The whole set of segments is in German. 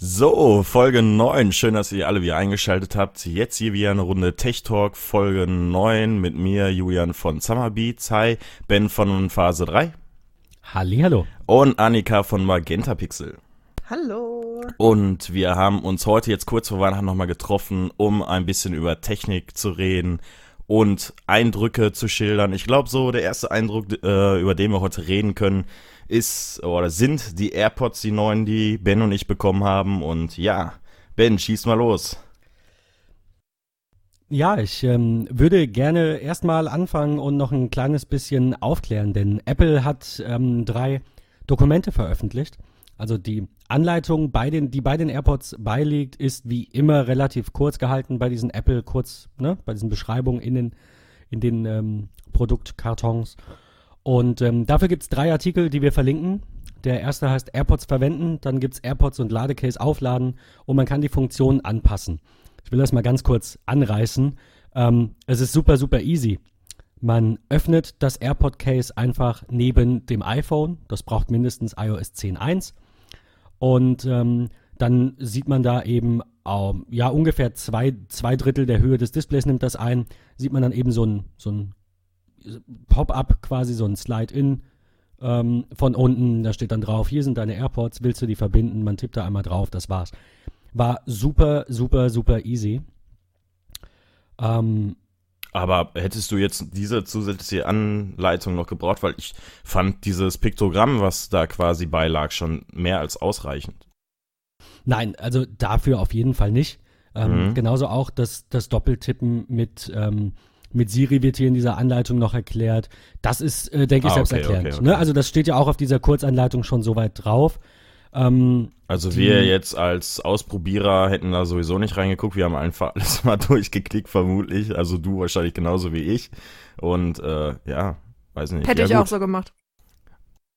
So, Folge 9. Schön, dass ihr alle wieder eingeschaltet habt. Jetzt hier wieder eine Runde Tech Talk, Folge 9 mit mir, Julian von Summerbeats. Hi, Ben von Phase 3. Hallihallo. Und Annika von Magenta Pixel. Hallo. Und wir haben uns heute jetzt kurz vor Weihnachten nochmal getroffen, um ein bisschen über Technik zu reden und Eindrücke zu schildern. Ich glaube, so der erste Eindruck, äh, über den wir heute reden können, ist oder sind die AirPods, die neuen, die Ben und ich bekommen haben. Und ja, Ben, schieß mal los. Ja, ich ähm, würde gerne erstmal anfangen und noch ein kleines bisschen aufklären, denn Apple hat ähm, drei Dokumente veröffentlicht. Also die Anleitung, bei den, die bei den AirPods beiliegt, ist wie immer relativ kurz gehalten bei diesen Apple kurz, ne, bei diesen Beschreibungen in den, in den ähm, Produktkartons. Und ähm, dafür gibt es drei Artikel, die wir verlinken. Der erste heißt AirPods verwenden, dann gibt es AirPods und Ladecase aufladen und man kann die Funktionen anpassen. Ich will das mal ganz kurz anreißen. Ähm, es ist super, super easy. Man öffnet das AirPod Case einfach neben dem iPhone. Das braucht mindestens iOS 10.1. Und ähm, dann sieht man da eben, ähm, ja, ungefähr zwei, zwei Drittel der Höhe des Displays nimmt das ein. Sieht man dann eben so ein, so ein Pop-up, quasi so ein Slide-In ähm, von unten. Da steht dann drauf, hier sind deine AirPods, willst du die verbinden? Man tippt da einmal drauf, das war's. War super, super, super easy. Ähm, aber hättest du jetzt diese zusätzliche Anleitung noch gebraucht, weil ich fand dieses Piktogramm, was da quasi beilag, schon mehr als ausreichend. Nein, also dafür auf jeden Fall nicht. Ähm, mhm. Genauso auch das, das Doppeltippen mit, ähm, mit Siri wird hier in dieser Anleitung noch erklärt. Das ist, äh, denke ich, ah, selbsterklärend. Okay, okay, okay. Ne? Also das steht ja auch auf dieser Kurzanleitung schon so weit drauf. Ähm, also wir jetzt als Ausprobierer hätten da sowieso nicht reingeguckt. Wir haben einfach alles mal durchgeklickt, vermutlich. Also du wahrscheinlich genauso wie ich. Und äh, ja, weiß nicht. Hätte ja, ich gut. auch so gemacht.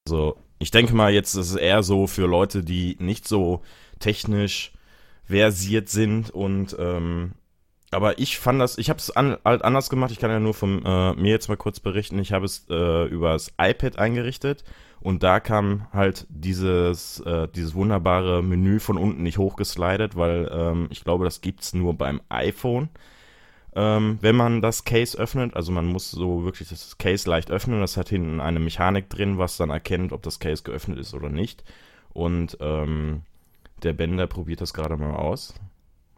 Also ich denke mal, jetzt ist es eher so für Leute, die nicht so technisch versiert sind und ähm, aber ich fand das, ich habe es an, halt anders gemacht. Ich kann ja nur von äh, mir jetzt mal kurz berichten. Ich habe es äh, übers iPad eingerichtet und da kam halt dieses, äh, dieses wunderbare Menü von unten nicht hochgeslidet, weil ähm, ich glaube, das gibt es nur beim iPhone. Ähm, wenn man das Case öffnet, also man muss so wirklich das Case leicht öffnen. Das hat hinten eine Mechanik drin, was dann erkennt, ob das Case geöffnet ist oder nicht. Und ähm, der Bänder probiert das gerade mal aus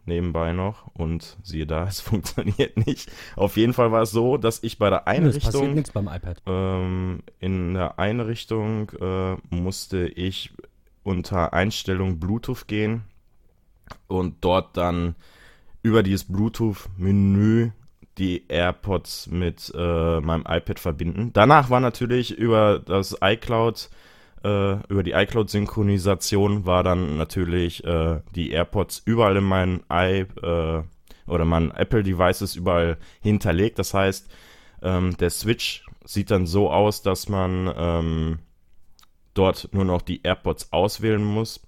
nebenbei noch und siehe da, es funktioniert nicht. Auf jeden Fall war es so, dass ich bei der Einrichtung. Es beim iPad. Ähm, in der Einrichtung äh, musste ich unter Einstellung Bluetooth gehen und dort dann über dieses Bluetooth-Menü die AirPods mit äh, meinem iPad verbinden. Danach war natürlich über das iCloud äh, über die iCloud-Synchronisation war dann natürlich äh, die AirPods überall in meinen i äh, oder meinen Apple-Devices überall hinterlegt. Das heißt, ähm, der Switch sieht dann so aus, dass man ähm, dort nur noch die AirPods auswählen muss.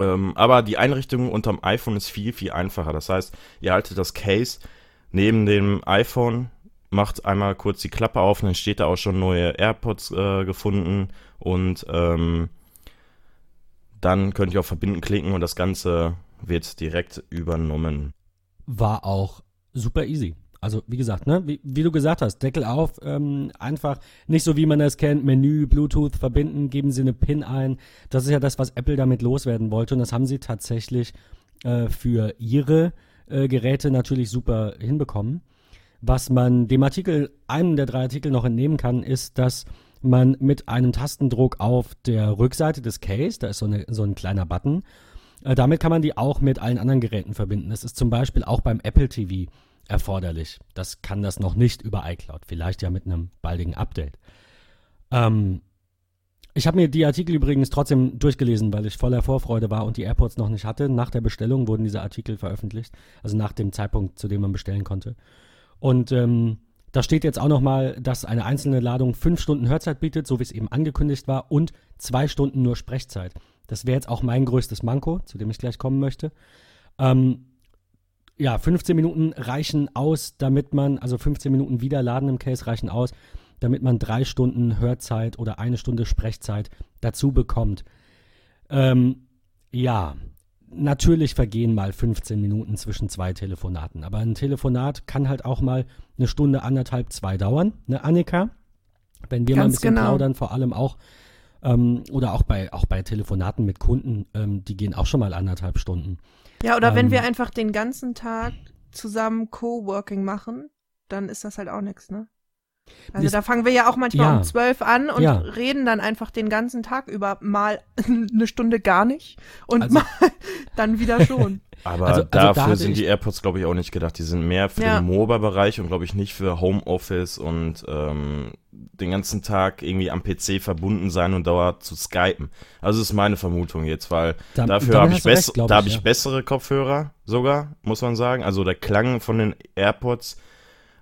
Ähm, aber die Einrichtung unterm iPhone ist viel, viel einfacher. Das heißt, ihr haltet das Case neben dem iPhone macht einmal kurz die Klappe auf und dann steht da auch schon neue AirPods äh, gefunden und ähm, dann könnt ihr auf Verbinden klicken und das Ganze wird direkt übernommen. War auch super easy. Also wie gesagt, ne, wie, wie du gesagt hast, Deckel auf, ähm, einfach nicht so wie man das kennt, Menü, Bluetooth verbinden, geben Sie eine PIN ein. Das ist ja das, was Apple damit loswerden wollte und das haben sie tatsächlich äh, für ihre äh, Geräte natürlich super hinbekommen. Was man dem Artikel, einem der drei Artikel noch entnehmen kann, ist, dass man mit einem Tastendruck auf der Rückseite des Case, da ist so, eine, so ein kleiner Button, äh, damit kann man die auch mit allen anderen Geräten verbinden. Das ist zum Beispiel auch beim Apple TV erforderlich. Das kann das noch nicht über iCloud, vielleicht ja mit einem baldigen Update. Ähm, ich habe mir die Artikel übrigens trotzdem durchgelesen, weil ich voller Vorfreude war und die AirPods noch nicht hatte. Nach der Bestellung wurden diese Artikel veröffentlicht, also nach dem Zeitpunkt, zu dem man bestellen konnte. Und ähm, da steht jetzt auch nochmal, dass eine einzelne Ladung fünf Stunden Hörzeit bietet, so wie es eben angekündigt war, und zwei Stunden nur Sprechzeit. Das wäre jetzt auch mein größtes Manko, zu dem ich gleich kommen möchte. Ähm, ja, 15 Minuten reichen aus, damit man, also 15 Minuten Wiederladen im Case reichen aus, damit man drei Stunden Hörzeit oder eine Stunde Sprechzeit dazu bekommt. Ähm, ja, natürlich vergehen mal 15 Minuten zwischen zwei Telefonaten. Aber ein Telefonat kann halt auch mal eine Stunde, anderthalb, zwei dauern, ne, Annika? Wenn wir Ganz mal ein bisschen genau. plaudern, vor allem auch, ähm, oder auch bei, auch bei Telefonaten mit Kunden, ähm, die gehen auch schon mal anderthalb Stunden. Ja, oder ähm, wenn wir einfach den ganzen Tag zusammen Coworking machen, dann ist das halt auch nichts, ne? Also das, da fangen wir ja auch manchmal ja, um zwölf an und ja. reden dann einfach den ganzen Tag über mal eine Stunde gar nicht und also, mal dann wieder schon. Aber also, also dafür da sind die AirPods, glaube ich, auch nicht gedacht. Die sind mehr für ja. den MOBA-Bereich und, glaube ich, nicht für Homeoffice und ähm, den ganzen Tag irgendwie am PC verbunden sein und dauernd zu skypen. Also das ist meine Vermutung jetzt, weil da, dafür habe ich, recht, ich, hab ich ja. bessere Kopfhörer sogar, muss man sagen. Also der Klang von den AirPods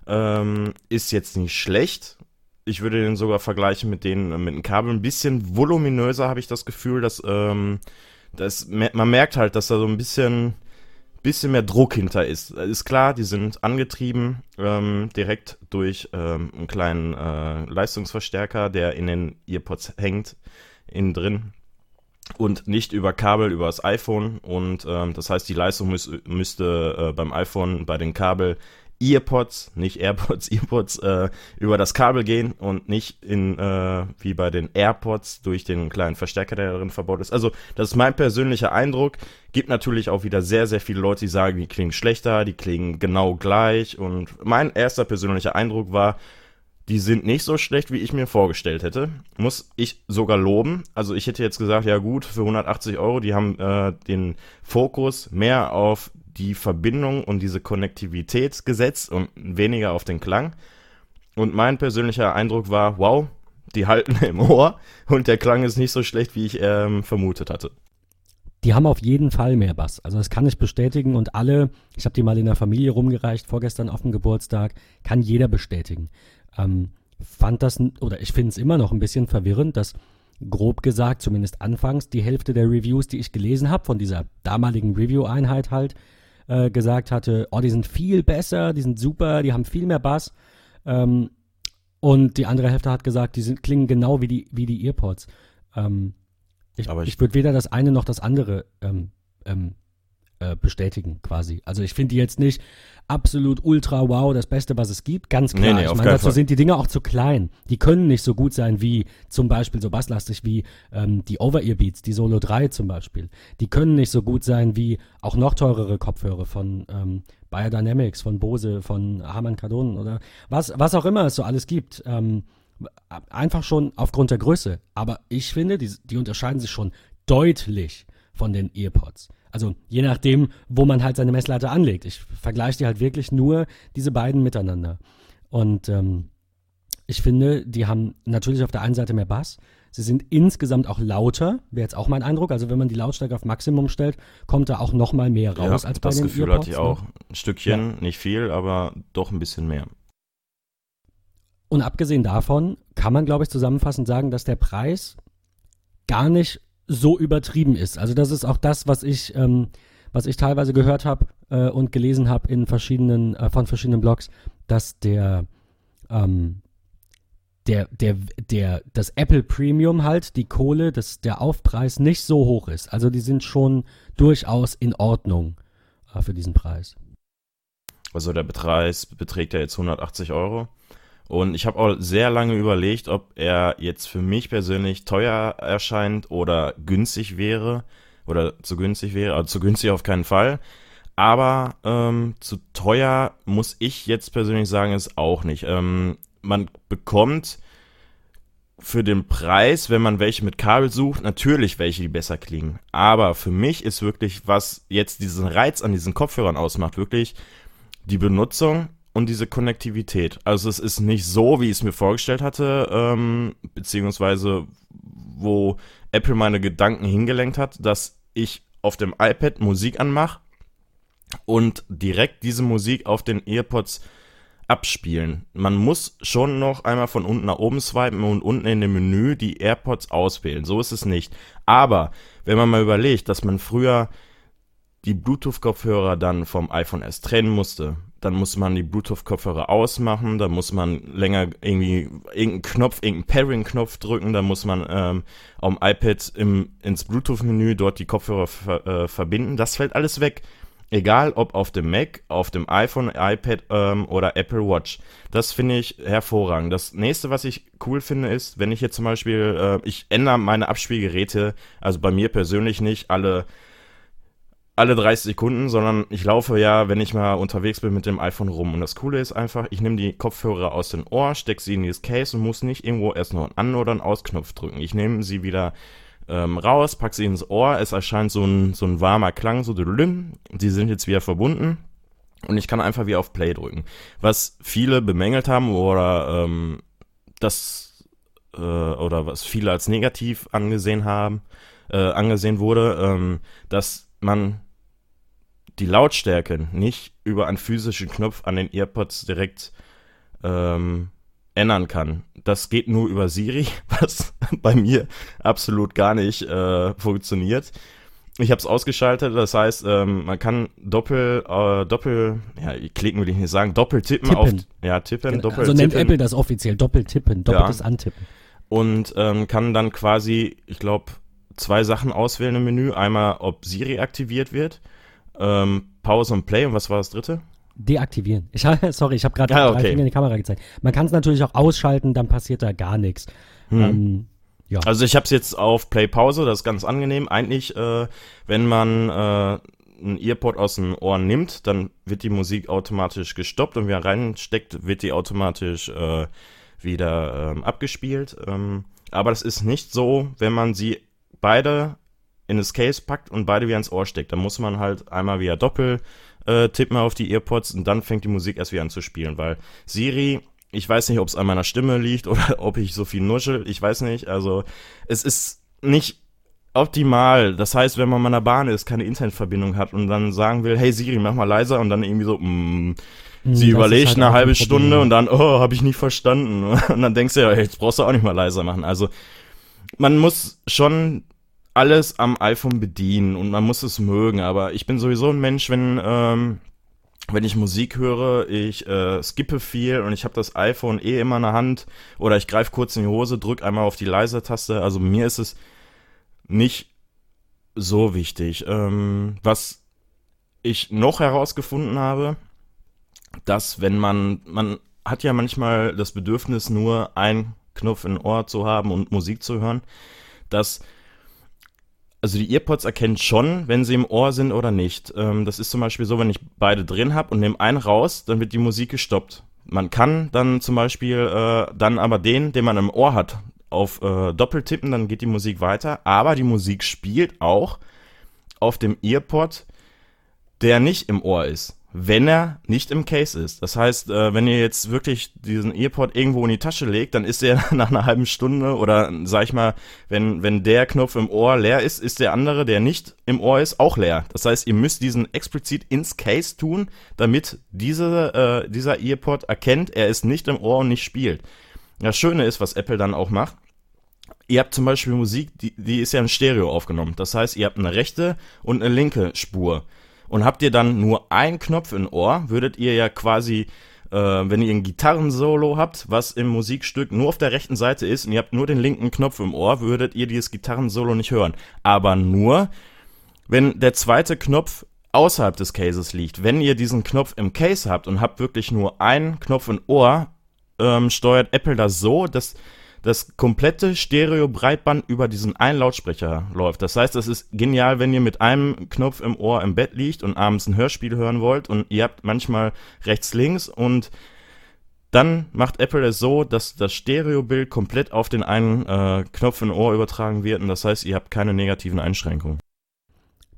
ähm, ist jetzt nicht schlecht. Ich würde den sogar vergleichen mit den mit dem Kabel. Ein bisschen voluminöser habe ich das Gefühl, dass, ähm, dass man merkt halt, dass da so ein bisschen bisschen mehr Druck hinter ist. Ist klar, die sind angetrieben ähm, direkt durch ähm, einen kleinen äh, Leistungsverstärker, der in den Earpods hängt, innen drin und nicht über Kabel über das iPhone. Und ähm, das heißt, die Leistung müß, müsste äh, beim iPhone bei den Kabel Earpods, nicht AirPods, Earpods äh, über das Kabel gehen und nicht in äh, wie bei den AirPods durch den kleinen Verstärker, der darin verbaut ist. Also, das ist mein persönlicher Eindruck. Gibt natürlich auch wieder sehr, sehr viele Leute, die sagen, die klingen schlechter, die klingen genau gleich. Und mein erster persönlicher Eindruck war, die sind nicht so schlecht, wie ich mir vorgestellt hätte. Muss ich sogar loben. Also ich hätte jetzt gesagt, ja gut, für 180 Euro, die haben äh, den Fokus mehr auf die Verbindung und diese Konnektivität gesetzt und weniger auf den Klang. Und mein persönlicher Eindruck war, wow, die halten im Ohr und der Klang ist nicht so schlecht, wie ich ähm, vermutet hatte. Die haben auf jeden Fall mehr Bass. Also das kann ich bestätigen und alle, ich habe die mal in der Familie rumgereicht, vorgestern auf dem Geburtstag, kann jeder bestätigen. Ähm, fand das, oder ich finde es immer noch ein bisschen verwirrend, dass grob gesagt, zumindest anfangs, die Hälfte der Reviews, die ich gelesen habe, von dieser damaligen Review-Einheit halt, äh, gesagt hatte, oh, die sind viel besser, die sind super, die haben viel mehr Bass. Ähm, und die andere Hälfte hat gesagt, die sind, klingen genau wie die, wie die Earpods. Ähm, ich, ich, ich würde weder das eine noch das andere ähm, ähm äh, bestätigen quasi. Also ich finde die jetzt nicht absolut ultra wow, das Beste, was es gibt, ganz klar. Nee, nee, ich meine, dazu Fall. sind die Dinge auch zu klein. Die können nicht so gut sein wie zum Beispiel so basslastig wie ähm, die Over-Ear-Beats, die Solo 3 zum Beispiel. Die können nicht so gut sein wie auch noch teurere Kopfhörer von ähm, Biodynamics, von Bose, von Harman Kardon oder was, was auch immer es so alles gibt. Ähm, einfach schon aufgrund der Größe. Aber ich finde, die, die unterscheiden sich schon deutlich von den Earpods. Also je nachdem, wo man halt seine Messlatte anlegt. Ich vergleiche die halt wirklich nur diese beiden miteinander. Und ähm, ich finde, die haben natürlich auf der einen Seite mehr Bass. Sie sind insgesamt auch lauter, wäre jetzt auch mein Eindruck. Also wenn man die Lautstärke auf Maximum stellt, kommt da auch noch mal mehr raus ja, als bei den Das Gefühl hatte ich ne? auch. Ein Stückchen, ja. nicht viel, aber doch ein bisschen mehr. Und abgesehen davon kann man, glaube ich, zusammenfassend sagen, dass der Preis gar nicht so übertrieben ist. Also das ist auch das, was ich, ähm, was ich teilweise gehört habe äh, und gelesen habe in verschiedenen, äh, von verschiedenen Blogs, dass der, ähm, der, der, der, das Apple Premium halt, die Kohle, das, der Aufpreis nicht so hoch ist. Also die sind schon durchaus in Ordnung äh, für diesen Preis. Also der Preis beträgt ja jetzt 180 Euro. Und ich habe auch sehr lange überlegt, ob er jetzt für mich persönlich teuer erscheint oder günstig wäre. Oder zu günstig wäre. Also zu günstig auf keinen Fall. Aber ähm, zu teuer muss ich jetzt persönlich sagen, ist auch nicht. Ähm, man bekommt für den Preis, wenn man welche mit Kabel sucht, natürlich welche, die besser klingen. Aber für mich ist wirklich, was jetzt diesen Reiz an diesen Kopfhörern ausmacht, wirklich die Benutzung und diese Konnektivität. Also es ist nicht so, wie ich es mir vorgestellt hatte, ähm, beziehungsweise wo Apple meine Gedanken hingelenkt hat, dass ich auf dem iPad Musik anmache und direkt diese Musik auf den EarPods abspielen. Man muss schon noch einmal von unten nach oben swipen und unten in dem Menü die AirPods auswählen. So ist es nicht. Aber wenn man mal überlegt, dass man früher die Bluetooth-Kopfhörer dann vom iPhone S trennen musste, dann muss man die Bluetooth-Kopfhörer ausmachen, dann muss man länger irgendwie irgendeinen Knopf, irgendeinen Pairing-Knopf drücken, dann muss man ähm, am iPad im, ins Bluetooth-Menü dort die Kopfhörer ver, äh, verbinden. Das fällt alles weg. Egal ob auf dem Mac, auf dem iPhone, iPad ähm, oder Apple Watch. Das finde ich hervorragend. Das nächste, was ich cool finde, ist, wenn ich jetzt zum Beispiel, äh, ich ändere meine Abspielgeräte, also bei mir persönlich nicht alle alle 30 Sekunden, sondern ich laufe ja, wenn ich mal unterwegs bin, mit dem iPhone rum. Und das Coole ist einfach, ich nehme die Kopfhörer aus dem Ohr, stecke sie in dieses Case und muss nicht irgendwo erst noch einen An- oder einen Ausknopf drücken. Ich nehme sie wieder ähm, raus, packe sie ins Ohr, es erscheint so ein, so ein warmer Klang, so dülüm. Die sind jetzt wieder verbunden. Und ich kann einfach wieder auf Play drücken. Was viele bemängelt haben oder ähm, das äh, oder was viele als negativ angesehen haben, äh, angesehen wurde, ähm, dass man die Lautstärke nicht über einen physischen Knopf an den EarPods direkt ähm, ändern kann. Das geht nur über Siri, was bei mir absolut gar nicht äh, funktioniert. Ich habe es ausgeschaltet, das heißt, ähm, man kann doppel, äh, doppel, ja, klicken will ich nicht sagen, doppel tippen, auf, ja, tippen, genau. doppel Also nennt Apple das offiziell, doppel tippen, doppeltes ja. Antippen. Und ähm, kann dann quasi, ich glaube, zwei Sachen auswählen im Menü. Einmal, ob Siri aktiviert wird ähm, Pause und Play und was war das dritte? Deaktivieren. Ich, sorry, ich habe gerade ah, okay. in die Kamera gezeigt. Man kann es natürlich auch ausschalten, dann passiert da gar nichts. Hm. Ähm, ja. Also ich habe es jetzt auf Play Pause, das ist ganz angenehm. Eigentlich, äh, wenn man äh, ein Earpod aus dem Ohr nimmt, dann wird die Musik automatisch gestoppt und wer reinsteckt, wird die automatisch äh, wieder ähm, abgespielt. Ähm, aber das ist nicht so, wenn man sie beide in das Case packt und beide wieder ins Ohr steckt. Dann muss man halt einmal wieder doppel äh, tippen auf die Earpods und dann fängt die Musik erst wieder an zu spielen, weil Siri, ich weiß nicht, ob es an meiner Stimme liegt oder ob ich so viel nuschel, ich weiß nicht. Also es ist nicht optimal. Das heißt, wenn man mal in der Bahn ist, keine Internetverbindung hat und dann sagen will, hey Siri, mach mal leiser und dann irgendwie so, mm, Sie das überlegt halt eine halbe ein Stunde und dann, oh, habe ich nicht verstanden. Und dann denkst du ja, jetzt brauchst du auch nicht mal leiser machen. Also man muss schon alles am iPhone bedienen und man muss es mögen, aber ich bin sowieso ein Mensch, wenn, ähm, wenn ich Musik höre, ich äh, skippe viel und ich habe das iPhone eh immer in der Hand oder ich greife kurz in die Hose, drücke einmal auf die Leise-Taste. Also mir ist es nicht so wichtig. Ähm, was ich noch herausgefunden habe, dass wenn man, man hat ja manchmal das Bedürfnis, nur einen Knopf in Ohr zu haben und Musik zu hören, dass also die Earpods erkennen schon, wenn sie im Ohr sind oder nicht. Ähm, das ist zum Beispiel so, wenn ich beide drin habe und nehme einen raus, dann wird die Musik gestoppt. Man kann dann zum Beispiel äh, dann aber den, den man im Ohr hat, auf äh, Doppel tippen, dann geht die Musik weiter. Aber die Musik spielt auch auf dem Earpod, der nicht im Ohr ist wenn er nicht im Case ist. Das heißt, äh, wenn ihr jetzt wirklich diesen Earpod irgendwo in die Tasche legt, dann ist er nach einer halben Stunde oder sag ich mal, wenn, wenn der Knopf im Ohr leer ist, ist der andere, der nicht im Ohr ist, auch leer. Das heißt, ihr müsst diesen explizit ins Case tun, damit diese, äh, dieser Earpod erkennt, er ist nicht im Ohr und nicht spielt. Das Schöne ist, was Apple dann auch macht, ihr habt zum Beispiel Musik, die, die ist ja in Stereo aufgenommen. Das heißt, ihr habt eine rechte und eine linke Spur. Und habt ihr dann nur einen Knopf im Ohr, würdet ihr ja quasi, äh, wenn ihr ein Gitarrensolo habt, was im Musikstück nur auf der rechten Seite ist und ihr habt nur den linken Knopf im Ohr, würdet ihr dieses Gitarrensolo nicht hören. Aber nur, wenn der zweite Knopf außerhalb des Cases liegt. Wenn ihr diesen Knopf im Case habt und habt wirklich nur einen Knopf im Ohr, ähm, steuert Apple das so, dass das komplette Stereo-Breitband über diesen einen Lautsprecher läuft. Das heißt, das ist genial, wenn ihr mit einem Knopf im Ohr im Bett liegt und abends ein Hörspiel hören wollt und ihr habt manchmal rechts, links und dann macht Apple es so, dass das Stereobild komplett auf den einen äh, Knopf im Ohr übertragen wird und das heißt, ihr habt keine negativen Einschränkungen.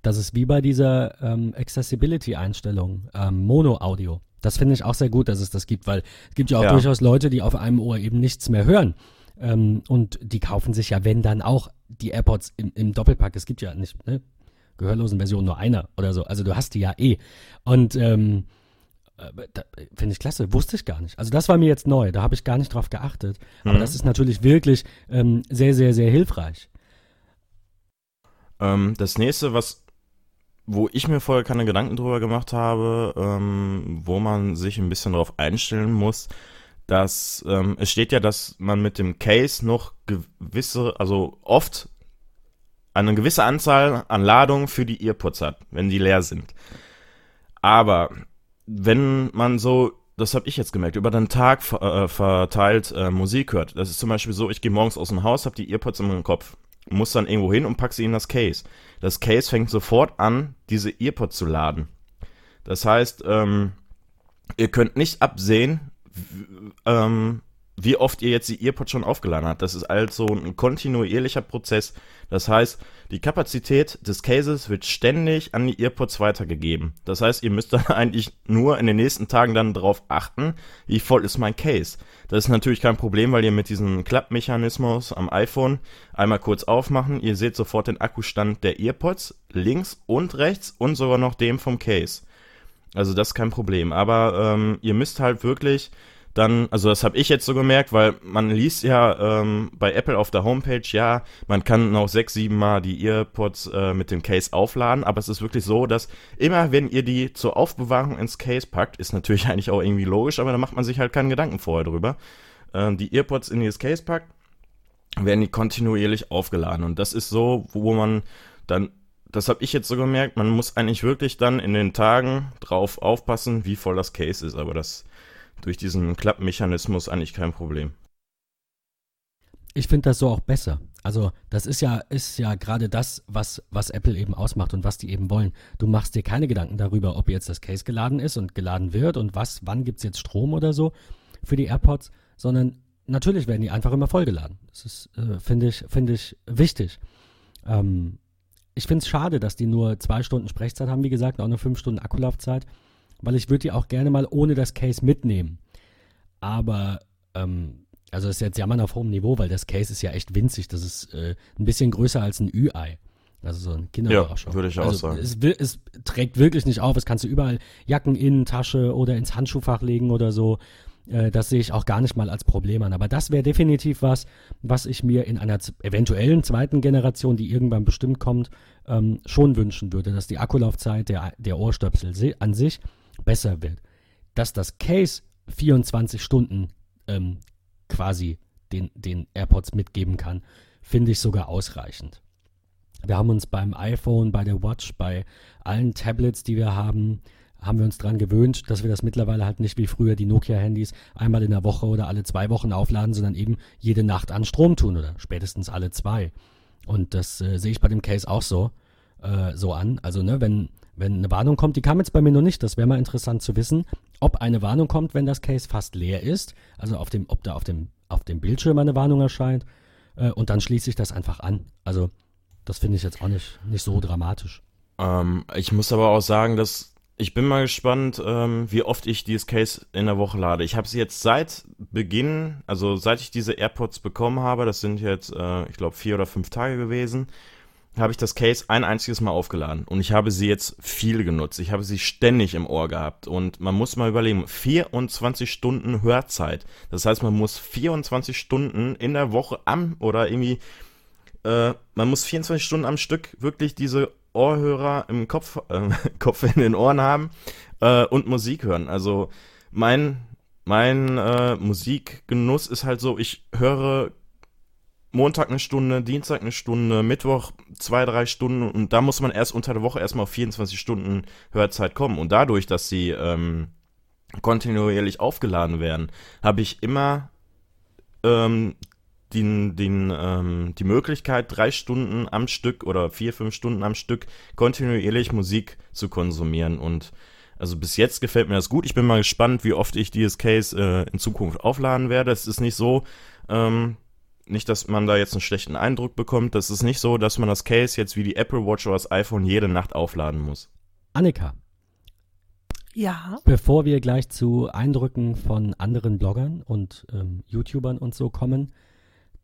Das ist wie bei dieser ähm, Accessibility-Einstellung, ähm, Mono-Audio. Das finde ich auch sehr gut, dass es das gibt, weil es gibt ja auch ja. durchaus Leute, die auf einem Ohr eben nichts mehr hören. Ähm, und die kaufen sich ja, wenn dann auch die AirPods im, im Doppelpack. Es gibt ja nicht, ne? Gehörlosen Version nur einer oder so. Also du hast die ja eh. Und ähm, äh, finde ich klasse, wusste ich gar nicht. Also das war mir jetzt neu, da habe ich gar nicht drauf geachtet. Aber mhm. das ist natürlich wirklich ähm, sehr, sehr, sehr hilfreich. Ähm, das nächste, was wo ich mir vorher keine Gedanken drüber gemacht habe, ähm, wo man sich ein bisschen darauf einstellen muss, dass ähm, es steht ja, dass man mit dem Case noch gewisse, also oft eine gewisse Anzahl an Ladungen für die Earpods hat, wenn die leer sind. Aber wenn man so, das habe ich jetzt gemerkt, über den Tag äh, verteilt äh, Musik hört, das ist zum Beispiel so, ich gehe morgens aus dem Haus, habe die Earpods in meinem Kopf, muss dann irgendwo hin und pack sie in das Case. Das Case fängt sofort an, diese Earpods zu laden. Das heißt, ähm, ihr könnt nicht absehen, ähm, wie oft ihr jetzt die Earpods schon aufgeladen habt. Das ist also ein kontinuierlicher Prozess. Das heißt, die Kapazität des Cases wird ständig an die Earpods weitergegeben. Das heißt, ihr müsst dann eigentlich nur in den nächsten Tagen dann darauf achten, wie voll ist mein Case. Das ist natürlich kein Problem, weil ihr mit diesem Klappmechanismus am iPhone einmal kurz aufmachen. Ihr seht sofort den Akkustand der Earpods links und rechts und sogar noch dem vom Case. Also das ist kein Problem. Aber ähm, ihr müsst halt wirklich dann, also das habe ich jetzt so gemerkt, weil man liest ja ähm, bei Apple auf der Homepage, ja, man kann noch sechs, sieben Mal die EarPods äh, mit dem Case aufladen, aber es ist wirklich so, dass immer, wenn ihr die zur Aufbewahrung ins Case packt, ist natürlich eigentlich auch irgendwie logisch, aber da macht man sich halt keinen Gedanken vorher drüber, ähm, die EarPods in dieses Case packt, werden die kontinuierlich aufgeladen. Und das ist so, wo man dann das habe ich jetzt so gemerkt, man muss eigentlich wirklich dann in den Tagen drauf aufpassen, wie voll das Case ist, aber das durch diesen Klappmechanismus eigentlich kein Problem. Ich finde das so auch besser. Also, das ist ja, ist ja gerade das, was, was Apple eben ausmacht und was die eben wollen. Du machst dir keine Gedanken darüber, ob jetzt das Case geladen ist und geladen wird und was, wann gibt es jetzt Strom oder so für die AirPods, sondern natürlich werden die einfach immer vollgeladen. Das ist, äh, finde ich, finde ich wichtig. Ähm, ich finde es schade, dass die nur zwei Stunden Sprechzeit haben, wie gesagt, auch nur fünf Stunden Akkulaufzeit weil ich würde die auch gerne mal ohne das Case mitnehmen. Aber, ähm, also das ist jetzt Jammern auf hohem Niveau, weil das Case ist ja echt winzig. Das ist äh, ein bisschen größer als ein Ü-Ei. Also so ein Kinderüberraschung. Ja, würde ich auch also, sagen. Es, es, trägt wirklich nicht auf. Es kannst du überall Jacken in Tasche oder ins Handschuhfach legen oder so. Äh, das sehe ich auch gar nicht mal als Problem an. Aber das wäre definitiv was, was ich mir in einer eventuellen zweiten Generation, die irgendwann bestimmt kommt, ähm, schon wünschen würde, dass die Akkulaufzeit der, der Ohrstöpsel an sich besser wird. Dass das Case 24 Stunden ähm, quasi den, den AirPods mitgeben kann, finde ich sogar ausreichend. Wir haben uns beim iPhone, bei der Watch, bei allen Tablets, die wir haben, haben wir uns daran gewöhnt, dass wir das mittlerweile halt nicht wie früher die Nokia-Handys einmal in der Woche oder alle zwei Wochen aufladen, sondern eben jede Nacht an Strom tun oder spätestens alle zwei. Und das äh, sehe ich bei dem Case auch so, äh, so an. Also, ne, wenn, wenn eine Warnung kommt, die kam jetzt bei mir noch nicht, das wäre mal interessant zu wissen, ob eine Warnung kommt, wenn das Case fast leer ist, also auf dem, ob da auf dem, auf dem Bildschirm eine Warnung erscheint äh, und dann schließe ich das einfach an. Also das finde ich jetzt auch nicht, nicht so dramatisch. Ähm, ich muss aber auch sagen, dass ich bin mal gespannt, ähm, wie oft ich dieses Case in der Woche lade. Ich habe sie jetzt seit Beginn, also seit ich diese AirPods bekommen habe, das sind jetzt, äh, ich glaube, vier oder fünf Tage gewesen, habe ich das Case ein einziges Mal aufgeladen und ich habe sie jetzt viel genutzt. Ich habe sie ständig im Ohr gehabt und man muss mal überlegen, 24 Stunden Hörzeit. Das heißt, man muss 24 Stunden in der Woche am oder irgendwie, äh, man muss 24 Stunden am Stück wirklich diese Ohrhörer im Kopf, äh, Kopf in den Ohren haben äh, und Musik hören. Also mein, mein äh, Musikgenuss ist halt so, ich höre Montag eine Stunde, Dienstag eine Stunde, Mittwoch zwei, drei Stunden und da muss man erst unter der Woche erstmal auf 24 Stunden Hörzeit kommen. Und dadurch, dass sie ähm, kontinuierlich aufgeladen werden, habe ich immer ähm, den, den, ähm, die Möglichkeit, drei Stunden am Stück oder vier, fünf Stunden am Stück kontinuierlich Musik zu konsumieren. Und also bis jetzt gefällt mir das gut. Ich bin mal gespannt, wie oft ich dieses Case äh, in Zukunft aufladen werde. Es ist nicht so, ähm, nicht, dass man da jetzt einen schlechten Eindruck bekommt. Das ist nicht so, dass man das Case jetzt wie die Apple Watch oder das iPhone jede Nacht aufladen muss. Annika. Ja. Bevor wir gleich zu Eindrücken von anderen Bloggern und ähm, YouTubern und so kommen,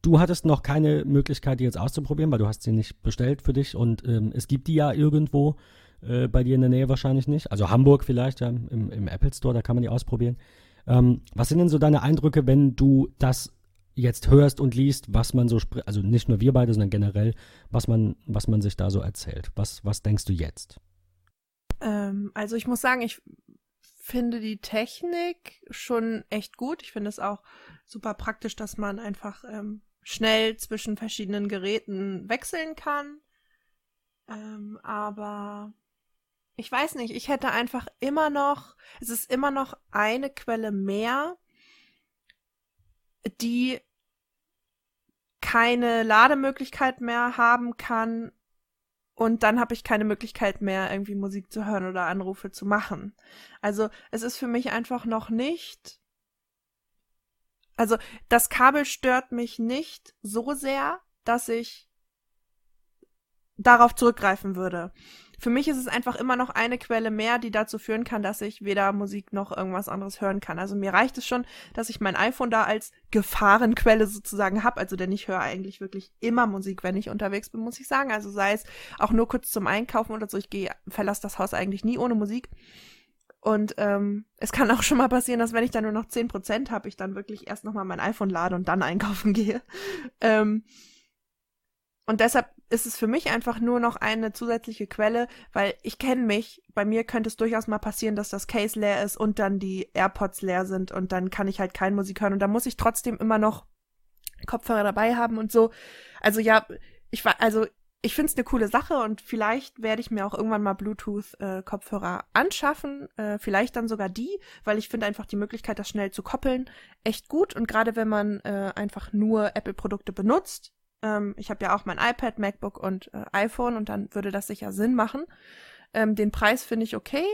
du hattest noch keine Möglichkeit, die jetzt auszuprobieren, weil du hast sie nicht bestellt für dich und ähm, es gibt die ja irgendwo äh, bei dir in der Nähe wahrscheinlich nicht. Also Hamburg vielleicht, ja, im, im Apple Store, da kann man die ausprobieren. Ähm, was sind denn so deine Eindrücke, wenn du das jetzt hörst und liest, was man so spricht, also nicht nur wir beide, sondern generell, was man, was man sich da so erzählt. Was, was denkst du jetzt? Ähm, also ich muss sagen, ich finde die Technik schon echt gut. Ich finde es auch super praktisch, dass man einfach ähm, schnell zwischen verschiedenen Geräten wechseln kann. Ähm, aber ich weiß nicht, ich hätte einfach immer noch, es ist immer noch eine Quelle mehr, die keine Lademöglichkeit mehr haben kann und dann habe ich keine Möglichkeit mehr, irgendwie Musik zu hören oder Anrufe zu machen. Also es ist für mich einfach noch nicht. Also das Kabel stört mich nicht so sehr, dass ich darauf zurückgreifen würde für mich ist es einfach immer noch eine Quelle mehr, die dazu führen kann, dass ich weder Musik noch irgendwas anderes hören kann. Also mir reicht es schon, dass ich mein iPhone da als Gefahrenquelle sozusagen habe. Also denn ich höre eigentlich wirklich immer Musik, wenn ich unterwegs bin, muss ich sagen. Also sei es auch nur kurz zum Einkaufen oder so. Ich gehe, verlasse das Haus eigentlich nie ohne Musik. Und ähm, es kann auch schon mal passieren, dass wenn ich dann nur noch 10% habe, ich dann wirklich erst nochmal mein iPhone lade und dann einkaufen gehe. Ähm, und deshalb ist es für mich einfach nur noch eine zusätzliche Quelle, weil ich kenne mich. Bei mir könnte es durchaus mal passieren, dass das Case leer ist und dann die AirPods leer sind und dann kann ich halt keine Musik hören und da muss ich trotzdem immer noch Kopfhörer dabei haben und so. Also ja, ich war, also ich finde es eine coole Sache und vielleicht werde ich mir auch irgendwann mal Bluetooth-Kopfhörer äh, anschaffen. Äh, vielleicht dann sogar die, weil ich finde einfach die Möglichkeit, das schnell zu koppeln, echt gut. Und gerade wenn man äh, einfach nur Apple-Produkte benutzt, ähm, ich habe ja auch mein iPad, MacBook und äh, iPhone und dann würde das sicher Sinn machen. Ähm, den Preis finde ich okay.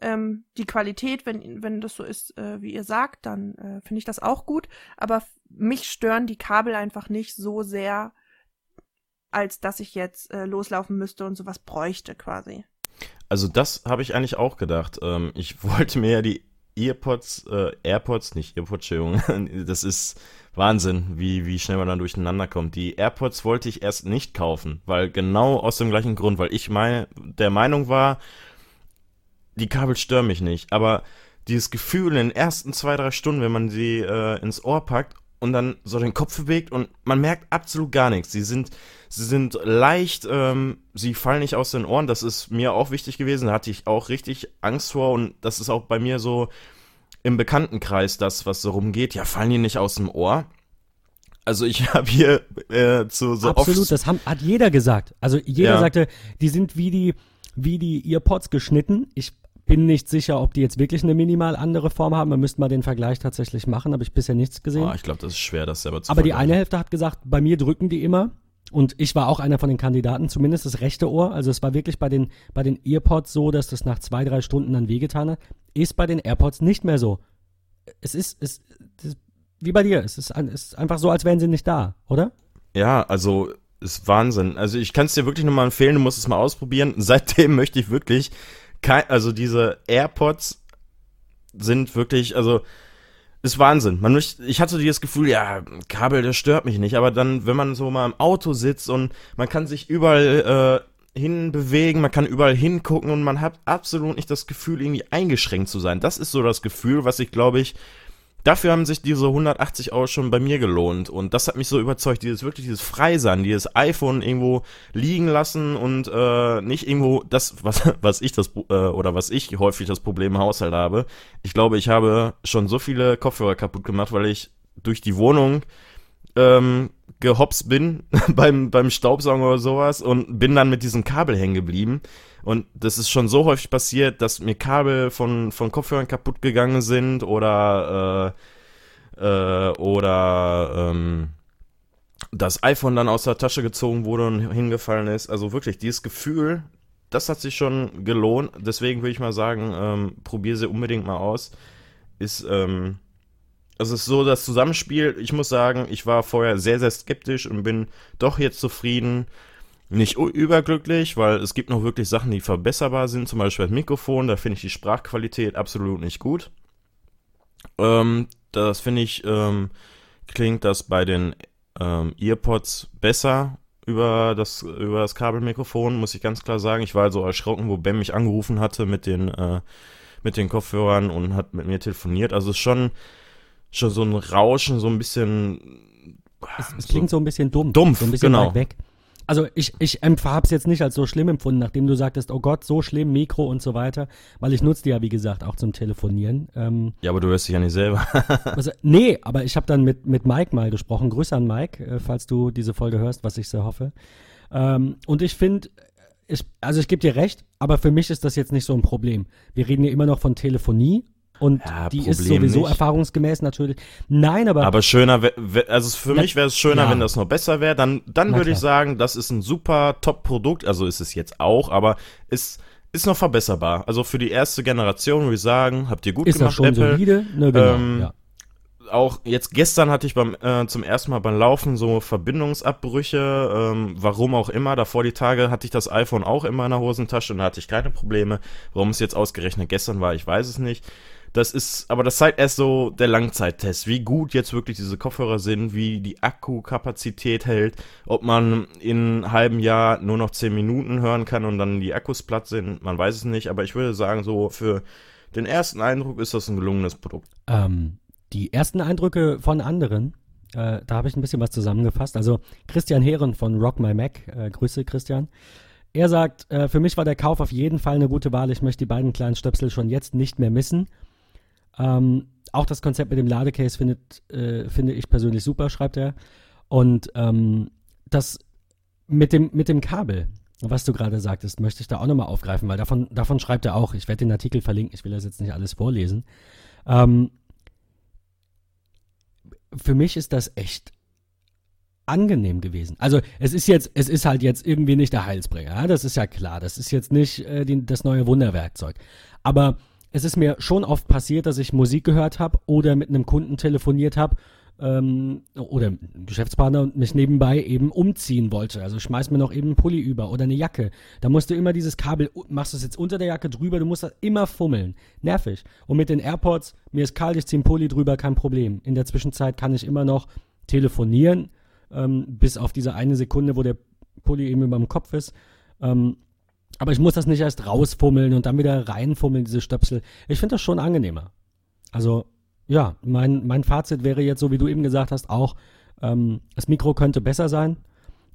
Ähm, die Qualität, wenn, wenn das so ist, äh, wie ihr sagt, dann äh, finde ich das auch gut. Aber mich stören die Kabel einfach nicht so sehr, als dass ich jetzt äh, loslaufen müsste und sowas bräuchte quasi. Also das habe ich eigentlich auch gedacht. Ähm, ich wollte mir ja die Earpods, äh, AirPods, nicht Earpods, Entschuldigung, das ist Wahnsinn, wie, wie schnell man dann durcheinander kommt. Die AirPods wollte ich erst nicht kaufen, weil genau aus dem gleichen Grund, weil ich mein, der Meinung war, die Kabel stören mich nicht. Aber dieses Gefühl in den ersten zwei, drei Stunden, wenn man sie äh, ins Ohr packt und dann so den Kopf bewegt und man merkt absolut gar nichts. Sie sind, sie sind leicht, ähm, sie fallen nicht aus den Ohren. Das ist mir auch wichtig gewesen. Da hatte ich auch richtig Angst vor und das ist auch bei mir so im Bekanntenkreis das, was so rumgeht, ja, fallen die nicht aus dem Ohr? Also ich habe hier äh, zu so Absolut, das haben, hat jeder gesagt. Also jeder ja. sagte, die sind wie die, wie die Earpods geschnitten. Ich bin nicht sicher, ob die jetzt wirklich eine minimal andere Form haben. Man müsste mal den Vergleich tatsächlich machen, habe ich bisher nichts gesehen. Oh, ich glaube, das ist schwer, das selber zu Aber die eine Hälfte hat gesagt, bei mir drücken die immer. Und ich war auch einer von den Kandidaten, zumindest das rechte Ohr. Also es war wirklich bei den, bei den Earpods so, dass das nach zwei, drei Stunden dann wehgetan hat. Ist bei den AirPods nicht mehr so. Es ist, es, ist wie bei dir. Es ist, es ist einfach so, als wären sie nicht da, oder? Ja, also ist Wahnsinn. Also ich kann es dir wirklich nochmal empfehlen, du musst es mal ausprobieren. Seitdem möchte ich wirklich, kein, also diese AirPods sind wirklich, also ist Wahnsinn. Man möchte, ich hatte dieses Gefühl, ja, Kabel, das stört mich nicht, aber dann, wenn man so mal im Auto sitzt und man kann sich überall äh, hinbewegen, man kann überall hingucken und man hat absolut nicht das Gefühl, irgendwie eingeschränkt zu sein. Das ist so das Gefühl, was ich, glaube ich, dafür haben sich diese 180 Euro schon bei mir gelohnt. Und das hat mich so überzeugt, dieses wirklich dieses Freisein, dieses iPhone irgendwo liegen lassen und äh, nicht irgendwo das, was, was ich das äh, oder was ich häufig das Problem im Haushalt habe. Ich glaube, ich habe schon so viele Kopfhörer kaputt gemacht, weil ich durch die Wohnung ähm, gehopst bin beim, beim Staubsaugen oder sowas und bin dann mit diesem Kabel hängen geblieben. Und das ist schon so häufig passiert, dass mir Kabel von, von Kopfhörern kaputt gegangen sind oder, äh, äh, oder ähm, das iPhone dann aus der Tasche gezogen wurde und hingefallen ist. Also wirklich, dieses Gefühl, das hat sich schon gelohnt. Deswegen würde ich mal sagen, ähm, probiere sie unbedingt mal aus. Ist, ähm, es ist so das Zusammenspiel. Ich muss sagen, ich war vorher sehr, sehr skeptisch und bin doch jetzt zufrieden nicht überglücklich, weil es gibt noch wirklich Sachen, die verbesserbar sind. Zum Beispiel das Mikrofon, da finde ich die Sprachqualität absolut nicht gut. Ähm, das finde ich, ähm, klingt das bei den ähm, Earpods besser über das, über das Kabelmikrofon, muss ich ganz klar sagen. Ich war also erschrocken, wo Ben mich angerufen hatte mit den, äh, mit den Kopfhörern und hat mit mir telefoniert. Also es ist schon, schon so ein Rauschen, so ein bisschen. Es, es klingt so, so ein bisschen dumm. Dumpf, so ein bisschen genau. weit weg. Also ich, ich habe es jetzt nicht als so schlimm empfunden, nachdem du sagtest, oh Gott, so schlimm, Mikro und so weiter, weil ich nutze die ja, wie gesagt, auch zum Telefonieren. Ähm, ja, aber du hörst dich ja nicht selber. also, nee, aber ich habe dann mit, mit Mike mal gesprochen. Grüße an Mike, äh, falls du diese Folge hörst, was ich sehr hoffe. Ähm, und ich finde, ich, also ich gebe dir recht, aber für mich ist das jetzt nicht so ein Problem. Wir reden ja immer noch von Telefonie und ja, die Problem ist sowieso nicht. erfahrungsgemäß natürlich. Nein, aber. Aber schöner, also für na, mich wäre es schöner, ja. wenn das noch besser wäre. Dann, dann würde ich sagen, das ist ein super Top-Produkt. Also ist es jetzt auch, aber ist, ist noch verbesserbar. Also für die erste Generation würde ich sagen, habt ihr gut ist gemacht, schon Apple. Solide? Ne, genau, ähm, ja auch jetzt gestern hatte ich beim äh, zum ersten Mal beim Laufen so Verbindungsabbrüche, ähm, warum auch immer. Davor die Tage hatte ich das iPhone auch in meiner Hosentasche und da hatte ich keine Probleme. Warum es jetzt ausgerechnet gestern war, ich weiß es nicht. Das ist, aber das zeigt erst so der Langzeittest, wie gut jetzt wirklich diese Kopfhörer sind, wie die Akkukapazität hält, ob man in einem halben Jahr nur noch 10 Minuten hören kann und dann die Akkus platt sind, man weiß es nicht, aber ich würde sagen, so für den ersten Eindruck ist das ein gelungenes Produkt. Ähm, die ersten Eindrücke von anderen, äh, da habe ich ein bisschen was zusammengefasst. Also Christian Heeren von Rock My Mac, äh, Grüße Christian. Er sagt, äh, für mich war der Kauf auf jeden Fall eine gute Wahl. Ich möchte die beiden kleinen Stöpsel schon jetzt nicht mehr missen. Ähm, auch das Konzept mit dem Ladecase findet, äh, finde ich persönlich super, schreibt er. Und ähm, das mit dem, mit dem Kabel, was du gerade sagtest, möchte ich da auch nochmal aufgreifen, weil davon, davon schreibt er auch. Ich werde den Artikel verlinken, ich will das jetzt nicht alles vorlesen. Ähm, für mich ist das echt angenehm gewesen. Also es ist jetzt, es ist halt jetzt irgendwie nicht der Heilsbringer, ja? das ist ja klar. Das ist jetzt nicht äh, die, das neue Wunderwerkzeug. Aber es ist mir schon oft passiert, dass ich Musik gehört habe oder mit einem Kunden telefoniert habe ähm, oder Geschäftspartner und mich nebenbei eben umziehen wollte. Also schmeiß mir noch eben einen Pulli über oder eine Jacke. Da musst du immer dieses Kabel, machst du es jetzt unter der Jacke drüber, du musst das immer fummeln. Nervig. Und mit den AirPods, mir ist kalt, ich ziehe einen Pulli drüber, kein Problem. In der Zwischenzeit kann ich immer noch telefonieren, ähm, bis auf diese eine Sekunde, wo der Pulli eben über dem Kopf ist. Ähm, aber ich muss das nicht erst rausfummeln und dann wieder reinfummeln, diese Stöpsel. Ich finde das schon angenehmer. Also ja, mein, mein Fazit wäre jetzt, so wie du eben gesagt hast, auch, ähm, das Mikro könnte besser sein,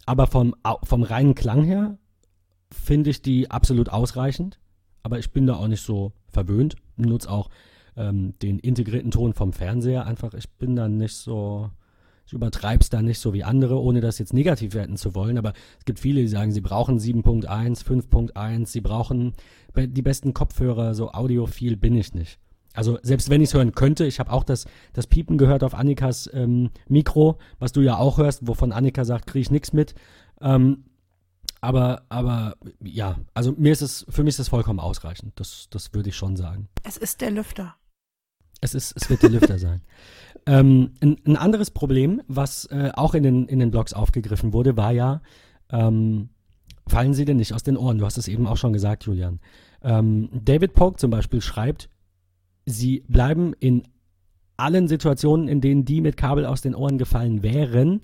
aber vom, vom reinen Klang her finde ich die absolut ausreichend. Aber ich bin da auch nicht so verwöhnt. Nutze auch ähm, den integrierten Ton vom Fernseher. Einfach, ich bin da nicht so, ich übertreibe es da nicht so wie andere, ohne das jetzt negativ werten zu wollen. Aber es gibt viele, die sagen, sie brauchen 7.1, 5.1, sie brauchen die besten Kopfhörer, so audiophil bin ich nicht. Also selbst wenn ich es hören könnte, ich habe auch das, das Piepen gehört auf Annikas ähm, Mikro, was du ja auch hörst, wovon Annika sagt, kriege ich nichts mit. Ähm, aber, aber ja, also mir ist es, für mich ist es vollkommen ausreichend. Das, das würde ich schon sagen. Es ist der Lüfter. Es ist, es wird der Lüfter sein. Ähm, ein, ein, anderes Problem, was äh, auch in den, in den Blogs aufgegriffen wurde, war ja, ähm, fallen sie denn nicht aus den Ohren? Du hast es eben auch schon gesagt, Julian. Ähm, David Polk zum Beispiel schreibt, sie bleiben in allen Situationen, in denen die mit Kabel aus den Ohren gefallen wären,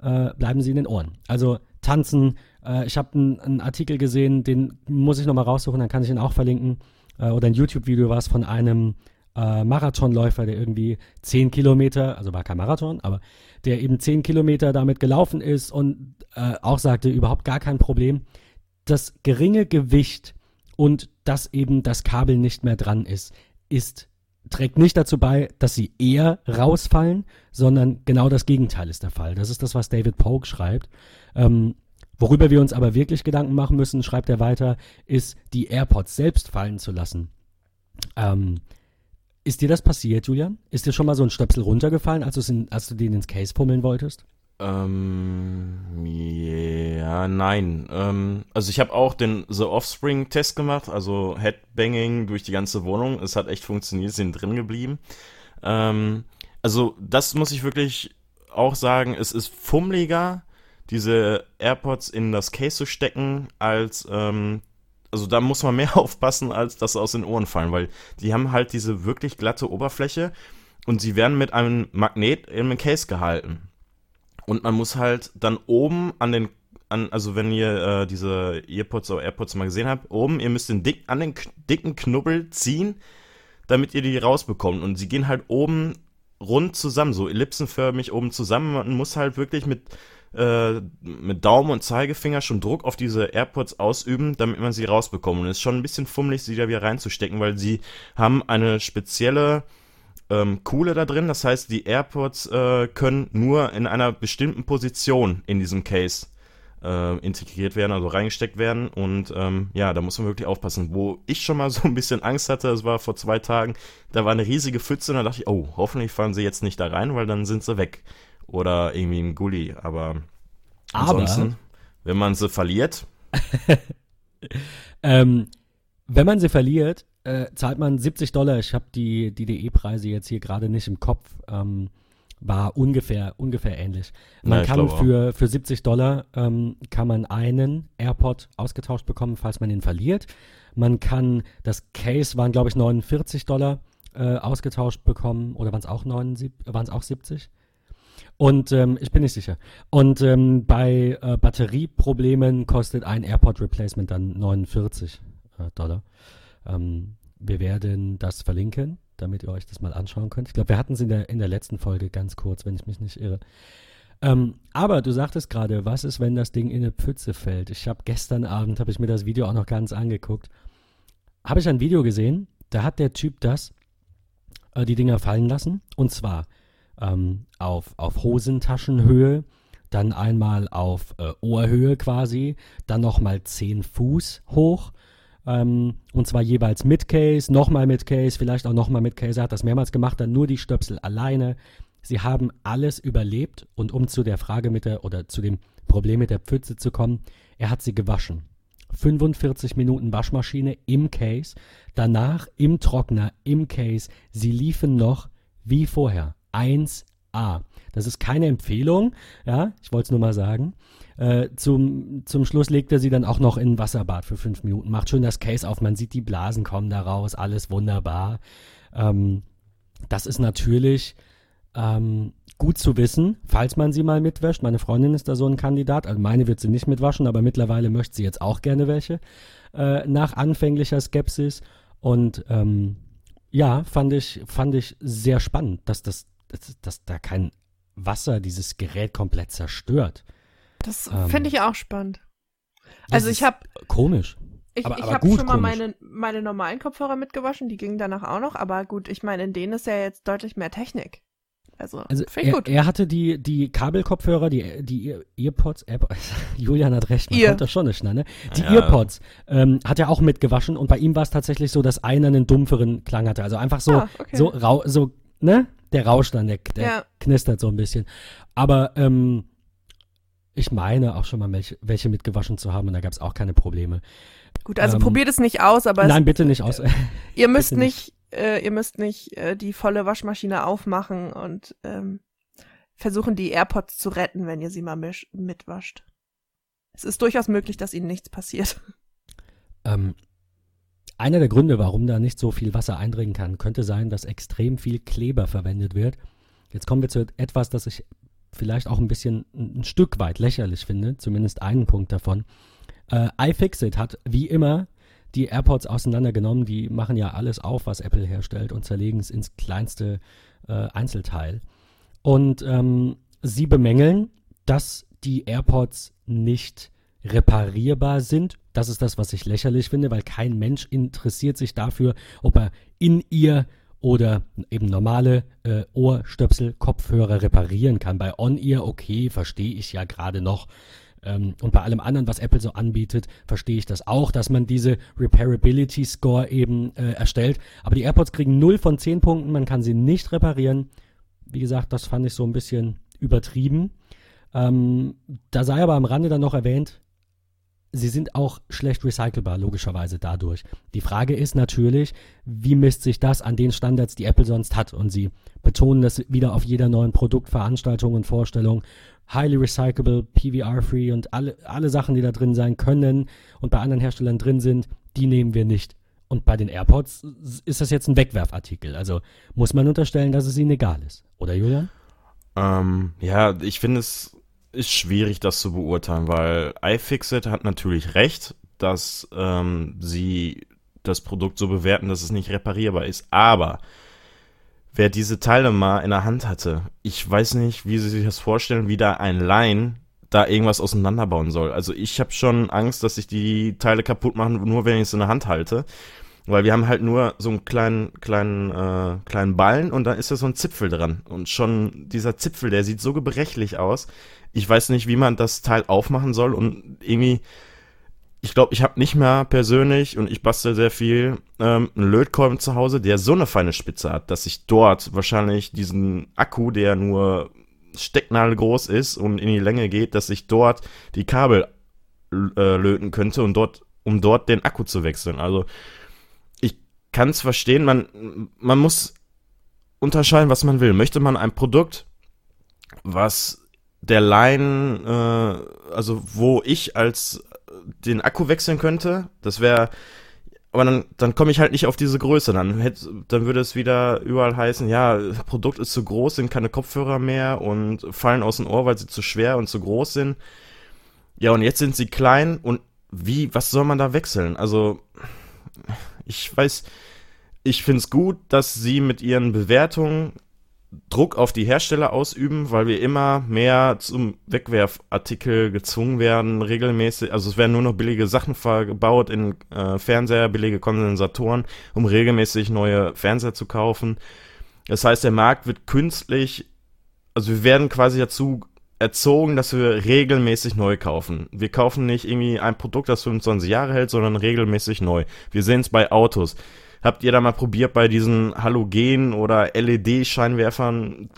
äh, bleiben sie in den Ohren. Also tanzen. Äh, ich habe einen Artikel gesehen, den muss ich nochmal raussuchen, dann kann ich ihn auch verlinken. Äh, oder ein YouTube-Video war es von einem äh, Marathonläufer, der irgendwie 10 Kilometer, also war kein Marathon, aber der eben 10 Kilometer damit gelaufen ist und äh, auch sagte, überhaupt gar kein Problem. Das geringe Gewicht und dass eben das Kabel nicht mehr dran ist, ist, trägt nicht dazu bei, dass sie eher rausfallen, sondern genau das Gegenteil ist der Fall. Das ist das, was David Polk schreibt. Ähm, worüber wir uns aber wirklich Gedanken machen müssen, schreibt er weiter, ist die AirPods selbst fallen zu lassen. Ähm, ist dir das passiert, Julian? Ist dir schon mal so ein Stöpsel runtergefallen, als, in, als du den ins Case fummeln wolltest? Ähm, ja, nein. Ähm, also ich habe auch den The Offspring-Test gemacht, also Headbanging durch die ganze Wohnung. Es hat echt funktioniert, sind drin geblieben. Ähm, also das muss ich wirklich auch sagen, es ist fummeliger, diese AirPods in das Case zu stecken, als ähm, also da muss man mehr aufpassen, als dass sie aus den Ohren fallen, weil die haben halt diese wirklich glatte Oberfläche und sie werden mit einem Magnet im Case gehalten. Und man muss halt dann oben an den, an, also wenn ihr äh, diese Earpods oder AirPods mal gesehen habt, oben, ihr müsst den dick, an den dicken Knubbel ziehen, damit ihr die rausbekommt. Und sie gehen halt oben rund zusammen, so ellipsenförmig oben zusammen. Man muss halt wirklich mit äh, mit Daumen und Zeigefinger schon Druck auf diese AirPods ausüben, damit man sie rausbekommt. Und es ist schon ein bisschen fummelig, sie da wieder reinzustecken, weil sie haben eine spezielle ähm, Kuhle da drin. Das heißt, die AirPods äh, können nur in einer bestimmten Position in diesem Case äh, integriert werden, also reingesteckt werden. Und ähm, ja, da muss man wirklich aufpassen. Wo ich schon mal so ein bisschen Angst hatte, das war vor zwei Tagen, da war eine riesige Pfütze und da dachte ich, oh, hoffentlich fallen sie jetzt nicht da rein, weil dann sind sie weg. Oder irgendwie ein Gully. Aber, Aber ansonsten, wenn man sie verliert. ähm, wenn man sie verliert, äh, zahlt man 70 Dollar. Ich habe die, die DE-Preise jetzt hier gerade nicht im Kopf. Ähm, war ungefähr, ungefähr ähnlich. Man ja, kann für, für 70 Dollar ähm, kann man einen AirPod ausgetauscht bekommen, falls man ihn verliert. Man kann, das Case waren glaube ich 49 Dollar äh, ausgetauscht bekommen oder waren es auch, auch 70? Und ähm, ich bin nicht sicher. Und ähm, bei äh, Batterieproblemen kostet ein AirPod Replacement dann 49 äh, Dollar. Ähm, wir werden das verlinken damit ihr euch das mal anschauen könnt. Ich glaube, wir hatten es in der, in der letzten Folge ganz kurz, wenn ich mich nicht irre. Ähm, aber du sagtest gerade, was ist, wenn das Ding in eine Pfütze fällt? Ich habe gestern Abend, habe ich mir das Video auch noch ganz angeguckt, habe ich ein Video gesehen, da hat der Typ das, äh, die Dinger fallen lassen, und zwar ähm, auf, auf Hosentaschenhöhe, dann einmal auf äh, Ohrhöhe quasi, dann nochmal 10 Fuß hoch ähm, und zwar jeweils mit Case, nochmal mit Case, vielleicht auch nochmal mit Case. Er hat das mehrmals gemacht, dann nur die Stöpsel alleine. Sie haben alles überlebt und um zu der Frage mit der oder zu dem Problem mit der Pfütze zu kommen, er hat sie gewaschen. 45 Minuten Waschmaschine im Case, danach im Trockner, im Case. Sie liefen noch wie vorher. 1A. Das ist keine Empfehlung, ja, ich wollte es nur mal sagen. Äh, zum, zum Schluss legt er sie dann auch noch in ein Wasserbad für fünf Minuten, macht schön das Case auf, man sieht die Blasen kommen da raus, alles wunderbar. Ähm, das ist natürlich ähm, gut zu wissen, falls man sie mal mitwäscht. Meine Freundin ist da so ein Kandidat, also meine wird sie nicht mitwaschen, aber mittlerweile möchte sie jetzt auch gerne welche, äh, nach anfänglicher Skepsis. Und ähm, ja, fand ich, fand ich sehr spannend, dass, das, dass, dass da kein Wasser dieses Gerät komplett zerstört. Das ähm, finde ich auch spannend. Also ich habe komisch. Ich, ich habe schon mal meine, meine normalen Kopfhörer mitgewaschen, die gingen danach auch noch, aber gut, ich meine, in denen ist ja jetzt deutlich mehr Technik. Also, also er, gut. er hatte die, die Kabelkopfhörer, die, die Earpods, Airpods, Julian hat recht, man Ear. kommt das schon nicht, ne? Die ja. Earpods ähm, hat er auch mitgewaschen und bei ihm war es tatsächlich so, dass einer einen dumpferen Klang hatte. Also einfach so, ah, okay. so, rau, so, ne? Der Rausch dann, der, der ja. knistert so ein bisschen. Aber ähm, ich meine auch schon mal welche, welche mitgewaschen zu haben und da gab es auch keine Probleme. Gut, also ähm, probiert es nicht aus, aber nein, bitte nicht aus. ihr müsst nicht, äh, ihr müsst nicht äh, die volle Waschmaschine aufmachen und ähm, versuchen die AirPods zu retten, wenn ihr sie mal mitwascht. Es ist durchaus möglich, dass ihnen nichts passiert. Ähm, einer der Gründe, warum da nicht so viel Wasser eindringen kann, könnte sein, dass extrem viel Kleber verwendet wird. Jetzt kommen wir zu etwas, das ich vielleicht auch ein bisschen ein Stück weit lächerlich finde, zumindest einen Punkt davon. Äh, iFixit hat wie immer die AirPods auseinandergenommen. Die machen ja alles auf, was Apple herstellt und zerlegen es ins kleinste äh, Einzelteil. Und ähm, sie bemängeln, dass die AirPods nicht reparierbar sind. Das ist das, was ich lächerlich finde, weil kein Mensch interessiert sich dafür, ob er in ihr oder eben normale äh, Ohrstöpsel, Kopfhörer reparieren kann. Bei On-Ear, okay, verstehe ich ja gerade noch. Ähm, und bei allem anderen, was Apple so anbietet, verstehe ich das auch, dass man diese Repairability Score eben äh, erstellt. Aber die AirPods kriegen 0 von 10 Punkten, man kann sie nicht reparieren. Wie gesagt, das fand ich so ein bisschen übertrieben. Ähm, da sei aber am Rande dann noch erwähnt, sie sind auch schlecht recycelbar, logischerweise dadurch. Die Frage ist natürlich, wie misst sich das an den Standards, die Apple sonst hat? Und sie betonen das wieder auf jeder neuen Produktveranstaltung und Vorstellung. Highly recyclable, PVR-free und alle, alle Sachen, die da drin sein können und bei anderen Herstellern drin sind, die nehmen wir nicht. Und bei den AirPods ist das jetzt ein Wegwerfartikel. Also muss man unterstellen, dass es ihnen egal ist. Oder Julian? Ähm, ja, ich finde es ist schwierig, das zu beurteilen, weil iFixit hat natürlich recht, dass ähm, sie das Produkt so bewerten, dass es nicht reparierbar ist. Aber wer diese Teile mal in der Hand hatte, ich weiß nicht, wie sie sich das vorstellen, wie da ein Line da irgendwas auseinanderbauen soll. Also ich habe schon Angst, dass ich die Teile kaputt machen, nur wenn ich es in der Hand halte. Weil wir haben halt nur so einen kleinen, kleinen, äh, kleinen Ballen und da ist ja so ein Zipfel dran. Und schon dieser Zipfel, der sieht so gebrechlich aus. Ich weiß nicht, wie man das Teil aufmachen soll und irgendwie, ich glaube, ich habe nicht mehr persönlich und ich bastel sehr viel ähm, einen Lötkolben zu Hause, der so eine feine Spitze hat, dass ich dort wahrscheinlich diesen Akku, der nur stecknadelgroß ist und in die Länge geht, dass ich dort die Kabel äh, löten könnte und dort, um dort den Akku zu wechseln. Also kann es verstehen, man, man muss unterscheiden, was man will. Möchte man ein Produkt, was der Line, äh, also wo ich als den Akku wechseln könnte, das wäre, aber dann, dann komme ich halt nicht auf diese Größe. Dann, hätte, dann würde es wieder überall heißen, ja, Produkt ist zu groß, sind keine Kopfhörer mehr und fallen aus dem Ohr, weil sie zu schwer und zu groß sind. Ja, und jetzt sind sie klein und wie, was soll man da wechseln? Also, ich weiß, ich finde es gut, dass sie mit ihren Bewertungen Druck auf die Hersteller ausüben, weil wir immer mehr zum Wegwerfartikel gezwungen werden, regelmäßig. Also es werden nur noch billige Sachen verbaut in äh, Fernseher, billige Kondensatoren, um regelmäßig neue Fernseher zu kaufen. Das heißt, der Markt wird künstlich, also wir werden quasi dazu erzogen, dass wir regelmäßig neu kaufen. Wir kaufen nicht irgendwie ein Produkt, das 25 Jahre hält, sondern regelmäßig neu. Wir sehen es bei Autos Habt ihr da mal probiert, bei diesen Halogen- oder LED-Scheinwerfern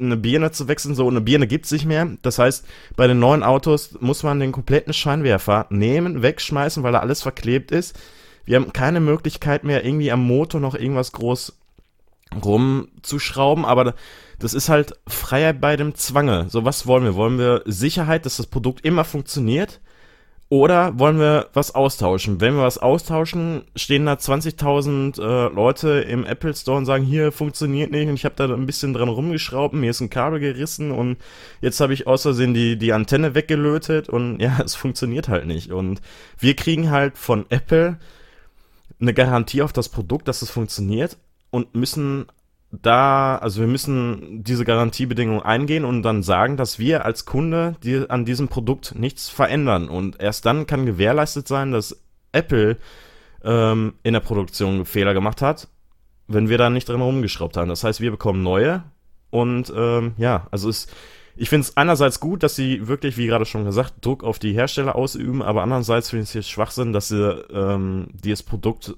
eine Birne zu wechseln? So, eine Birne gibt es nicht mehr. Das heißt, bei den neuen Autos muss man den kompletten Scheinwerfer nehmen, wegschmeißen, weil da alles verklebt ist. Wir haben keine Möglichkeit mehr, irgendwie am Motor noch irgendwas groß rumzuschrauben, aber das ist halt Freiheit bei dem Zwange. So, was wollen wir? Wollen wir Sicherheit, dass das Produkt immer funktioniert? Oder wollen wir was austauschen? Wenn wir was austauschen, stehen da 20.000 äh, Leute im Apple Store und sagen, hier funktioniert nicht und ich habe da ein bisschen dran rumgeschraubt, mir ist ein Kabel gerissen und jetzt habe ich außersehen die, die Antenne weggelötet und ja, es funktioniert halt nicht. Und wir kriegen halt von Apple eine Garantie auf das Produkt, dass es funktioniert und müssen da, also wir müssen diese Garantiebedingungen eingehen und dann sagen, dass wir als Kunde die, an diesem Produkt nichts verändern. Und erst dann kann gewährleistet sein, dass Apple ähm, in der Produktion Fehler gemacht hat, wenn wir da nicht drin rumgeschraubt haben. Das heißt, wir bekommen neue. Und ähm, ja, also es, ich finde es einerseits gut, dass sie wirklich, wie gerade schon gesagt, Druck auf die Hersteller ausüben, aber andererseits finde ich es Schwachsinn, dass sie ähm, dieses Produkt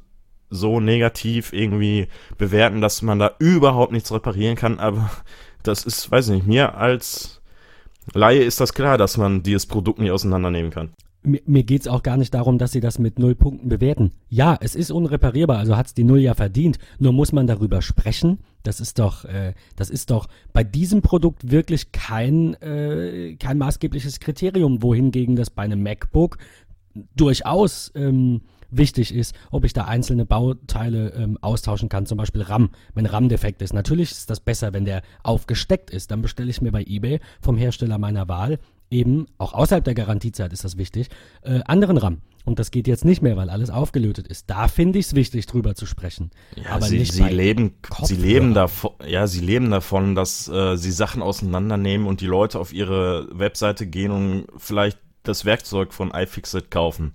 so negativ irgendwie bewerten, dass man da überhaupt nichts reparieren kann. Aber das ist, weiß ich nicht, mir als Laie ist das klar, dass man dieses Produkt nicht auseinandernehmen kann. Mir, mir geht es auch gar nicht darum, dass sie das mit null Punkten bewerten. Ja, es ist unreparierbar, also hat es die Null ja verdient. Nur muss man darüber sprechen. Das ist doch, äh, das ist doch bei diesem Produkt wirklich kein, äh, kein maßgebliches Kriterium, wohingegen das bei einem MacBook durchaus ähm, wichtig ist, ob ich da einzelne Bauteile ähm, austauschen kann, zum Beispiel RAM, wenn RAM defekt ist. Natürlich ist das besser, wenn der aufgesteckt ist. Dann bestelle ich mir bei eBay vom Hersteller meiner Wahl eben, auch außerhalb der Garantiezeit ist das wichtig, äh, anderen RAM. Und das geht jetzt nicht mehr, weil alles aufgelötet ist. Da finde ich es wichtig, drüber zu sprechen. Ja, aber sie, nicht sie leben, sie leben davon, ja, sie leben davon, dass äh, sie Sachen auseinandernehmen und die Leute auf ihre Webseite gehen und vielleicht das Werkzeug von iFixit kaufen.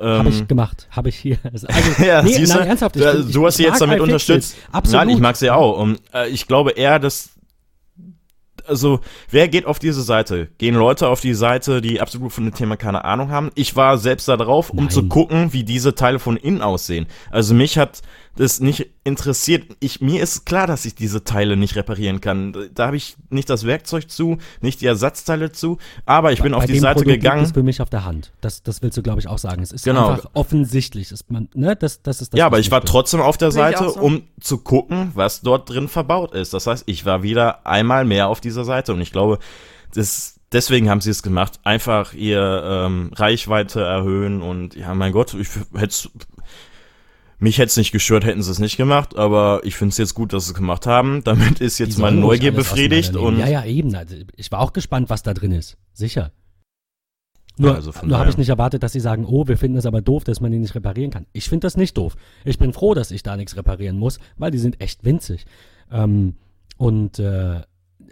Ähm, habe ich gemacht, habe ich hier. Also, ja, nee, nein, ernsthaft. Ich, du hast sie jetzt damit unterstützt. Absolut. Nein, ich mag sie auch. Und äh, ich glaube eher, dass also, wer geht auf diese Seite? Gehen Leute auf die Seite, die absolut von dem Thema keine Ahnung haben? Ich war selbst da drauf, um Nein. zu gucken, wie diese Teile von innen aussehen. Also mich hat das nicht interessiert. Ich, mir ist klar, dass ich diese Teile nicht reparieren kann. Da habe ich nicht das Werkzeug zu, nicht die Ersatzteile zu, aber ich bin bei, auf die Seite Produkt gegangen. Das ist für mich auf der Hand. Das, das willst du, glaube ich, auch sagen. Es ist genau. einfach offensichtlich. Ist man, ne? das, das ist das, ja, aber ich war will. trotzdem auf der Seite, so. um zu gucken, was dort drin verbaut ist. Das heißt, ich war wieder einmal mehr auf dieser Seite und ich glaube, das, deswegen haben sie es gemacht. Einfach ihr ähm, Reichweite erhöhen und ja, mein Gott, ich hätte mich hätte es nicht gestört, hätten sie es nicht gemacht, aber ich finde es jetzt gut, dass sie es gemacht haben. Damit ist jetzt meine Neugier befriedigt. Und ja, ja, eben. Also ich war auch gespannt, was da drin ist. Sicher. Nur, also nur habe ich nicht erwartet, dass sie sagen, oh, wir finden es aber doof, dass man die nicht reparieren kann. Ich finde das nicht doof. Ich bin froh, dass ich da nichts reparieren muss, weil die sind echt winzig. Ähm, und äh,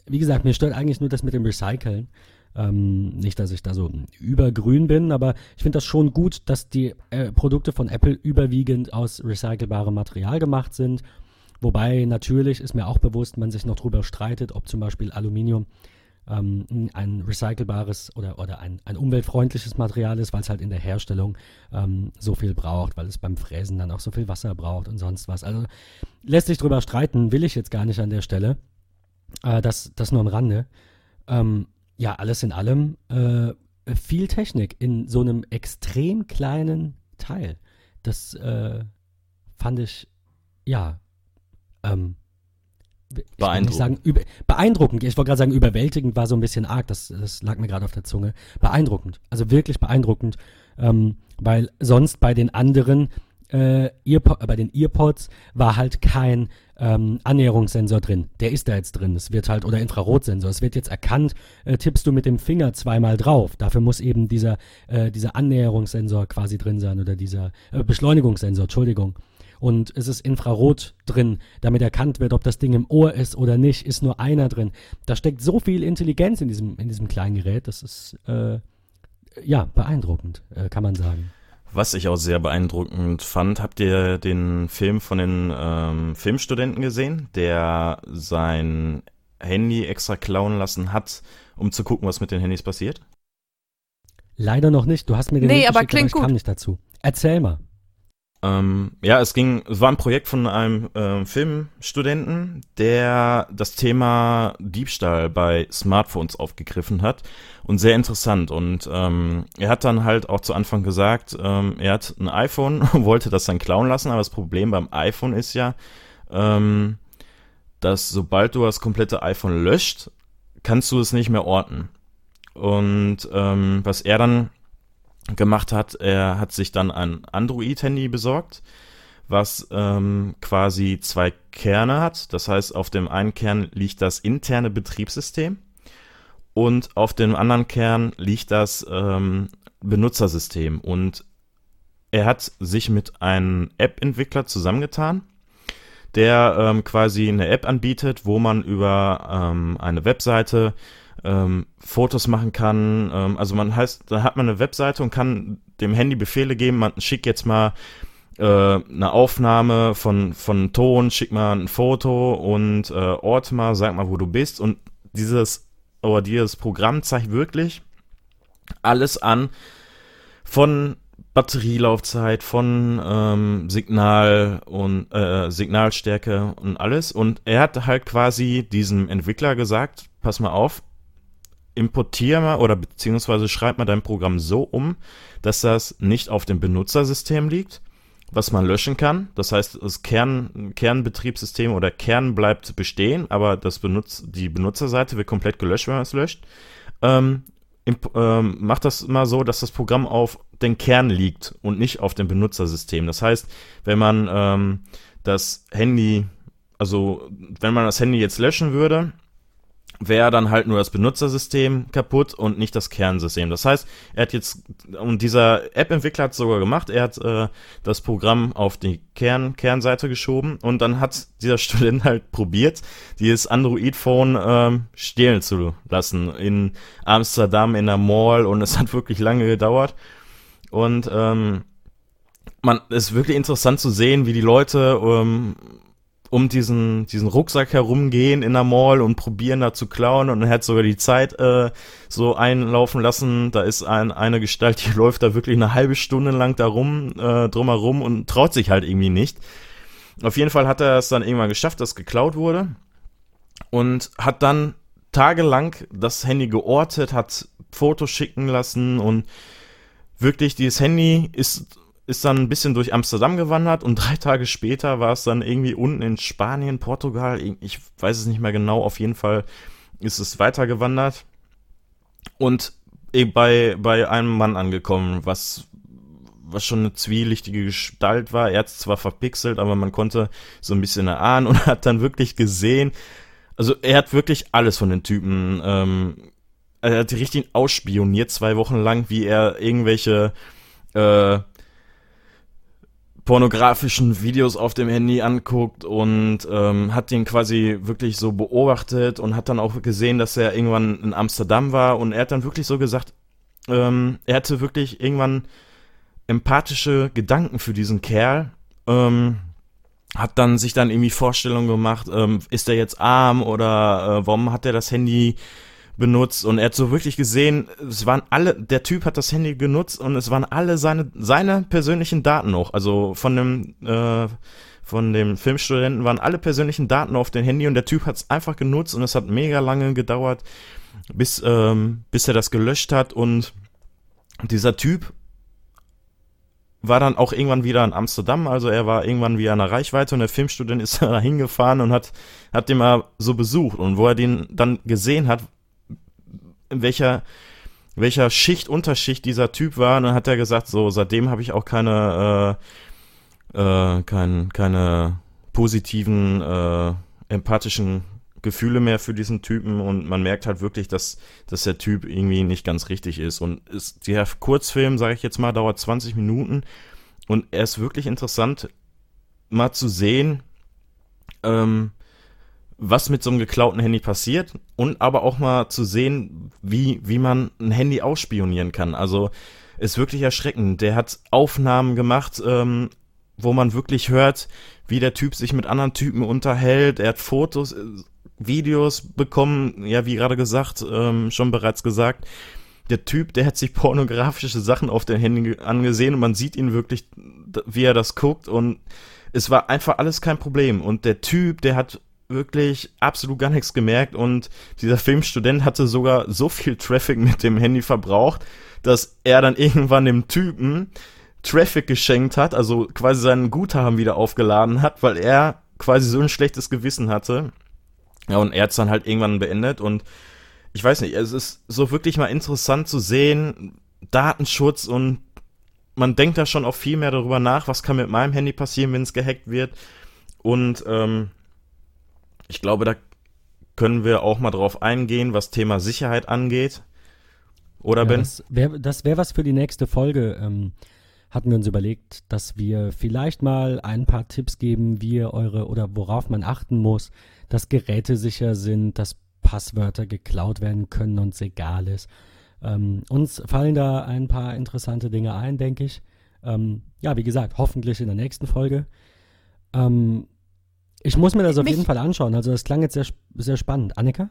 wie gesagt, mir stört eigentlich nur das mit dem Recyceln. Ähm, nicht, dass ich da so übergrün bin, aber ich finde das schon gut, dass die äh, Produkte von Apple überwiegend aus recycelbarem Material gemacht sind. Wobei natürlich ist mir auch bewusst, man sich noch darüber streitet, ob zum Beispiel Aluminium ähm, ein recycelbares oder, oder ein, ein umweltfreundliches Material ist, weil es halt in der Herstellung ähm, so viel braucht, weil es beim Fräsen dann auch so viel Wasser braucht und sonst was. Also lässt sich drüber streiten, will ich jetzt gar nicht an der Stelle. Äh, das, das nur am Rande. Ähm, ja, alles in allem äh, viel Technik in so einem extrem kleinen Teil. Das äh, fand ich, ja, ähm, beeindruckend. Ich sagen, über, beeindruckend. Ich wollte gerade sagen, überwältigend war so ein bisschen arg. Das, das lag mir gerade auf der Zunge. Beeindruckend. Also wirklich beeindruckend. Ähm, weil sonst bei den anderen äh, Earpo bei den Earpods war halt kein ähm, Annäherungssensor drin. Der ist da jetzt drin. Es wird halt, oder Infrarotsensor. Es wird jetzt erkannt, äh, tippst du mit dem Finger zweimal drauf. Dafür muss eben dieser, äh, dieser Annäherungssensor quasi drin sein oder dieser äh, Beschleunigungssensor, Entschuldigung und es ist Infrarot drin, damit erkannt wird, ob das Ding im Ohr ist oder nicht, ist nur einer drin. Da steckt so viel Intelligenz in diesem, in diesem kleinen Gerät, das ist äh, ja beeindruckend, äh, kann man sagen. Was ich auch sehr beeindruckend fand, habt ihr den Film von den ähm, Filmstudenten gesehen, der sein Handy extra klauen lassen hat, um zu gucken, was mit den Handys passiert? Leider noch nicht. Du hast mir den nee, aber klingt aber ich gut. kam nicht dazu. Erzähl mal. Ähm, ja, es ging, es war ein Projekt von einem äh, Filmstudenten, der das Thema Diebstahl bei Smartphones aufgegriffen hat und sehr interessant. Und ähm, er hat dann halt auch zu Anfang gesagt, ähm, er hat ein iPhone, wollte das dann klauen lassen, aber das Problem beim iPhone ist ja, ähm, dass sobald du das komplette iPhone löscht, kannst du es nicht mehr orten. Und ähm, was er dann gemacht hat. Er hat sich dann ein Android-Handy besorgt, was ähm, quasi zwei Kerne hat. Das heißt, auf dem einen Kern liegt das interne Betriebssystem und auf dem anderen Kern liegt das ähm, Benutzersystem. Und er hat sich mit einem App-Entwickler zusammengetan, der ähm, quasi eine App anbietet, wo man über ähm, eine Webseite ähm, Fotos machen kann. Ähm, also man heißt, da hat man eine Webseite und kann dem Handy Befehle geben, man schickt jetzt mal äh, eine Aufnahme von, von Ton, schick mal ein Foto und äh, Ort mal, sag mal, wo du bist. Und dieses, oder dieses Programm zeigt wirklich alles an von Batterielaufzeit, von ähm, Signal und äh, Signalstärke und alles. Und er hat halt quasi diesem Entwickler gesagt, pass mal auf, importiere mal oder beziehungsweise schreib mal dein Programm so um, dass das nicht auf dem Benutzersystem liegt, was man löschen kann. Das heißt, das Kern, Kernbetriebssystem oder Kern bleibt bestehen, aber das Benutz, die Benutzerseite wird komplett gelöscht, wenn man es löscht. Ähm, ähm, macht das mal so, dass das Programm auf den Kern liegt und nicht auf dem Benutzersystem. Das heißt, wenn man ähm, das Handy, also wenn man das Handy jetzt löschen würde, wäre dann halt nur das Benutzersystem kaputt und nicht das Kernsystem. Das heißt, er hat jetzt, und dieser App-Entwickler hat es sogar gemacht, er hat äh, das Programm auf die Kern, Kernseite geschoben und dann hat dieser Student halt probiert, dieses Android-Phone ähm, stehlen zu lassen in Amsterdam in der Mall und es hat wirklich lange gedauert. Und ähm, man ist wirklich interessant zu sehen, wie die Leute ähm, um diesen, diesen Rucksack herumgehen in der Mall und probieren da zu klauen und er hat sogar die Zeit äh, so einlaufen lassen. Da ist ein, eine Gestalt, die läuft da wirklich eine halbe Stunde lang da äh, drumherum und traut sich halt irgendwie nicht. Auf jeden Fall hat er es dann irgendwann geschafft, dass geklaut wurde und hat dann tagelang das Handy geortet, hat Fotos schicken lassen und wirklich dieses Handy ist ist dann ein bisschen durch Amsterdam gewandert und drei Tage später war es dann irgendwie unten in Spanien, Portugal, ich weiß es nicht mehr genau, auf jeden Fall ist es weitergewandert und bei, bei einem Mann angekommen, was, was schon eine zwielichtige Gestalt war. Er hat zwar verpixelt, aber man konnte so ein bisschen erahnen und hat dann wirklich gesehen, also er hat wirklich alles von den Typen, ähm, er hat richtig ausspioniert zwei Wochen lang, wie er irgendwelche äh, pornografischen Videos auf dem Handy anguckt und ähm, hat den quasi wirklich so beobachtet und hat dann auch gesehen, dass er irgendwann in Amsterdam war und er hat dann wirklich so gesagt, ähm, er hatte wirklich irgendwann empathische Gedanken für diesen Kerl. Ähm, hat dann sich dann irgendwie Vorstellungen gemacht, ähm, ist er jetzt arm oder äh, warum hat er das Handy benutzt und er hat so wirklich gesehen, es waren alle, der Typ hat das Handy genutzt und es waren alle seine, seine persönlichen Daten noch, also von dem, äh, von dem Filmstudenten waren alle persönlichen Daten auf dem Handy und der Typ hat es einfach genutzt und es hat mega lange gedauert, bis, ähm, bis er das gelöscht hat und dieser Typ war dann auch irgendwann wieder in Amsterdam, also er war irgendwann wieder in der Reichweite und der Filmstudent ist da hingefahren und hat, hat den mal so besucht. Und wo er den dann gesehen hat, in welcher, welcher Schicht, Unterschicht dieser Typ war, und dann hat er gesagt, so, seitdem habe ich auch keine, äh, äh, kein, keine positiven, äh, empathischen Gefühle mehr für diesen Typen. Und man merkt halt wirklich, dass, dass der Typ irgendwie nicht ganz richtig ist. Und ist, der Kurzfilm, sage ich jetzt mal, dauert 20 Minuten. Und er ist wirklich interessant, mal zu sehen, ähm, was mit so einem geklauten Handy passiert und aber auch mal zu sehen, wie, wie man ein Handy ausspionieren kann. Also ist wirklich erschreckend. Der hat Aufnahmen gemacht, ähm, wo man wirklich hört, wie der Typ sich mit anderen Typen unterhält. Er hat Fotos, äh, Videos bekommen, ja, wie gerade gesagt, ähm, schon bereits gesagt. Der Typ, der hat sich pornografische Sachen auf dem Handy angesehen und man sieht ihn wirklich, wie er das guckt und es war einfach alles kein Problem. Und der Typ, der hat wirklich absolut gar nichts gemerkt und dieser Filmstudent hatte sogar so viel Traffic mit dem Handy verbraucht, dass er dann irgendwann dem Typen Traffic geschenkt hat, also quasi seinen Guthaben wieder aufgeladen hat, weil er quasi so ein schlechtes Gewissen hatte. Ja, und er hat es dann halt irgendwann beendet und ich weiß nicht, es ist so wirklich mal interessant zu sehen, Datenschutz und man denkt da schon auch viel mehr darüber nach, was kann mit meinem Handy passieren, wenn es gehackt wird. Und ähm, ich glaube, da können wir auch mal drauf eingehen, was Thema Sicherheit angeht. Oder ja, Ben? Das wäre wär was für die nächste Folge. Ähm, hatten wir uns überlegt, dass wir vielleicht mal ein paar Tipps geben, wie ihr eure oder worauf man achten muss, dass Geräte sicher sind, dass Passwörter geklaut werden können und es egal ist. Ähm, uns fallen da ein paar interessante Dinge ein, denke ich. Ähm, ja, wie gesagt, hoffentlich in der nächsten Folge. Ähm, ich muss mir das auf Mich, jeden Fall anschauen. Also das klang jetzt sehr, sehr spannend. Annika?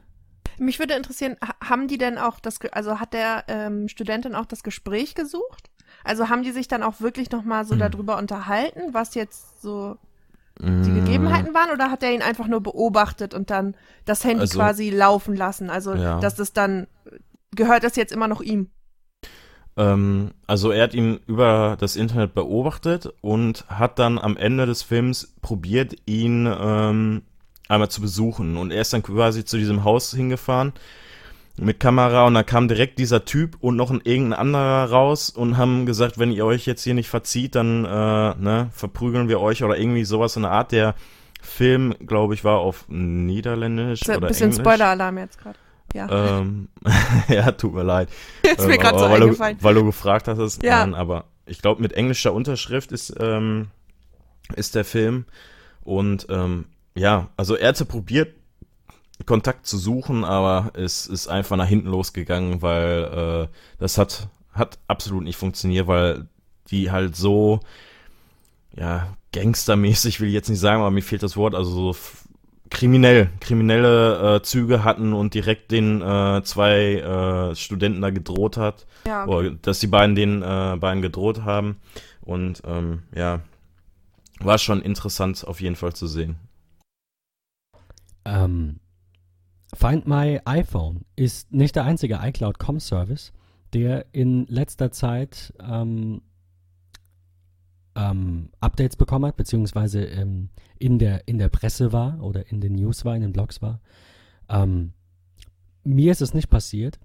Mich würde interessieren, haben die denn auch das, also hat der ähm, Studentin auch das Gespräch gesucht? Also haben die sich dann auch wirklich nochmal so mhm. darüber unterhalten, was jetzt so die mm. Gegebenheiten waren oder hat er ihn einfach nur beobachtet und dann das Handy also, quasi laufen lassen? Also, ja. dass das dann, gehört das jetzt immer noch ihm? Ähm, also er hat ihn über das Internet beobachtet und hat dann am Ende des Films probiert, ihn ähm, einmal zu besuchen. Und er ist dann quasi zu diesem Haus hingefahren mit Kamera und da kam direkt dieser Typ und noch ein irgendein anderer raus und haben gesagt, wenn ihr euch jetzt hier nicht verzieht, dann äh, ne, verprügeln wir euch oder irgendwie sowas in der Art. Der Film, glaube ich, war auf Niederländisch oder Englisch. Bisschen Spoiler-Alarm jetzt gerade. Ja. Ähm, ja, tut mir leid. Ist mir gerade so weil eingefallen. Du, weil du gefragt hast, ja. Nein, aber ich glaube, mit englischer Unterschrift ist, ähm, ist der Film. Und ähm, ja, also er hatte probiert, Kontakt zu suchen, aber es ist einfach nach hinten losgegangen, weil äh, das hat, hat absolut nicht funktioniert, weil die halt so, ja, gangstermäßig will ich jetzt nicht sagen, aber mir fehlt das Wort, also so kriminell, kriminelle äh, Züge hatten und direkt den äh, zwei äh, Studenten da gedroht hat. Ja. Oder dass die beiden den äh, beiden gedroht haben. Und ähm, ja, war schon interessant auf jeden Fall zu sehen. Ähm, Find My iPhone ist nicht der einzige iCloud.com-Service, der in letzter Zeit ähm, ähm, Updates bekommen hat, beziehungsweise ähm, in, der, in der Presse war oder in den News war, in den Blogs war. Ähm, mir ist es nicht passiert,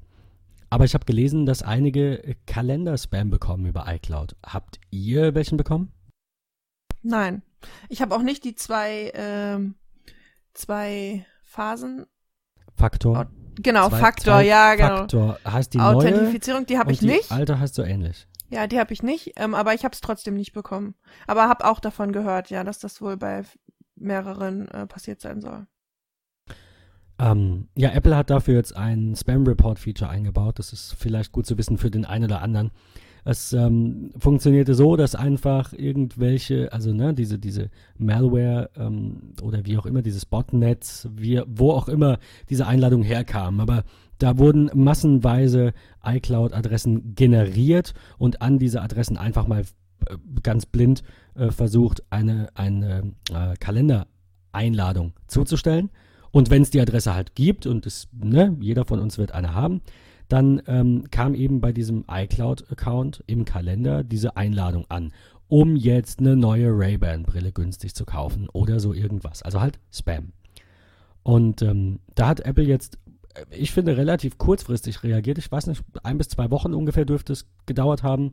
aber ich habe gelesen, dass einige Kalender-Spam bekommen über iCloud. Habt ihr welchen bekommen? Nein. Ich habe auch nicht die zwei, ähm, zwei Phasen. Faktor. Genau, zwei, Faktor, zwei ja, genau. Faktor heißt die Authentifizierung, neue die habe ich die nicht. Alte heißt so ähnlich. Ja, die habe ich nicht, ähm, aber ich habe es trotzdem nicht bekommen. Aber habe auch davon gehört, ja, dass das wohl bei mehreren äh, passiert sein soll. Ähm, ja, Apple hat dafür jetzt ein Spam-Report-Feature eingebaut. Das ist vielleicht gut zu wissen für den einen oder anderen. Es ähm, funktionierte so, dass einfach irgendwelche, also ne, diese, diese Malware ähm, oder wie auch immer, dieses Botnet, wie, wo auch immer diese Einladung herkam. Aber da wurden massenweise iCloud-Adressen generiert und an diese Adressen einfach mal äh, ganz blind äh, versucht, eine, eine äh, Kalendereinladung zuzustellen. Und wenn es die Adresse halt gibt und es, ne, jeder von uns wird eine haben, dann ähm, kam eben bei diesem iCloud-Account im Kalender diese Einladung an, um jetzt eine neue Ray-Ban-Brille günstig zu kaufen oder so irgendwas. Also halt Spam. Und ähm, da hat Apple jetzt, äh, ich finde, relativ kurzfristig reagiert. Ich weiß nicht, ein bis zwei Wochen ungefähr dürfte es gedauert haben.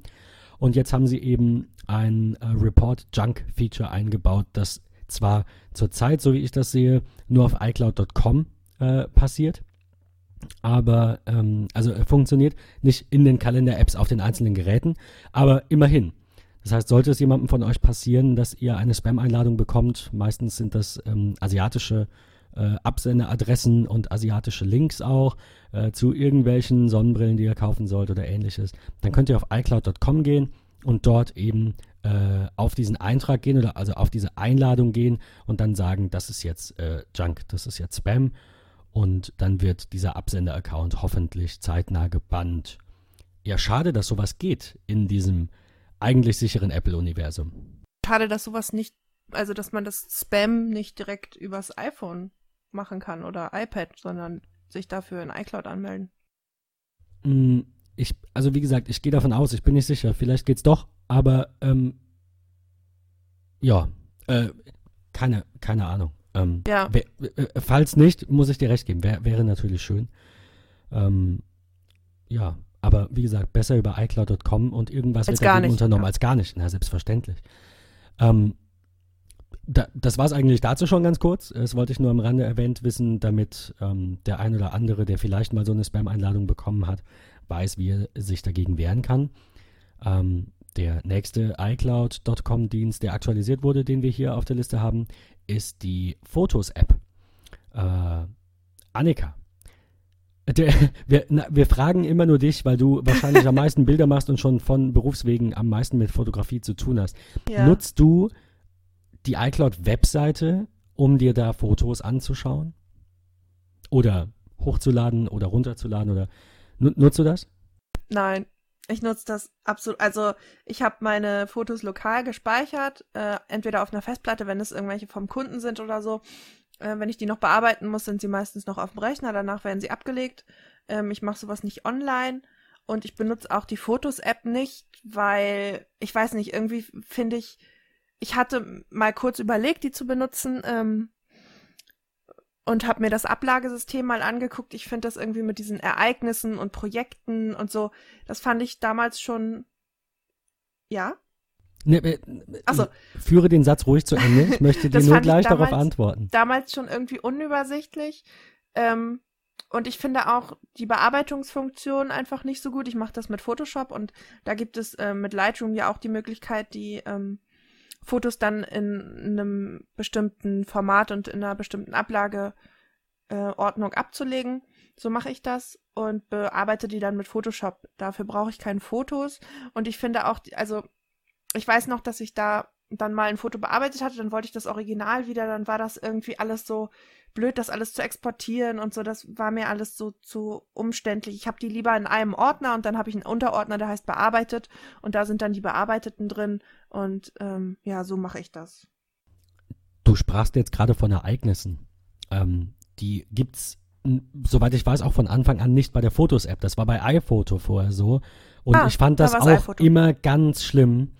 Und jetzt haben sie eben ein äh, Report Junk Feature eingebaut, das zwar zurzeit, so wie ich das sehe, nur auf iCloud.com äh, passiert, aber ähm, also funktioniert nicht in den Kalender-Apps auf den einzelnen Geräten, aber immerhin. Das heißt, sollte es jemandem von euch passieren, dass ihr eine Spam-Einladung bekommt, meistens sind das ähm, asiatische äh, Absenderadressen und asiatische Links auch äh, zu irgendwelchen Sonnenbrillen, die ihr kaufen sollt oder ähnliches, dann könnt ihr auf iCloud.com gehen und dort eben äh, auf diesen Eintrag gehen oder also auf diese Einladung gehen und dann sagen, das ist jetzt äh, Junk, das ist jetzt Spam und dann wird dieser Absender-Account hoffentlich zeitnah gebannt. Ja, schade, dass sowas geht in diesem eigentlich sicheren Apple-Universum. Schade, dass sowas nicht, also dass man das Spam nicht direkt übers iPhone machen kann oder iPad, sondern sich dafür in iCloud anmelden. Mm, ich, also wie gesagt, ich gehe davon aus, ich bin nicht sicher, vielleicht geht's doch, aber ähm, ja, äh, keine, keine Ahnung. Ähm, ja. Wär, äh, falls nicht, muss ich dir recht geben. Wär, wäre natürlich schön. Ähm, ja, aber wie gesagt, besser über iCloud.com und irgendwas als wird dagegen unternommen ja. als gar nicht. Na, selbstverständlich. Ähm, da, das war es eigentlich dazu schon ganz kurz. Das wollte ich nur am Rande erwähnt wissen, damit ähm, der ein oder andere, der vielleicht mal so eine Spam-Einladung bekommen hat, weiß, wie er sich dagegen wehren kann. Ähm, der nächste iCloud.com-Dienst, der aktualisiert wurde, den wir hier auf der Liste haben, ist die Fotos-App. Äh, Annika, der, wir, na, wir, fragen immer nur dich, weil du wahrscheinlich am meisten Bilder machst und schon von Berufswegen am meisten mit Fotografie zu tun hast. Ja. Nutzt du die iCloud-Webseite, um dir da Fotos anzuschauen? Oder hochzuladen oder runterzuladen? Oder nutzt du das? Nein, ich nutze das absolut. Also ich habe meine Fotos lokal gespeichert, äh, entweder auf einer Festplatte, wenn es irgendwelche vom Kunden sind oder so. Äh, wenn ich die noch bearbeiten muss, sind sie meistens noch auf dem Rechner. Danach werden sie abgelegt. Ähm, ich mache sowas nicht online und ich benutze auch die Fotos-App nicht, weil ich weiß nicht, irgendwie finde ich, ich hatte mal kurz überlegt, die zu benutzen. Ähm, und habe mir das Ablagesystem mal angeguckt. Ich finde das irgendwie mit diesen Ereignissen und Projekten und so, das fand ich damals schon. Ja? Ne, äh, also, führe den Satz ruhig zu Ende. Ich möchte dir nur gleich damals, darauf antworten. Damals schon irgendwie unübersichtlich. Ähm, und ich finde auch die Bearbeitungsfunktion einfach nicht so gut. Ich mache das mit Photoshop und da gibt es äh, mit Lightroom ja auch die Möglichkeit, die ähm, Fotos dann in einem bestimmten Format und in einer bestimmten Ablageordnung äh, abzulegen. So mache ich das und bearbeite die dann mit Photoshop. Dafür brauche ich keine Fotos. Und ich finde auch, also ich weiß noch, dass ich da dann mal ein Foto bearbeitet hatte, dann wollte ich das Original wieder, dann war das irgendwie alles so blöd, das alles zu exportieren und so. Das war mir alles so zu umständlich. Ich habe die lieber in einem Ordner und dann habe ich einen Unterordner, der heißt bearbeitet und da sind dann die bearbeiteten drin und ähm, ja, so mache ich das. Du sprachst jetzt gerade von Ereignissen. Ähm, die gibt's, soweit ich weiß, auch von Anfang an nicht bei der Fotos-App. Das war bei iPhoto vorher so. Und ah, ich fand das da auch iPhoto. immer ganz schlimm,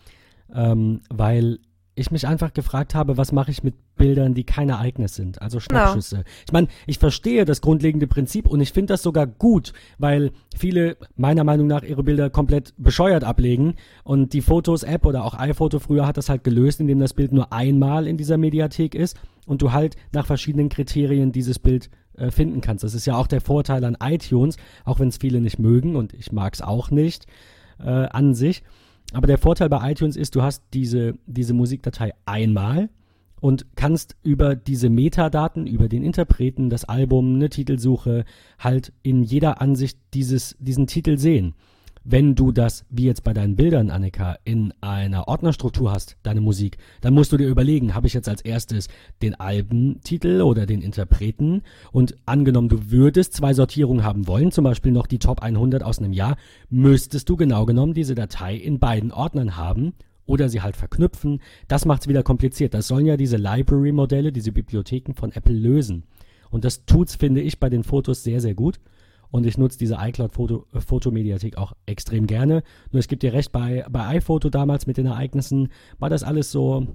ähm, weil ich mich einfach gefragt habe, was mache ich mit Bildern, die kein Ereignis sind, also Schnappschüsse. No. Ich meine, ich verstehe das grundlegende Prinzip und ich finde das sogar gut, weil viele meiner Meinung nach ihre Bilder komplett bescheuert ablegen und die Fotos-App oder auch iPhoto früher hat das halt gelöst, indem das Bild nur einmal in dieser Mediathek ist und du halt nach verschiedenen Kriterien dieses Bild äh, finden kannst. Das ist ja auch der Vorteil an iTunes, auch wenn es viele nicht mögen und ich mag es auch nicht äh, an sich Aber der Vorteil bei iTunes ist, du hast diese, diese Musikdatei einmal und kannst über diese Metadaten, über den Interpreten, das Album, eine Titelsuche halt in jeder Ansicht dieses, diesen Titel sehen. Wenn du das, wie jetzt bei deinen Bildern, Annika, in einer Ordnerstruktur hast, deine Musik, dann musst du dir überlegen, habe ich jetzt als erstes den Albentitel oder den Interpreten und angenommen, du würdest zwei Sortierungen haben wollen, zum Beispiel noch die Top 100 aus einem Jahr, müsstest du genau genommen diese Datei in beiden Ordnern haben oder sie halt verknüpfen. Das macht es wieder kompliziert. Das sollen ja diese Library-Modelle, diese Bibliotheken von Apple lösen. Und das tut's, finde ich, bei den Fotos sehr, sehr gut. Und ich nutze diese iCloud-Fotomediathek -Foto auch extrem gerne. Nur es gibt dir recht, bei, bei iPhoto damals mit den Ereignissen war das alles so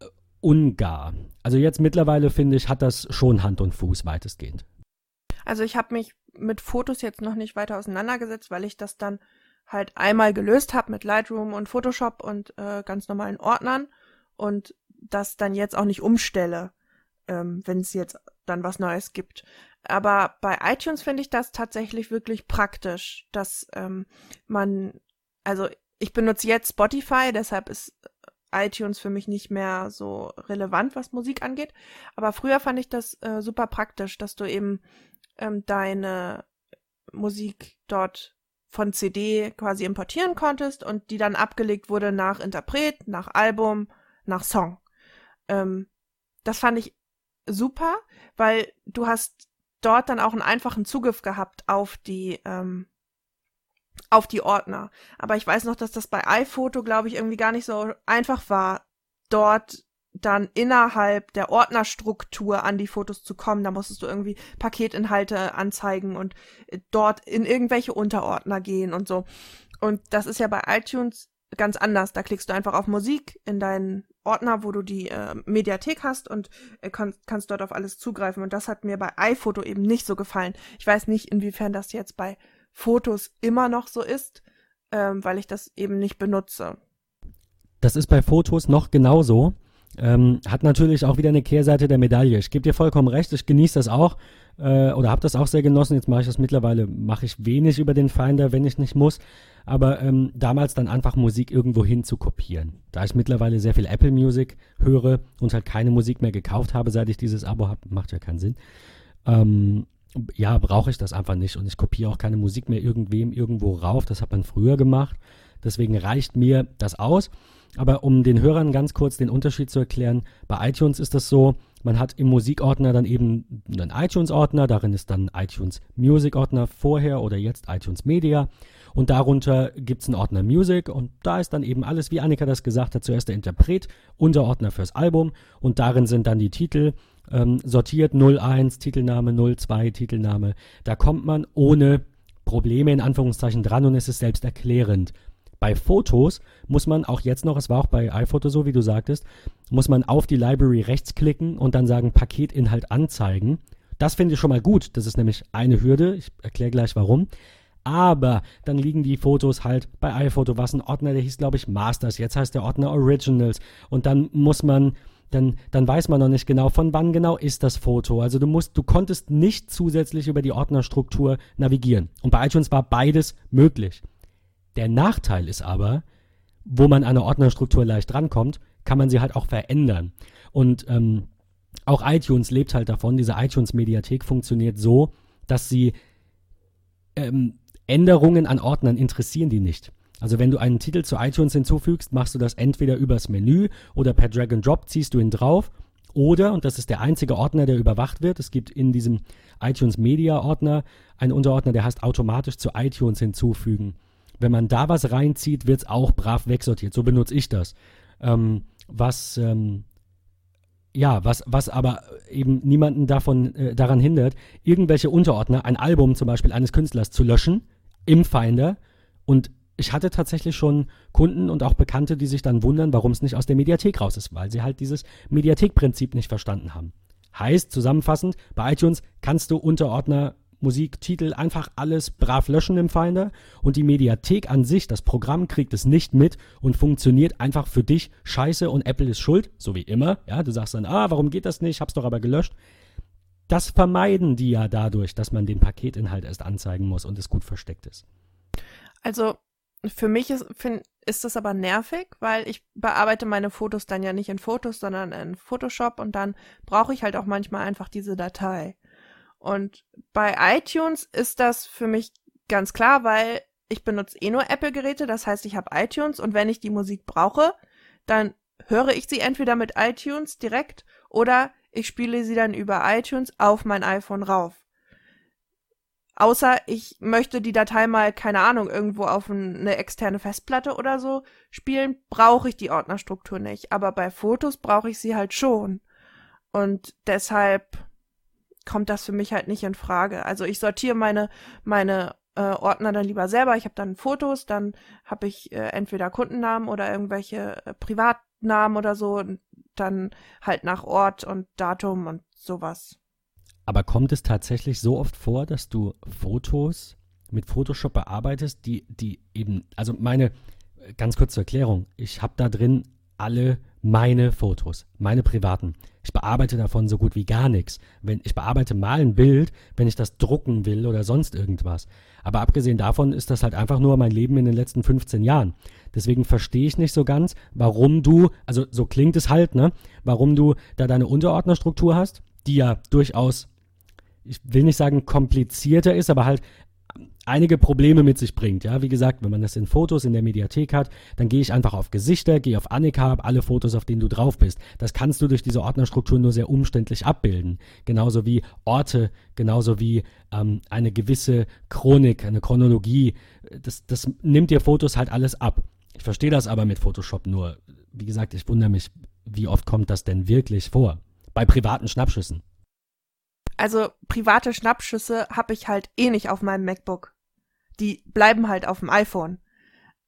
äh, ungar. Also jetzt mittlerweile, finde ich, hat das schon Hand und Fuß weitestgehend. Also ich habe mich mit Fotos jetzt noch nicht weiter auseinandergesetzt, weil ich das dann halt einmal gelöst habe mit Lightroom und Photoshop und äh, ganz normalen Ordnern und das dann jetzt auch nicht umstelle, ähm, wenn es jetzt dann was Neues gibt. Aber bei iTunes finde ich das tatsächlich wirklich praktisch, dass ähm, man, also ich benutze jetzt Spotify, deshalb ist iTunes für mich nicht mehr so relevant, was Musik angeht. Aber früher fand ich das äh, super praktisch, dass du eben ähm, deine Musik dort von CD quasi importieren konntest und die dann abgelegt wurde nach Interpret, nach Album, nach Song. Ähm, das fand ich super, weil du hast dort dann auch einen einfachen Zugriff gehabt auf die ähm, auf die Ordner. Aber ich weiß noch, dass das bei iPhoto, glaube ich, irgendwie gar nicht so einfach war, dort dann innerhalb der Ordnerstruktur an die Fotos zu kommen. Da musstest du irgendwie Paketinhalte anzeigen und äh, dort in irgendwelche Unterordner gehen und so. Und das ist ja bei iTunes ganz anders. Da klickst du einfach auf Musik in deinen Ordner, wo du die äh, Mediathek hast und äh, kann, kannst dort auf alles zugreifen. Und das hat mir bei iPhoto eben nicht so gefallen. Ich weiß nicht, inwiefern das jetzt bei Fotos immer noch so ist, ähm, weil ich das eben nicht benutze. Das ist bei Fotos noch genauso. Ähm, hat natürlich auch wieder eine Kehrseite der Medaille. Ich gebe dir vollkommen recht, ich genieße das auch äh, oder habe das auch sehr genossen. Jetzt mache ich das mittlerweile, mache ich wenig über den Finder, wenn ich nicht muss. Aber ähm, damals dann einfach Musik irgendwo hin zu kopieren. Da ich mittlerweile sehr viel Apple Music höre und halt keine Musik mehr gekauft habe, seit ich dieses Abo habe, macht ja keinen Sinn. Ähm, ja, brauche ich das einfach nicht und ich kopiere auch keine Musik mehr irgendwem irgendwo rauf. Das hat man früher gemacht. Deswegen reicht mir das aus. Aber um den Hörern ganz kurz den Unterschied zu erklären, bei iTunes ist das so, man hat im Musikordner dann eben einen iTunes-Ordner, darin ist dann iTunes Music-Ordner vorher oder jetzt iTunes Media und darunter gibt es einen Ordner Music und da ist dann eben alles, wie Annika das gesagt hat, zuerst der Interpret, Unterordner fürs Album und darin sind dann die Titel ähm, sortiert 01, Titelname 02, Titelname. Da kommt man ohne Probleme in Anführungszeichen dran und es ist selbst erklärend. Bei Fotos muss man auch jetzt noch, es war auch bei iPhoto so, wie du sagtest, muss man auf die Library rechts klicken und dann sagen Paketinhalt anzeigen. Das finde ich schon mal gut. Das ist nämlich eine Hürde. Ich erkläre gleich warum. Aber dann liegen die Fotos halt bei iPhoto, was ein Ordner, der hieß, glaube ich, Masters. Jetzt heißt der Ordner Originals. Und dann muss man, dann, dann weiß man noch nicht genau, von wann genau ist das Foto. Also du musst, du konntest nicht zusätzlich über die Ordnerstruktur navigieren. Und bei iTunes war beides möglich. Der Nachteil ist aber, wo man an eine Ordnerstruktur leicht rankommt, kann man sie halt auch verändern. Und ähm, auch iTunes lebt halt davon. Diese iTunes-Mediathek funktioniert so, dass sie ähm, Änderungen an Ordnern interessieren die nicht. Also wenn du einen Titel zu iTunes hinzufügst, machst du das entweder übers Menü oder per Drag and Drop ziehst du ihn drauf. Oder, und das ist der einzige Ordner, der überwacht wird, es gibt in diesem iTunes Media Ordner einen Unterordner, der heißt automatisch zu iTunes hinzufügen. Wenn man da was reinzieht, wird es auch brav wegsortiert. So benutze ich das. Ähm, was, ähm, ja, was, was aber eben niemanden davon, äh, daran hindert, irgendwelche Unterordner, ein Album zum Beispiel eines Künstlers zu löschen im Finder. Und ich hatte tatsächlich schon Kunden und auch Bekannte, die sich dann wundern, warum es nicht aus der Mediathek raus ist, weil sie halt dieses Mediathekprinzip nicht verstanden haben. Heißt zusammenfassend, bei iTunes kannst du Unterordner Musiktitel einfach alles brav löschen im Finder und die Mediathek an sich, das Programm kriegt es nicht mit und funktioniert einfach für dich scheiße und Apple ist schuld, so wie immer. Ja, du sagst dann, ah, warum geht das nicht? Hab's doch aber gelöscht. Das vermeiden die ja dadurch, dass man den Paketinhalt erst anzeigen muss und es gut versteckt ist. Also, für mich ist, find, ist das aber nervig, weil ich bearbeite meine Fotos dann ja nicht in Fotos, sondern in Photoshop und dann brauche ich halt auch manchmal einfach diese Datei. Und bei iTunes ist das für mich ganz klar, weil ich benutze eh nur Apple-Geräte, das heißt, ich habe iTunes und wenn ich die Musik brauche, dann höre ich sie entweder mit iTunes direkt oder ich spiele sie dann über iTunes auf mein iPhone rauf. Außer ich möchte die Datei mal, keine Ahnung, irgendwo auf eine externe Festplatte oder so spielen, brauche ich die Ordnerstruktur nicht. Aber bei Fotos brauche ich sie halt schon. Und deshalb kommt das für mich halt nicht in Frage. Also ich sortiere meine, meine äh, Ordner dann lieber selber. Ich habe dann Fotos, dann habe ich äh, entweder Kundennamen oder irgendwelche äh, Privatnamen oder so. Dann halt nach Ort und Datum und sowas. Aber kommt es tatsächlich so oft vor, dass du Fotos mit Photoshop bearbeitest, die, die eben, also meine, ganz kurz zur Erklärung, ich habe da drin alle meine Fotos, meine privaten. Ich bearbeite davon so gut wie gar nichts. Wenn, ich bearbeite mal ein Bild, wenn ich das drucken will oder sonst irgendwas. Aber abgesehen davon ist das halt einfach nur mein Leben in den letzten 15 Jahren. Deswegen verstehe ich nicht so ganz, warum du, also so klingt es halt, ne, warum du da deine Unterordnerstruktur hast, die ja durchaus ich will nicht sagen komplizierter ist, aber halt einige Probleme mit sich bringt. Ja, wie gesagt, wenn man das in Fotos in der Mediathek hat, dann gehe ich einfach auf Gesichter, gehe auf Annika, habe alle Fotos, auf denen du drauf bist. Das kannst du durch diese Ordnerstruktur nur sehr umständlich abbilden. Genauso wie Orte, genauso wie ähm, eine gewisse Chronik, eine Chronologie. Das, das nimmt dir Fotos halt alles ab. Ich verstehe das aber mit Photoshop nur. Wie gesagt, ich wundere mich, wie oft kommt das denn wirklich vor? Bei privaten Schnappschüssen. Also private Schnappschüsse habe ich halt eh nicht auf meinem MacBook. Die bleiben halt auf dem iPhone.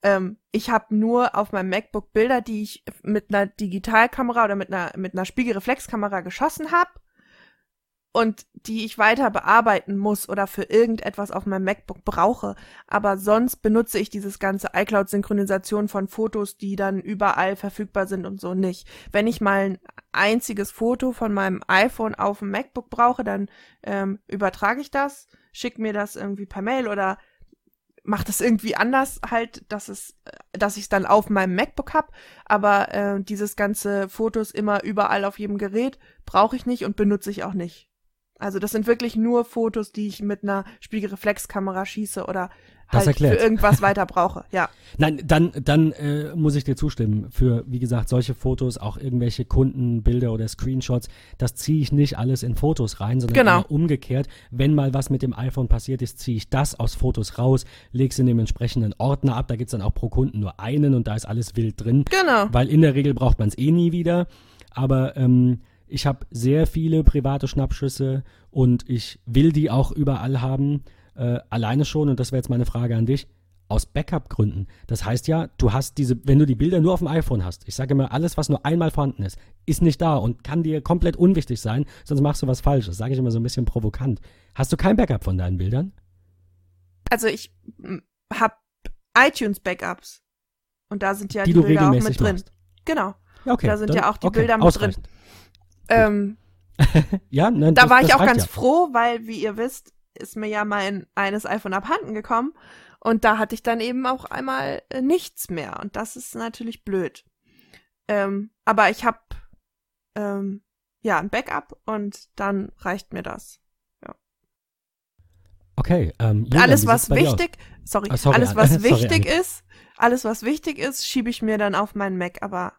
Ähm, ich habe nur auf meinem MacBook Bilder, die ich mit einer Digitalkamera oder mit einer mit einer Spiegelreflexkamera geschossen habe und die ich weiter bearbeiten muss oder für irgendetwas auf meinem MacBook brauche. Aber sonst benutze ich dieses ganze iCloud-Synchronisation von Fotos, die dann überall verfügbar sind und so nicht. Wenn ich mal ein einziges Foto von meinem iPhone auf dem MacBook brauche, dann ähm, übertrage ich das, schicke mir das irgendwie per Mail oder mache das irgendwie anders halt, dass es, dass ich es dann auf meinem MacBook hab. Aber äh, dieses ganze Fotos immer überall auf jedem Gerät brauche ich nicht und benutze ich auch nicht. Also das sind wirklich nur Fotos, die ich mit einer Spiegelreflexkamera schieße oder halt für irgendwas weiter brauche. Ja. Nein, dann dann äh, muss ich dir zustimmen. Für wie gesagt solche Fotos, auch irgendwelche Kundenbilder oder Screenshots, das ziehe ich nicht alles in Fotos rein, sondern genau. umgekehrt. Wenn mal was mit dem iPhone passiert ist, ziehe ich das aus Fotos raus, lege es in dem entsprechenden Ordner ab. Da gibt's dann auch pro Kunden nur einen und da ist alles wild drin. Genau. Weil in der Regel braucht man es eh nie wieder. Aber ähm, ich habe sehr viele private Schnappschüsse und ich will die auch überall haben. Äh, alleine schon, und das wäre jetzt meine Frage an dich, aus Backup-Gründen. Das heißt ja, du hast diese, wenn du die Bilder nur auf dem iPhone hast, ich sage immer, alles, was nur einmal vorhanden ist, ist nicht da und kann dir komplett unwichtig sein, sonst machst du was Falsches. Sage ich immer so ein bisschen provokant. Hast du kein Backup von deinen Bildern? Also ich habe iTunes-Backups. Und da sind ja die, die Bilder auch mit drin. Machst. Genau. Okay, da sind ja auch die okay, Bilder mit drin. Ähm, ja, nein, da das, war ich auch ganz ja. froh, weil, wie ihr wisst, ist mir ja mein eines iPhone abhanden gekommen und da hatte ich dann eben auch einmal äh, nichts mehr und das ist natürlich blöd. Ähm, aber ich habe ähm, ja ein Backup und dann reicht mir das. Ja. Okay. Ähm, Julian, alles was wichtig, sorry, oh, sorry, alles was sorry, wichtig ist, alles was wichtig ist, schiebe ich mir dann auf meinen Mac. Aber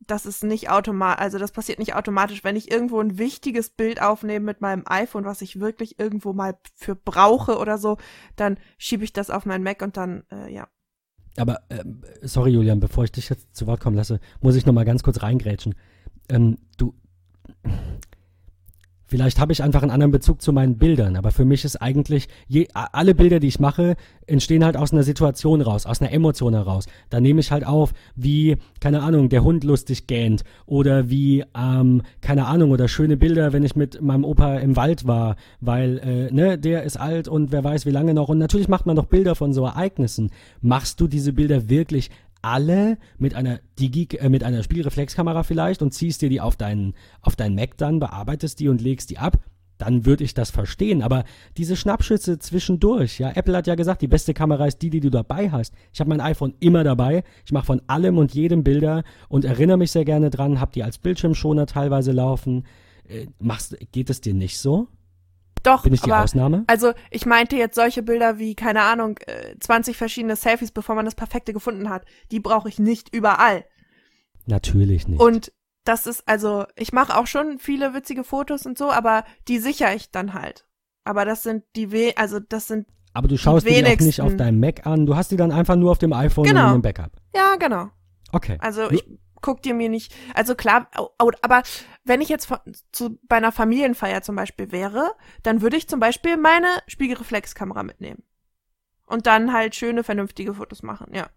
das ist nicht automatisch, also das passiert nicht automatisch, wenn ich irgendwo ein wichtiges Bild aufnehme mit meinem iPhone, was ich wirklich irgendwo mal für brauche oder so, dann schiebe ich das auf meinen Mac und dann, äh, ja. Aber, äh, sorry Julian, bevor ich dich jetzt zu Wort kommen lasse, muss ich noch mal ganz kurz reingrätschen. Ähm, du, Vielleicht habe ich einfach einen anderen Bezug zu meinen Bildern, aber für mich ist eigentlich, je, alle Bilder, die ich mache, entstehen halt aus einer Situation raus, aus einer Emotion heraus. Da nehme ich halt auf, wie, keine Ahnung, der Hund lustig gähnt oder wie, ähm, keine Ahnung, oder schöne Bilder, wenn ich mit meinem Opa im Wald war, weil, äh, ne, der ist alt und wer weiß wie lange noch. Und natürlich macht man doch Bilder von so Ereignissen. Machst du diese Bilder wirklich alle mit einer Digi, äh, mit einer Spielreflexkamera vielleicht und ziehst dir die auf deinen, auf deinen Mac dann, bearbeitest die und legst die ab. dann würde ich das verstehen. Aber diese Schnappschüsse zwischendurch, ja, Apple hat ja gesagt, die beste Kamera ist die, die du dabei hast. Ich habe mein iPhone immer dabei. Ich mache von allem und jedem Bilder und erinnere mich sehr gerne dran, habe die als Bildschirmschoner teilweise laufen. Äh, machst, geht es dir nicht so? Doch, Bin ich die aber, Ausnahme? Also ich meinte jetzt solche Bilder wie, keine Ahnung, 20 äh, verschiedene Selfies, bevor man das perfekte gefunden hat. Die brauche ich nicht überall. Natürlich nicht. Und das ist, also, ich mache auch schon viele witzige Fotos und so, aber die sichere ich dann halt. Aber das sind die we also das sind Aber du schaust die, auch nicht auf deinem Mac an, du hast die dann einfach nur auf dem iPhone genau. in einem Backup. Ja, genau. Okay. Also ich guck dir mir nicht, also klar, aber wenn ich jetzt zu, bei einer Familienfeier zum Beispiel wäre, dann würde ich zum Beispiel meine Spiegelreflexkamera mitnehmen. Und dann halt schöne, vernünftige Fotos machen, ja.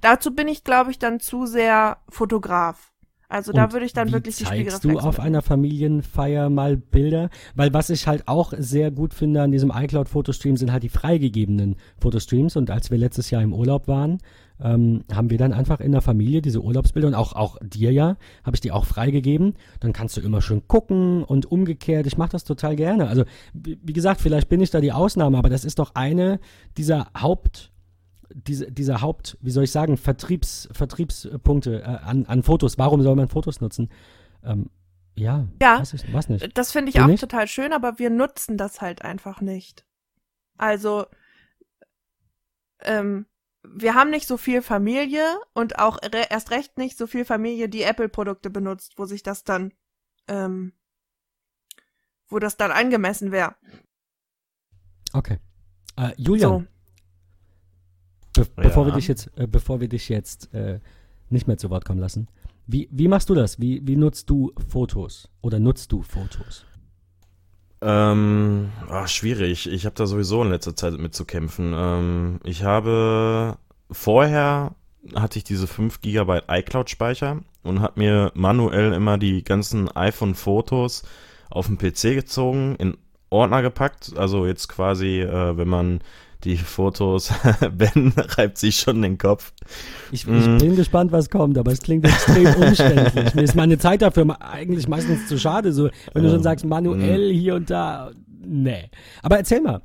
Dazu bin ich, glaube ich, dann zu sehr Fotograf. Also da würde ich dann wirklich die Zeigst du auf einer Familienfeier mal Bilder? Weil was ich halt auch sehr gut finde an diesem iCloud-Fotostream sind halt die freigegebenen Fotostreams. Und als wir letztes Jahr im Urlaub waren, ähm, haben wir dann einfach in der Familie diese Urlaubsbilder und auch, auch dir ja, habe ich die auch freigegeben. Dann kannst du immer schön gucken und umgekehrt. Ich mache das total gerne. Also wie gesagt, vielleicht bin ich da die Ausnahme, aber das ist doch eine dieser Haupt- diese, dieser Haupt, wie soll ich sagen, Vertriebs, Vertriebspunkte äh, an, an Fotos. Warum soll man Fotos nutzen? Ähm, ja, ja weiß ich, was nicht. das finde ich du auch nicht? total schön, aber wir nutzen das halt einfach nicht. Also, ähm, wir haben nicht so viel Familie und auch re erst recht nicht so viel Familie, die Apple-Produkte benutzt, wo sich das dann, ähm, wo das dann angemessen wäre. Okay. Äh, Julian, so. Be bevor ja. wir dich jetzt, äh, bevor wir dich jetzt äh, nicht mehr zu Wort kommen lassen, wie, wie machst du das? Wie, wie nutzt du Fotos oder nutzt du Fotos? Ähm, ach, schwierig. Ich habe da sowieso in letzter Zeit mit zu kämpfen. Ähm, ich habe vorher hatte ich diese 5 GB iCloud-Speicher und habe mir manuell immer die ganzen iPhone-Fotos auf den PC gezogen, in Ordner gepackt. Also jetzt quasi, äh, wenn man die Fotos, Ben reibt sich schon den Kopf. Ich, ich mm. bin gespannt, was kommt, aber es klingt extrem umständlich. Mir ist meine Zeit dafür eigentlich meistens zu schade, so wenn du schon sagst, manuell mm. hier und da. Nee. Aber erzähl mal.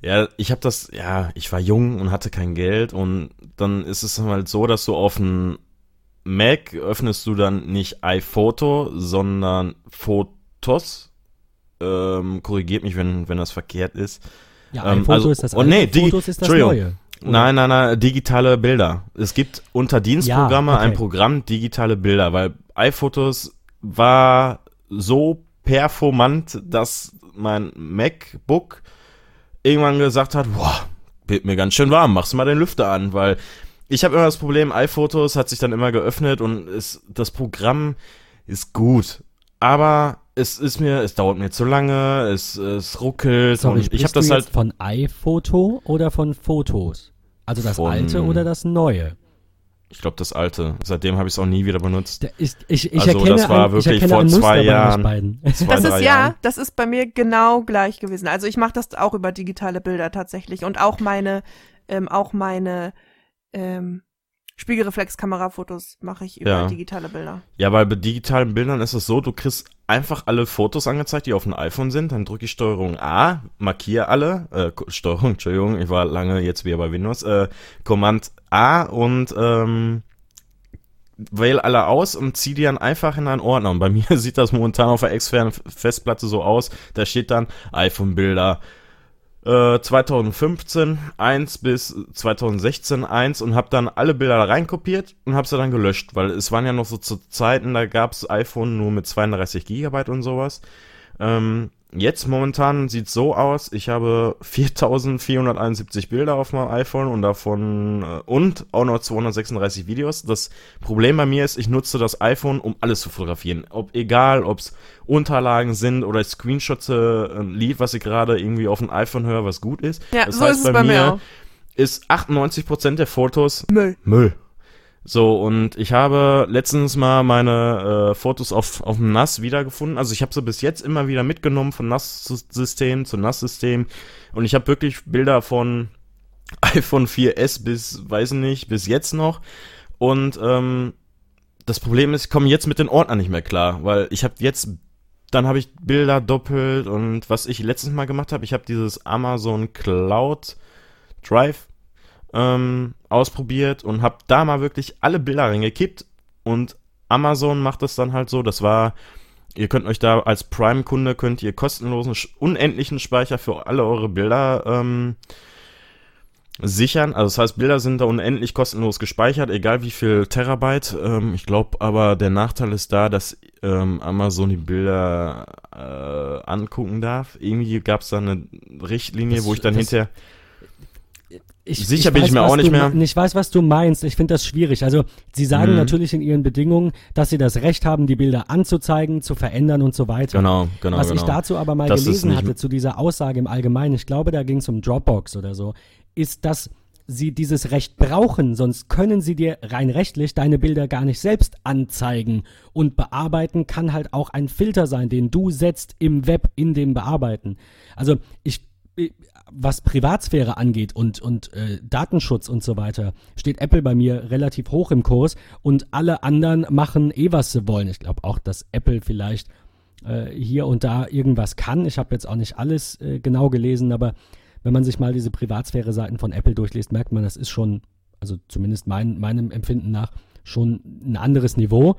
Ja, ich habe das, ja, ich war jung und hatte kein Geld und dann ist es halt so, dass du auf dem Mac öffnest du dann nicht iPhoto, sondern Fotos. Ähm, korrigiert mich, wenn, wenn das verkehrt ist. Ja, ein ähm, Foto also, ist das oh, alte, nee, Fotos ist das neue. Oder? Nein, nein, nein, digitale Bilder. Es gibt unter Dienstprogramme ja, okay. ein Programm digitale Bilder, weil iPhotos war so performant, dass mein MacBook irgendwann gesagt hat, boah, wird mir ganz schön warm, machst du mal den Lüfter an, weil ich habe immer das Problem, iPhotos hat sich dann immer geöffnet und es, das Programm ist gut, aber es ist mir, es dauert mir zu lange, es, es ruckelt Sorry, und ich habe das halt von iPhoto oder von Fotos? Also das von, alte oder das neue? Ich glaube das alte. Seitdem habe ich es auch nie wieder benutzt. Ist, ich, ich also erkenne das war ein, wirklich vor zwei Jahren. Zwei, das ist ja, das ist bei mir genau gleich gewesen. Also ich mache das auch über digitale Bilder tatsächlich und auch meine, ähm, auch meine ähm, Spiegelreflexkamerafotos mache ich über ja. digitale Bilder. Ja, weil bei digitalen Bildern ist es so, du kriegst einfach alle Fotos angezeigt, die auf dem iPhone sind, dann drücke ich Steuerung A, markiere alle, äh, Steuerung, Entschuldigung, ich war lange jetzt wieder bei Windows, äh, Command A und ähm, wähle alle aus und ziehe die dann einfach in einen Ordner. Und bei mir sieht das momentan auf der externen Festplatte so aus, da steht dann iPhone-Bilder, 2015 äh, 1 bis 2016 1 und habe dann alle Bilder da reinkopiert und habe sie dann gelöscht, weil es waren ja noch so zu Zeiten, da gab es iPhone nur mit 32 Gigabyte und sowas. Ähm, Jetzt momentan sieht es so aus, ich habe 4471 Bilder auf meinem iPhone und davon äh, und auch noch 236 Videos. Das Problem bei mir ist, ich nutze das iPhone, um alles zu fotografieren. Ob egal, ob es Unterlagen sind oder Screenshots, äh, ein Lied, was ich gerade irgendwie auf dem iPhone höre, was gut ist. Ja, das so heißt, ist es bei, bei mir, mir ist 98% der Fotos Müll. Müll. So, und ich habe letztens mal meine äh, Fotos auf, auf dem NAS wiedergefunden. Also ich habe sie bis jetzt immer wieder mitgenommen von NAS-System zu NAS-System. Und ich habe wirklich Bilder von iPhone 4S bis, weiß nicht, bis jetzt noch. Und ähm, das Problem ist, ich komme jetzt mit den Ordnern nicht mehr klar, weil ich habe jetzt dann habe ich Bilder doppelt und was ich letztens mal gemacht habe, ich habe dieses Amazon Cloud Drive ähm, ausprobiert und habe da mal wirklich alle Bilder reingekippt und Amazon macht das dann halt so, das war, ihr könnt euch da als Prime-Kunde, könnt ihr kostenlosen, unendlichen Speicher für alle eure Bilder ähm, sichern. Also das heißt, Bilder sind da unendlich kostenlos gespeichert, egal wie viel Terabyte. Ähm, ich glaube aber, der Nachteil ist da, dass ähm, Amazon die Bilder äh, angucken darf. Irgendwie gab es da eine Richtlinie, das, wo ich dann hinterher ich, Sicher ich bin weiß, ich mir auch nicht mehr. Ich weiß, was du meinst. Ich finde das schwierig. Also, sie sagen mhm. natürlich in ihren Bedingungen, dass sie das Recht haben, die Bilder anzuzeigen, zu verändern und so weiter. Genau, genau. Was genau. ich dazu aber mal das gelesen hatte, zu dieser Aussage im Allgemeinen, ich glaube, da ging es um Dropbox oder so, ist, dass sie dieses Recht brauchen, sonst können sie dir rein rechtlich deine Bilder gar nicht selbst anzeigen. Und bearbeiten kann halt auch ein Filter sein, den du setzt im Web in dem Bearbeiten. Also ich was Privatsphäre angeht und, und äh, Datenschutz und so weiter, steht Apple bei mir relativ hoch im Kurs und alle anderen machen eh, was sie wollen. Ich glaube auch, dass Apple vielleicht äh, hier und da irgendwas kann. Ich habe jetzt auch nicht alles äh, genau gelesen, aber wenn man sich mal diese Privatsphäre-Seiten von Apple durchliest, merkt man, das ist schon, also zumindest mein, meinem Empfinden nach, schon ein anderes Niveau.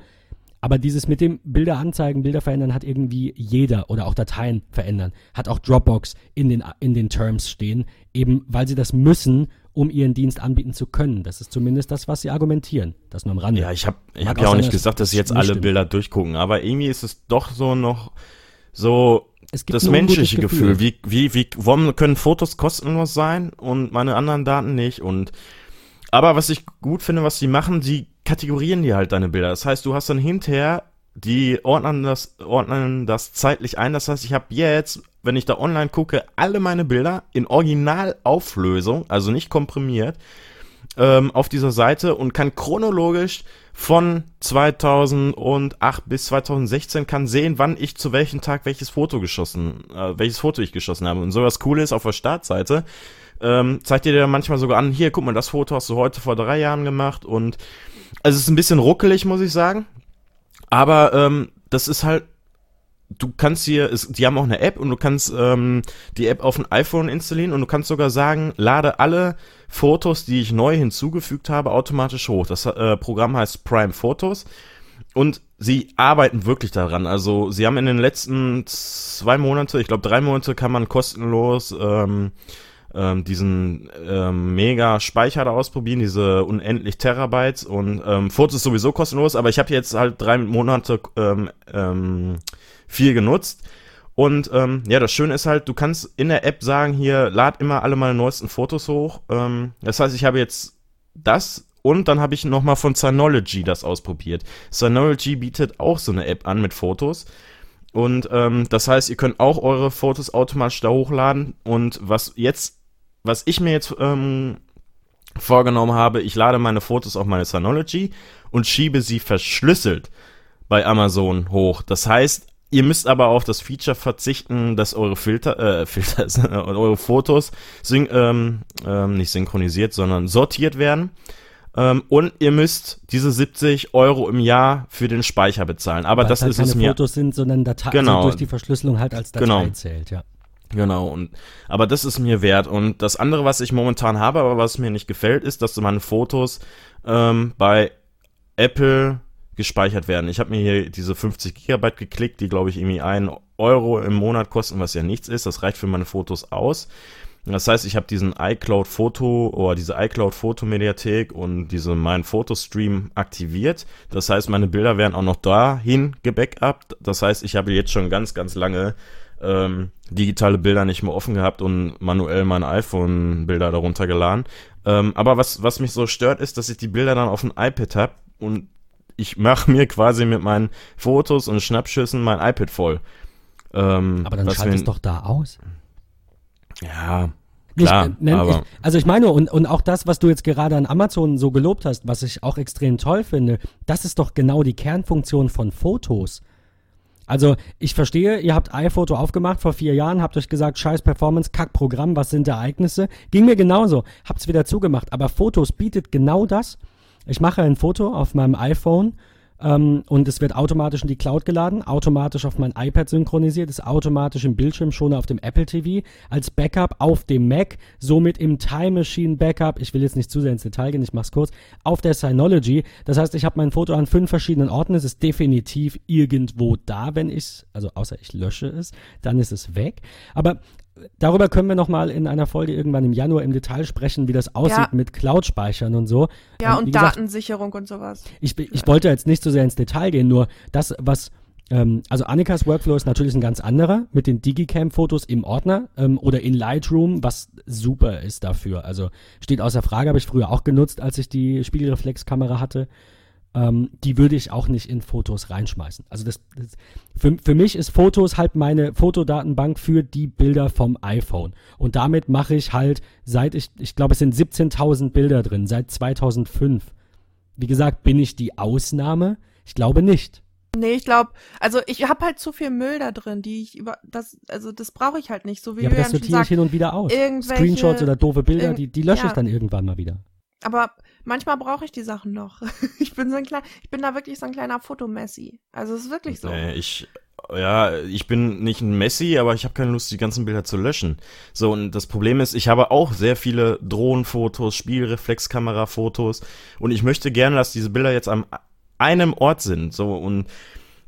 Aber dieses mit dem Bilder anzeigen, Bilder verändern hat irgendwie jeder oder auch Dateien verändern. Hat auch Dropbox in den, in den Terms stehen, eben weil sie das müssen, um ihren Dienst anbieten zu können. Das ist zumindest das, was sie argumentieren. Das nur am Rande. Ja, ich habe ich hab ja auch nicht gesagt, dass sie jetzt alle stimmt. Bilder durchgucken, aber irgendwie ist es doch so noch so das menschliche Gefühl. Gefühl. Wie, wie, wie, warum können Fotos kostenlos sein und meine anderen Daten nicht? Und aber was ich gut finde, was sie machen, sie kategorieren die halt deine Bilder. Das heißt, du hast dann hinterher, die ordnen das, ordnen das zeitlich ein. Das heißt, ich habe jetzt, wenn ich da online gucke, alle meine Bilder in Originalauflösung, also nicht komprimiert, ähm, auf dieser Seite und kann chronologisch von 2008 bis 2016 kann sehen, wann ich zu welchem Tag welches Foto geschossen, äh, welches Foto ich geschossen habe. Und so was cool ist auf der Startseite, ähm, zeigt dir manchmal sogar an, hier, guck mal, das Foto hast du heute vor drei Jahren gemacht und also es ist ein bisschen ruckelig, muss ich sagen. Aber ähm, das ist halt, du kannst hier, es, die haben auch eine App und du kannst ähm, die App auf ein iPhone installieren und du kannst sogar sagen, lade alle Fotos, die ich neu hinzugefügt habe, automatisch hoch. Das äh, Programm heißt Prime Photos. Und sie arbeiten wirklich daran. Also sie haben in den letzten zwei Monate, ich glaube drei Monate, kann man kostenlos ähm, ähm, diesen ähm, mega Speicher da ausprobieren, diese unendlich Terabytes und ähm, Fotos ist sowieso kostenlos, aber ich habe jetzt halt drei Monate ähm, ähm, viel genutzt. Und ähm, ja, das Schöne ist halt, du kannst in der App sagen, hier, lad immer alle meine neuesten Fotos hoch. Ähm, das heißt, ich habe jetzt das und dann habe ich nochmal von Synology das ausprobiert. Synology bietet auch so eine App an mit Fotos. Und ähm, das heißt, ihr könnt auch eure Fotos automatisch da hochladen. Und was jetzt was ich mir jetzt ähm, vorgenommen habe, ich lade meine Fotos auf meine Synology und schiebe sie verschlüsselt bei Amazon hoch. Das heißt, ihr müsst aber auf das Feature verzichten, dass eure Filter, äh, Filter, eure Fotos syn ähm, ähm, nicht synchronisiert, sondern sortiert werden. Ähm, und ihr müsst diese 70 Euro im Jahr für den Speicher bezahlen. Aber Weil das halt ist es mir. Fotos sind, sondern Datei, genau. also durch die Verschlüsselung halt als Datei genau. zählt, ja. Genau, und aber das ist mir wert. Und das andere, was ich momentan habe, aber was mir nicht gefällt, ist, dass meine Fotos ähm, bei Apple gespeichert werden. Ich habe mir hier diese 50 Gigabyte geklickt, die glaube ich irgendwie ein Euro im Monat kosten, was ja nichts ist. Das reicht für meine Fotos aus. Das heißt, ich habe diesen iCloud Foto oder diese iCloud Fotomediathek und diese mein Fotostream aktiviert. Das heißt, meine Bilder werden auch noch dahin gebackupt. Das heißt, ich habe jetzt schon ganz, ganz lange ähm, digitale Bilder nicht mehr offen gehabt und manuell meine iPhone-Bilder darunter geladen. Ähm, aber was, was mich so stört, ist, dass ich die Bilder dann auf dem iPad habe und ich mache mir quasi mit meinen Fotos und Schnappschüssen mein iPad voll. Ähm, aber dann schalt es doch da aus. Ja, Klar, ich, nenn, aber ich, also ich meine, und, und auch das, was du jetzt gerade an Amazon so gelobt hast, was ich auch extrem toll finde, das ist doch genau die Kernfunktion von Fotos. Also ich verstehe, ihr habt iPhoto aufgemacht vor vier Jahren, habt euch gesagt, scheiß Performance, kack Programm, was sind Ereignisse? Ging mir genauso, habt's wieder zugemacht. Aber Fotos bietet genau das. Ich mache ein Foto auf meinem iPhone ähm, und es wird automatisch in die Cloud geladen, automatisch auf mein iPad synchronisiert, ist automatisch im Bildschirmschoner auf dem Apple TV, als Backup auf dem Mac, somit im Time Machine Backup, ich will jetzt nicht zu sehr ins Detail gehen, ich mach's kurz, auf der Synology. Das heißt, ich habe mein Foto an fünf verschiedenen Orten, es ist definitiv irgendwo da, wenn ich, also außer ich lösche es, dann ist es weg. Aber darüber können wir nochmal in einer Folge irgendwann im Januar im Detail sprechen, wie das aussieht ja. mit Cloud-Speichern und so. Ja, ähm, und gesagt, Datensicherung und sowas. Ich, ich wollte jetzt nicht so sehr ins Detail gehen, nur das, was ähm, also Annikas Workflow ist natürlich ein ganz anderer mit den Digicam-Fotos im Ordner ähm, oder in Lightroom, was super ist dafür. Also steht außer Frage, habe ich früher auch genutzt, als ich die Spiegelreflexkamera hatte ähm, die würde ich auch nicht in Fotos reinschmeißen. Also das, das, für, für mich ist Fotos halt meine Fotodatenbank für die Bilder vom iPhone. Und damit mache ich halt seit ich, ich glaube, es sind 17.000 Bilder drin, seit 2005. Wie gesagt, bin ich die Ausnahme? Ich glaube nicht. Nee, ich glaube, also ich habe halt zu viel Müll da drin, die ich über das also das brauche ich halt nicht, so wie ja, aber das sortiere ich hin und wieder aus. Screenshots oder doofe Bilder, die die lösche ja. ich dann irgendwann mal wieder. Aber manchmal brauche ich die Sachen noch. ich bin so ein kleiner, ich bin da wirklich so ein kleiner Fotomessi. Also es ist wirklich so. Nee, ich, ja, ich bin nicht ein Messi, aber ich habe keine Lust, die ganzen Bilder zu löschen. So, und das Problem ist, ich habe auch sehr viele Drohnenfotos, Spielreflexkamera-Fotos und ich möchte gerne, dass diese Bilder jetzt an einem Ort sind. So, und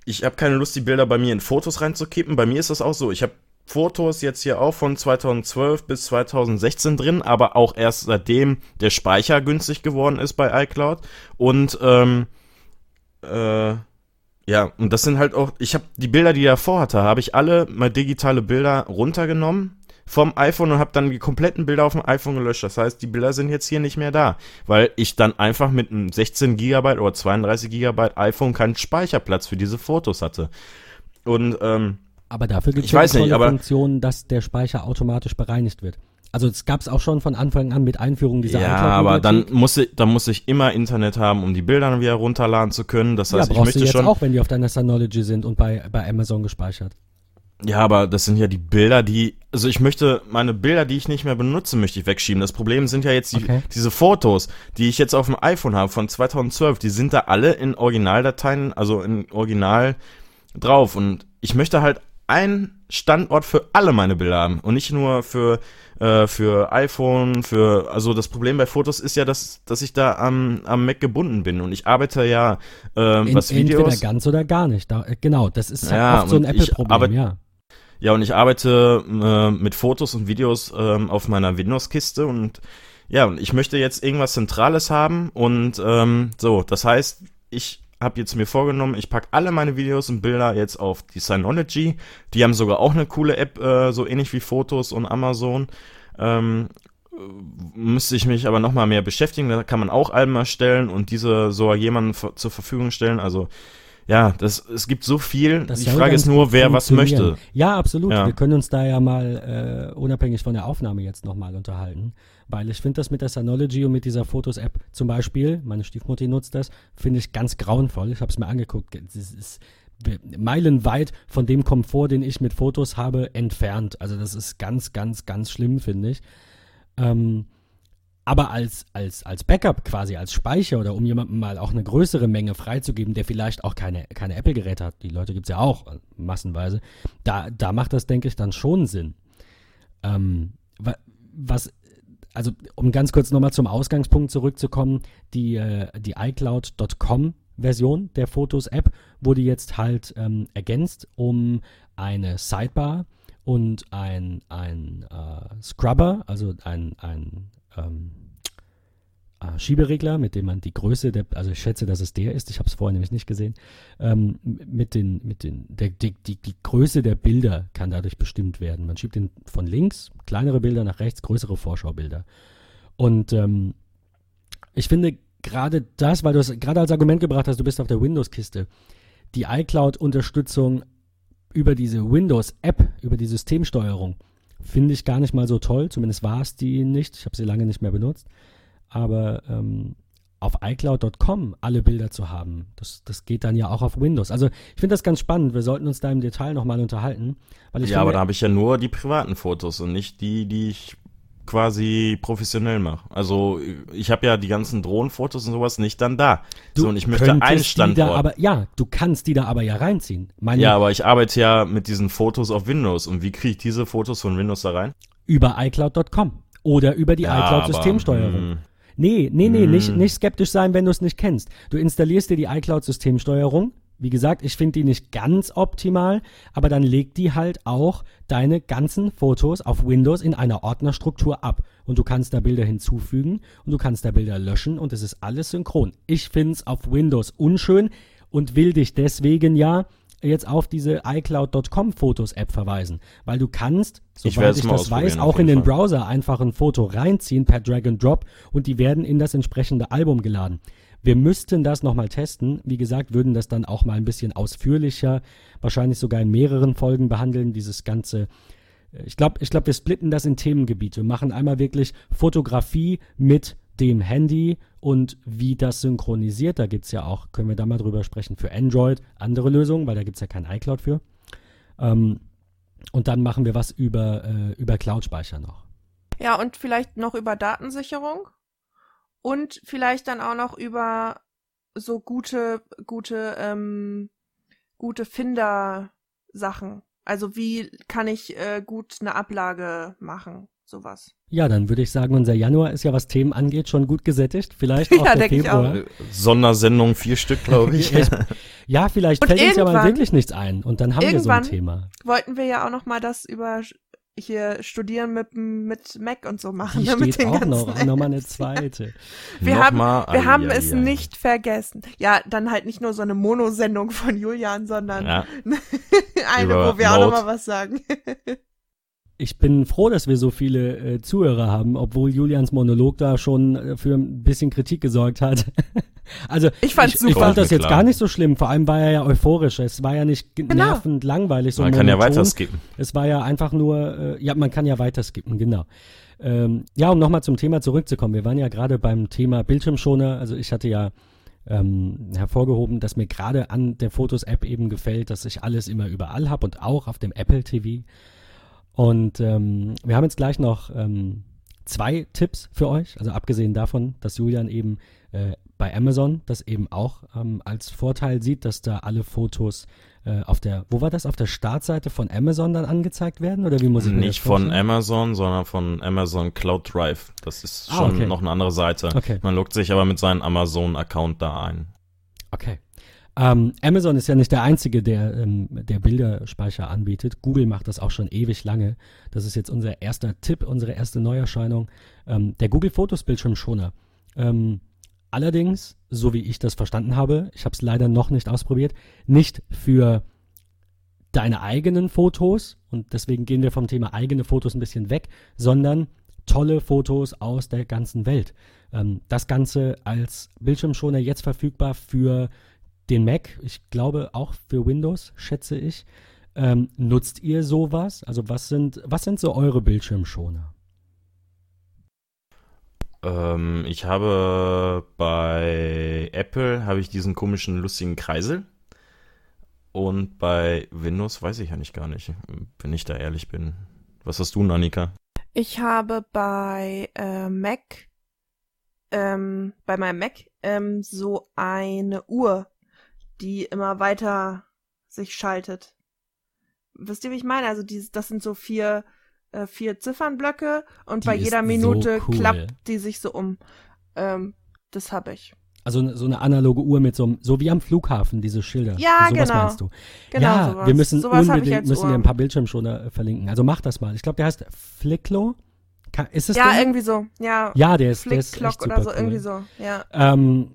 ich habe keine Lust, die Bilder bei mir in Fotos reinzukippen. Bei mir ist das auch so. Ich habe Fotos jetzt hier auch von 2012 bis 2016 drin, aber auch erst seitdem der Speicher günstig geworden ist bei iCloud. Und ähm, äh, ja, und das sind halt auch, ich habe die Bilder, die ich davor hatte, habe ich alle mal digitale Bilder runtergenommen vom iPhone und habe dann die kompletten Bilder auf dem iPhone gelöscht. Das heißt, die Bilder sind jetzt hier nicht mehr da, weil ich dann einfach mit einem 16 GB oder 32 GB iPhone keinen Speicherplatz für diese Fotos hatte. Und ähm, aber dafür gibt es ja die Funktion, dass der Speicher automatisch bereinigt wird. Also es gab es auch schon von Anfang an mit Einführung dieser Ja, aber dann muss, ich, dann muss ich immer Internet haben, um die Bilder dann wieder runterladen zu können. Das heißt, ja, ich möchte du jetzt schon auch, wenn die auf deiner Synology sind und bei, bei Amazon gespeichert. Ja, aber das sind ja die Bilder, die, also ich möchte, meine Bilder, die ich nicht mehr benutze, möchte ich wegschieben. Das Problem sind ja jetzt die, okay. diese Fotos, die ich jetzt auf dem iPhone habe von 2012, die sind da alle in Originaldateien, also in Original drauf. Und ich möchte halt einen Standort für alle meine Bilder haben und nicht nur für, äh, für iPhone, für, also das Problem bei Fotos ist ja, dass, dass ich da am, am Mac gebunden bin und ich arbeite ja, äh, In, was Videos. Entweder ganz oder gar nicht, da, äh, genau, das ist ja, oft so ein Apple-Problem, ja. Ja, und ich arbeite äh, mit Fotos und Videos äh, auf meiner Windows-Kiste und ja, und ich möchte jetzt irgendwas Zentrales haben und ähm, so, das heißt, ich habe jetzt mir vorgenommen, ich packe alle meine Videos und Bilder jetzt auf die Synology. Die haben sogar auch eine coole App, äh, so ähnlich wie Fotos und Amazon. Ähm, müsste ich mich aber noch mal mehr beschäftigen. Da kann man auch Alben erstellen und diese so jemandem zur Verfügung stellen. Also ja, das, es gibt so viel. Das die Frage ist nur, wer was möchte. Ja, absolut. Ja. Wir können uns da ja mal äh, unabhängig von der Aufnahme jetzt nochmal unterhalten. Weil ich finde das mit der Synology und mit dieser Fotos-App zum Beispiel, meine Stiefmutter nutzt das, finde ich ganz grauenvoll. Ich habe es mir angeguckt. Es ist meilenweit von dem Komfort, den ich mit Fotos habe, entfernt. Also das ist ganz, ganz, ganz schlimm, finde ich. Ähm, aber als, als, als Backup quasi, als Speicher oder um jemandem mal auch eine größere Menge freizugeben, der vielleicht auch keine, keine Apple-Geräte hat, die Leute gibt es ja auch äh, massenweise, da, da macht das, denke ich, dann schon Sinn. Ähm, was, also um ganz kurz nochmal zum Ausgangspunkt zurückzukommen, die, äh, die iCloud.com Version der Fotos-App wurde jetzt halt ähm, ergänzt um eine Sidebar und ein, ein äh, Scrubber, also ein, ein ähm, äh, Schieberegler, mit dem man die Größe der, also ich schätze, dass es der ist, ich habe es vorher nämlich nicht gesehen, ähm, mit den, mit den, der, die, die, die Größe der Bilder kann dadurch bestimmt werden. Man schiebt den von links, kleinere Bilder nach rechts, größere Vorschaubilder. Und ähm, ich finde gerade das, weil du es gerade als Argument gebracht hast, du bist auf der Windows-Kiste, die iCloud-Unterstützung über diese Windows-App, über die Systemsteuerung, Finde ich gar nicht mal so toll, zumindest war es die nicht. Ich habe sie lange nicht mehr benutzt. Aber ähm, auf iCloud.com alle Bilder zu haben, das, das geht dann ja auch auf Windows. Also ich finde das ganz spannend. Wir sollten uns da im Detail nochmal unterhalten. ja, finde, aber da habe ich ja nur die privaten Fotos und nicht die, die ich quasi professionell mache. Also ich habe ja die ganzen Drohnenfotos und sowas nicht dann da. Du so, und ich möchte einen Standort. aber, ja, du kannst die da aber ja reinziehen. Meine, ja, aber ich arbeite ja mit diesen Fotos auf Windows. Und wie kriege ich diese Fotos von Windows da rein? Über iCloud.com oder über die ja, iCloud-Systemsteuerung. Hm. Nee, nee, nee, nicht, hm. nicht skeptisch sein, wenn du es nicht kennst. Du installierst dir die iCloud-Systemsteuerung, wie gesagt, ich finde die nicht ganz optimal, aber dann legt die halt auch deine ganzen Fotos auf Windows in einer Ordnerstruktur ab. Und du kannst da Bilder hinzufügen und du kannst da Bilder löschen und es ist alles synchron. Ich finde es auf Windows unschön und will dich deswegen ja jetzt auf diese iCloud.com Fotos App verweisen, weil du kannst, soweit ich, ich das weiß, auch in den Fall. Browser einfach ein Foto reinziehen per Drag and Drop und die werden in das entsprechende Album geladen. Wir müssten das nochmal testen. Wie gesagt, würden das dann auch mal ein bisschen ausführlicher, wahrscheinlich sogar in mehreren Folgen behandeln, dieses ganze. Äh, ich glaube, ich glaub, wir splitten das in Themengebiete. Wir machen einmal wirklich Fotografie mit dem Handy und wie das synchronisiert. Da gibt es ja auch, können wir da mal drüber sprechen, für Android andere Lösungen, weil da gibt es ja kein iCloud für. Ähm, und dann machen wir was über, äh, über Cloud-Speicher noch. Ja, und vielleicht noch über Datensicherung. Und vielleicht dann auch noch über so gute, gute, ähm, gute Finder-Sachen. Also wie kann ich äh, gut eine Ablage machen, sowas. Ja, dann würde ich sagen, unser Januar ist ja, was Themen angeht, schon gut gesättigt. Vielleicht auch ja, der Februar. Ich auch. Sondersendung, vier Stück, glaube ich. ja, vielleicht fällt uns ja mal wirklich nichts ein und dann haben wir so ein Thema. Wollten wir ja auch noch mal das über hier studieren mit, mit Mac und so machen. Die ne, steht auch noch, nochmal eine zweite. wir noch haben, mal, wir haben ai, es ai. nicht vergessen. Ja, dann halt nicht nur so eine Monosendung von Julian, sondern ja. eine, Über wo wir Mode. auch nochmal was sagen. ich bin froh, dass wir so viele äh, Zuhörer haben, obwohl Julians Monolog da schon äh, für ein bisschen Kritik gesorgt hat. also ich, fand's ich, super. ich fand das jetzt gar nicht so schlimm. Vor allem war er ja euphorisch. Es war ja nicht genau. nervend langweilig. So man kann ja weiter skippen. Es war ja einfach nur, äh, ja, man kann ja weiter skippen, genau. Ähm, ja, um nochmal zum Thema zurückzukommen. Wir waren ja gerade beim Thema Bildschirmschoner. Also ich hatte ja ähm, hervorgehoben, dass mir gerade an der Fotos-App eben gefällt, dass ich alles immer überall habe und auch auf dem Apple TV. Und ähm, wir haben jetzt gleich noch ähm, zwei Tipps für euch. Also abgesehen davon, dass Julian eben äh, bei Amazon das eben auch ähm, als Vorteil sieht, dass da alle Fotos äh, auf der, wo war das, auf der Startseite von Amazon dann angezeigt werden? Oder wie muss ich mir Nicht von Amazon, sondern von Amazon Cloud Drive. Das ist ah, schon okay. noch eine andere Seite. Okay. Man loggt sich aber mit seinem Amazon-Account da ein. Okay. Ähm, Amazon ist ja nicht der einzige, der, ähm, der Bilderspeicher anbietet. Google macht das auch schon ewig lange. Das ist jetzt unser erster Tipp, unsere erste Neuerscheinung. Ähm, der Google Fotos Bildschirmschoner. Ähm, allerdings, so wie ich das verstanden habe, ich habe es leider noch nicht ausprobiert, nicht für deine eigenen Fotos und deswegen gehen wir vom Thema eigene Fotos ein bisschen weg, sondern tolle Fotos aus der ganzen Welt. Ähm, das Ganze als Bildschirmschoner jetzt verfügbar für den Mac, ich glaube auch für Windows, schätze ich. Ähm, nutzt ihr sowas? Also was sind, was sind so eure Bildschirmschoner? Ähm, ich habe bei Apple habe ich diesen komischen lustigen Kreisel. Und bei Windows weiß ich ja nicht gar nicht, wenn ich da ehrlich bin. Was hast du, Annika? Ich habe bei äh, Mac, ähm, bei meinem Mac ähm, so eine Uhr, die immer weiter sich schaltet. Wisst ihr, wie ich meine? Also die, das sind so vier, äh, vier Ziffernblöcke und die bei jeder Minute so cool. klappt die sich so um. Ähm, das habe ich. Also so eine analoge Uhr mit so so wie am Flughafen, diese Schilder. Ja, sowas genau. meinst du. Genau, ja, sowas. wir müssen sowas unbedingt müssen wir ein paar Bildschirmschoner äh, verlinken. Also mach das mal. Ich glaube, der heißt Flicklo. Ist es Ja, der? irgendwie so. Ja, ja der ist, der ist echt oder so, cool. irgendwie so. Ja. Ähm,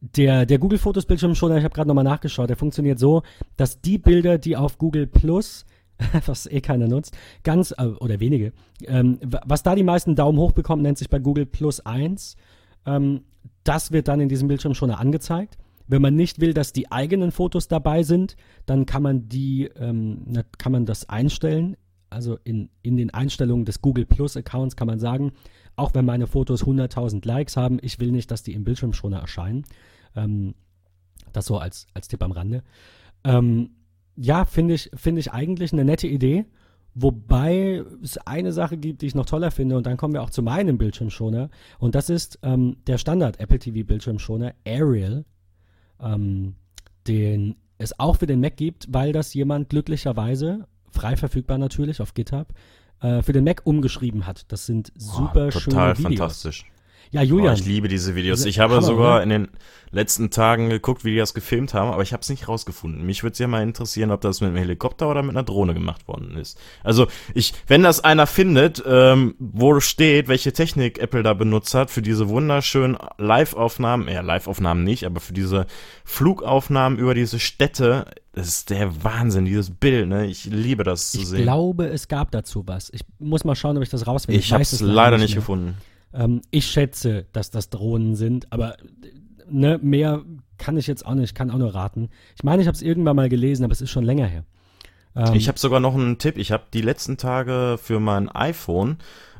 der, der Google Fotos Bildschirmschoner, ich habe gerade nochmal nachgeschaut, der funktioniert so, dass die Bilder, die auf Google Plus, was eh keiner nutzt, ganz, äh, oder wenige, ähm, was da die meisten Daumen hoch bekommen, nennt sich bei Google Plus 1. Ähm, das wird dann in diesem Bildschirmschoner angezeigt. Wenn man nicht will, dass die eigenen Fotos dabei sind, dann kann man die, ähm, kann man das einstellen. Also in, in den Einstellungen des Google Plus Accounts kann man sagen, auch wenn meine Fotos 100.000 Likes haben, ich will nicht, dass die im Bildschirmschoner erscheinen. Ähm, das so als, als Tipp am Rande. Ähm, ja, finde ich, finde ich eigentlich eine nette Idee. Wobei es eine Sache gibt, die ich noch toller finde, und dann kommen wir auch zu meinem Bildschirmschoner. Und das ist ähm, der Standard Apple TV Bildschirmschoner Ariel, ähm, den es auch für den Mac gibt, weil das jemand glücklicherweise, frei verfügbar natürlich auf GitHub, äh, für den Mac umgeschrieben hat. Das sind super oh, schöne Videos. Total fantastisch. Ja, Julian. Oh, ich liebe diese Videos. Ich habe Hammer, sogar oder? in den letzten Tagen geguckt, wie die das gefilmt haben, aber ich habe es nicht rausgefunden. Mich würde es ja mal interessieren, ob das mit einem Helikopter oder mit einer Drohne gemacht worden ist. Also, ich, wenn das einer findet, ähm, wo steht, welche Technik Apple da benutzt hat für diese wunderschönen Live-Aufnahmen, ja, Live-Aufnahmen nicht, aber für diese Flugaufnahmen über diese Städte, das ist der Wahnsinn, dieses Bild, ne? Ich liebe das zu ich sehen. Ich glaube, es gab dazu was. Ich muss mal schauen, ob ich das rausfinde. Ich, ich habe es leider nicht, nicht gefunden. Ähm, ich schätze, dass das Drohnen sind, aber ne, mehr kann ich jetzt auch nicht, kann auch nur raten. Ich meine, ich habe es irgendwann mal gelesen, aber es ist schon länger her. Ähm, ich habe sogar noch einen Tipp. Ich habe die letzten Tage für mein iPhone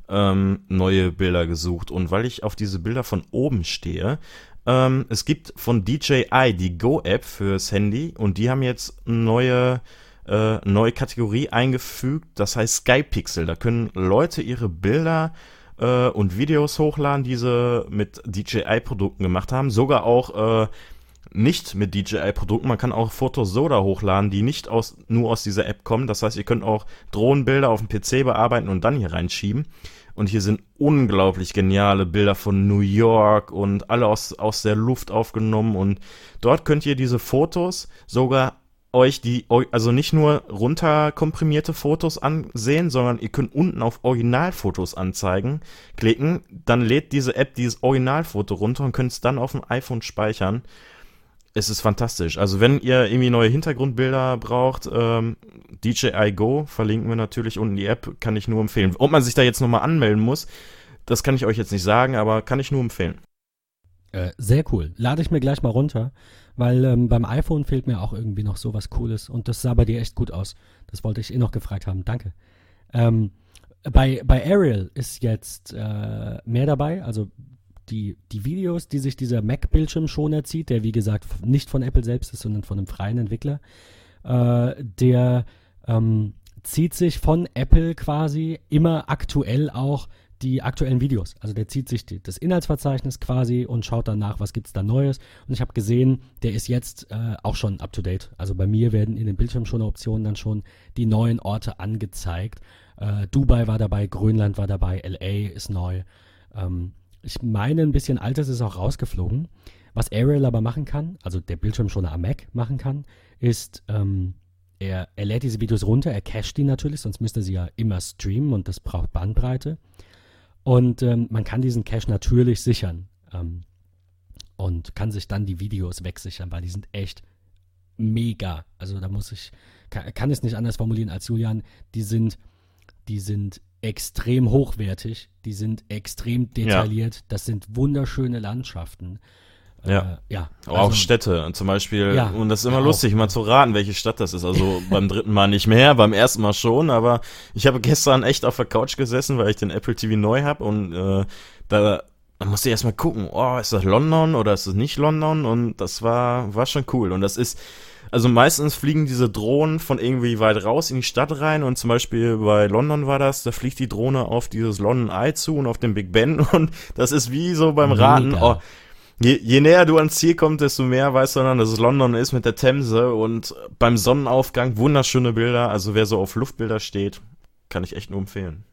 ähm, neue Bilder gesucht und weil ich auf diese Bilder von oben stehe, ähm, es gibt von DJI die Go-App fürs Handy und die haben jetzt neue äh, neue Kategorie eingefügt, das heißt Skypixel. Da können Leute ihre Bilder äh, und Videos hochladen, die sie mit DJI-Produkten gemacht haben. Sogar auch äh, nicht mit DJI-Produkten. Man kann auch Fotos so da hochladen, die nicht aus, nur aus dieser App kommen. Das heißt, ihr könnt auch Drohnenbilder auf dem PC bearbeiten und dann hier reinschieben. Und hier sind unglaublich geniale Bilder von New York und alle aus, aus der Luft aufgenommen. Und dort könnt ihr diese Fotos sogar euch die, also nicht nur runterkomprimierte Fotos ansehen, sondern ihr könnt unten auf Originalfotos anzeigen, klicken, dann lädt diese App dieses Originalfoto runter und könnt es dann auf dem iPhone speichern. Es ist fantastisch. Also wenn ihr irgendwie neue Hintergrundbilder braucht, ähm, DJI Go verlinken wir natürlich unten die App, kann ich nur empfehlen. Ob man sich da jetzt nochmal anmelden muss, das kann ich euch jetzt nicht sagen, aber kann ich nur empfehlen. Äh, sehr cool. Lade ich mir gleich mal runter. Weil ähm, beim iPhone fehlt mir auch irgendwie noch so was Cooles und das sah bei dir echt gut aus. Das wollte ich eh noch gefragt haben. Danke. Ähm, bei, bei Ariel ist jetzt äh, mehr dabei, also die, die Videos, die sich dieser Mac-Bildschirm schon erzieht, der wie gesagt nicht von Apple selbst ist, sondern von einem freien Entwickler, äh, der ähm, zieht sich von Apple quasi immer aktuell auch die aktuellen Videos. Also der zieht sich die, das Inhaltsverzeichnis quasi und schaut danach, was gibt es da Neues. Und ich habe gesehen, der ist jetzt äh, auch schon up to date. Also bei mir werden in den Bildschirmschoner-Optionen dann schon die neuen Orte angezeigt. Äh, Dubai war dabei, Grönland war dabei, LA ist neu. Ähm, ich meine, ein bisschen altes ist auch rausgeflogen. Was Ariel aber machen kann, also der Bildschirmschoner am Mac machen kann, ist, ähm, er, er lädt diese Videos runter, er cached die natürlich, sonst müsste sie ja immer streamen und das braucht Bandbreite. Und ähm, man kann diesen Cache natürlich sichern ähm, und kann sich dann die Videos wegsichern, weil die sind echt mega. Also da muss ich, kann, kann es nicht anders formulieren als Julian, die sind, die sind extrem hochwertig, die sind extrem detailliert, ja. das sind wunderschöne Landschaften. Ja. Äh, ja. Also, auch Städte zum Beispiel. Ja, und das ist immer ja, lustig, mal zu raten, welche Stadt das ist. Also beim dritten Mal nicht mehr, beim ersten Mal schon, aber ich habe gestern echt auf der Couch gesessen, weil ich den Apple TV neu habe und äh, da, da musste ich erstmal gucken, oh, ist das London oder ist das nicht London? Und das war, war schon cool. Und das ist, also meistens fliegen diese Drohnen von irgendwie weit raus in die Stadt rein und zum Beispiel bei London war das, da fliegt die Drohne auf dieses London Eye zu und auf den Big Ben und das ist wie so beim Raten, oh, Je, näher du ans Ziel kommst, desto mehr weißt du dann, dass es London ist mit der Themse und beim Sonnenaufgang wunderschöne Bilder. Also wer so auf Luftbilder steht, kann ich echt nur empfehlen.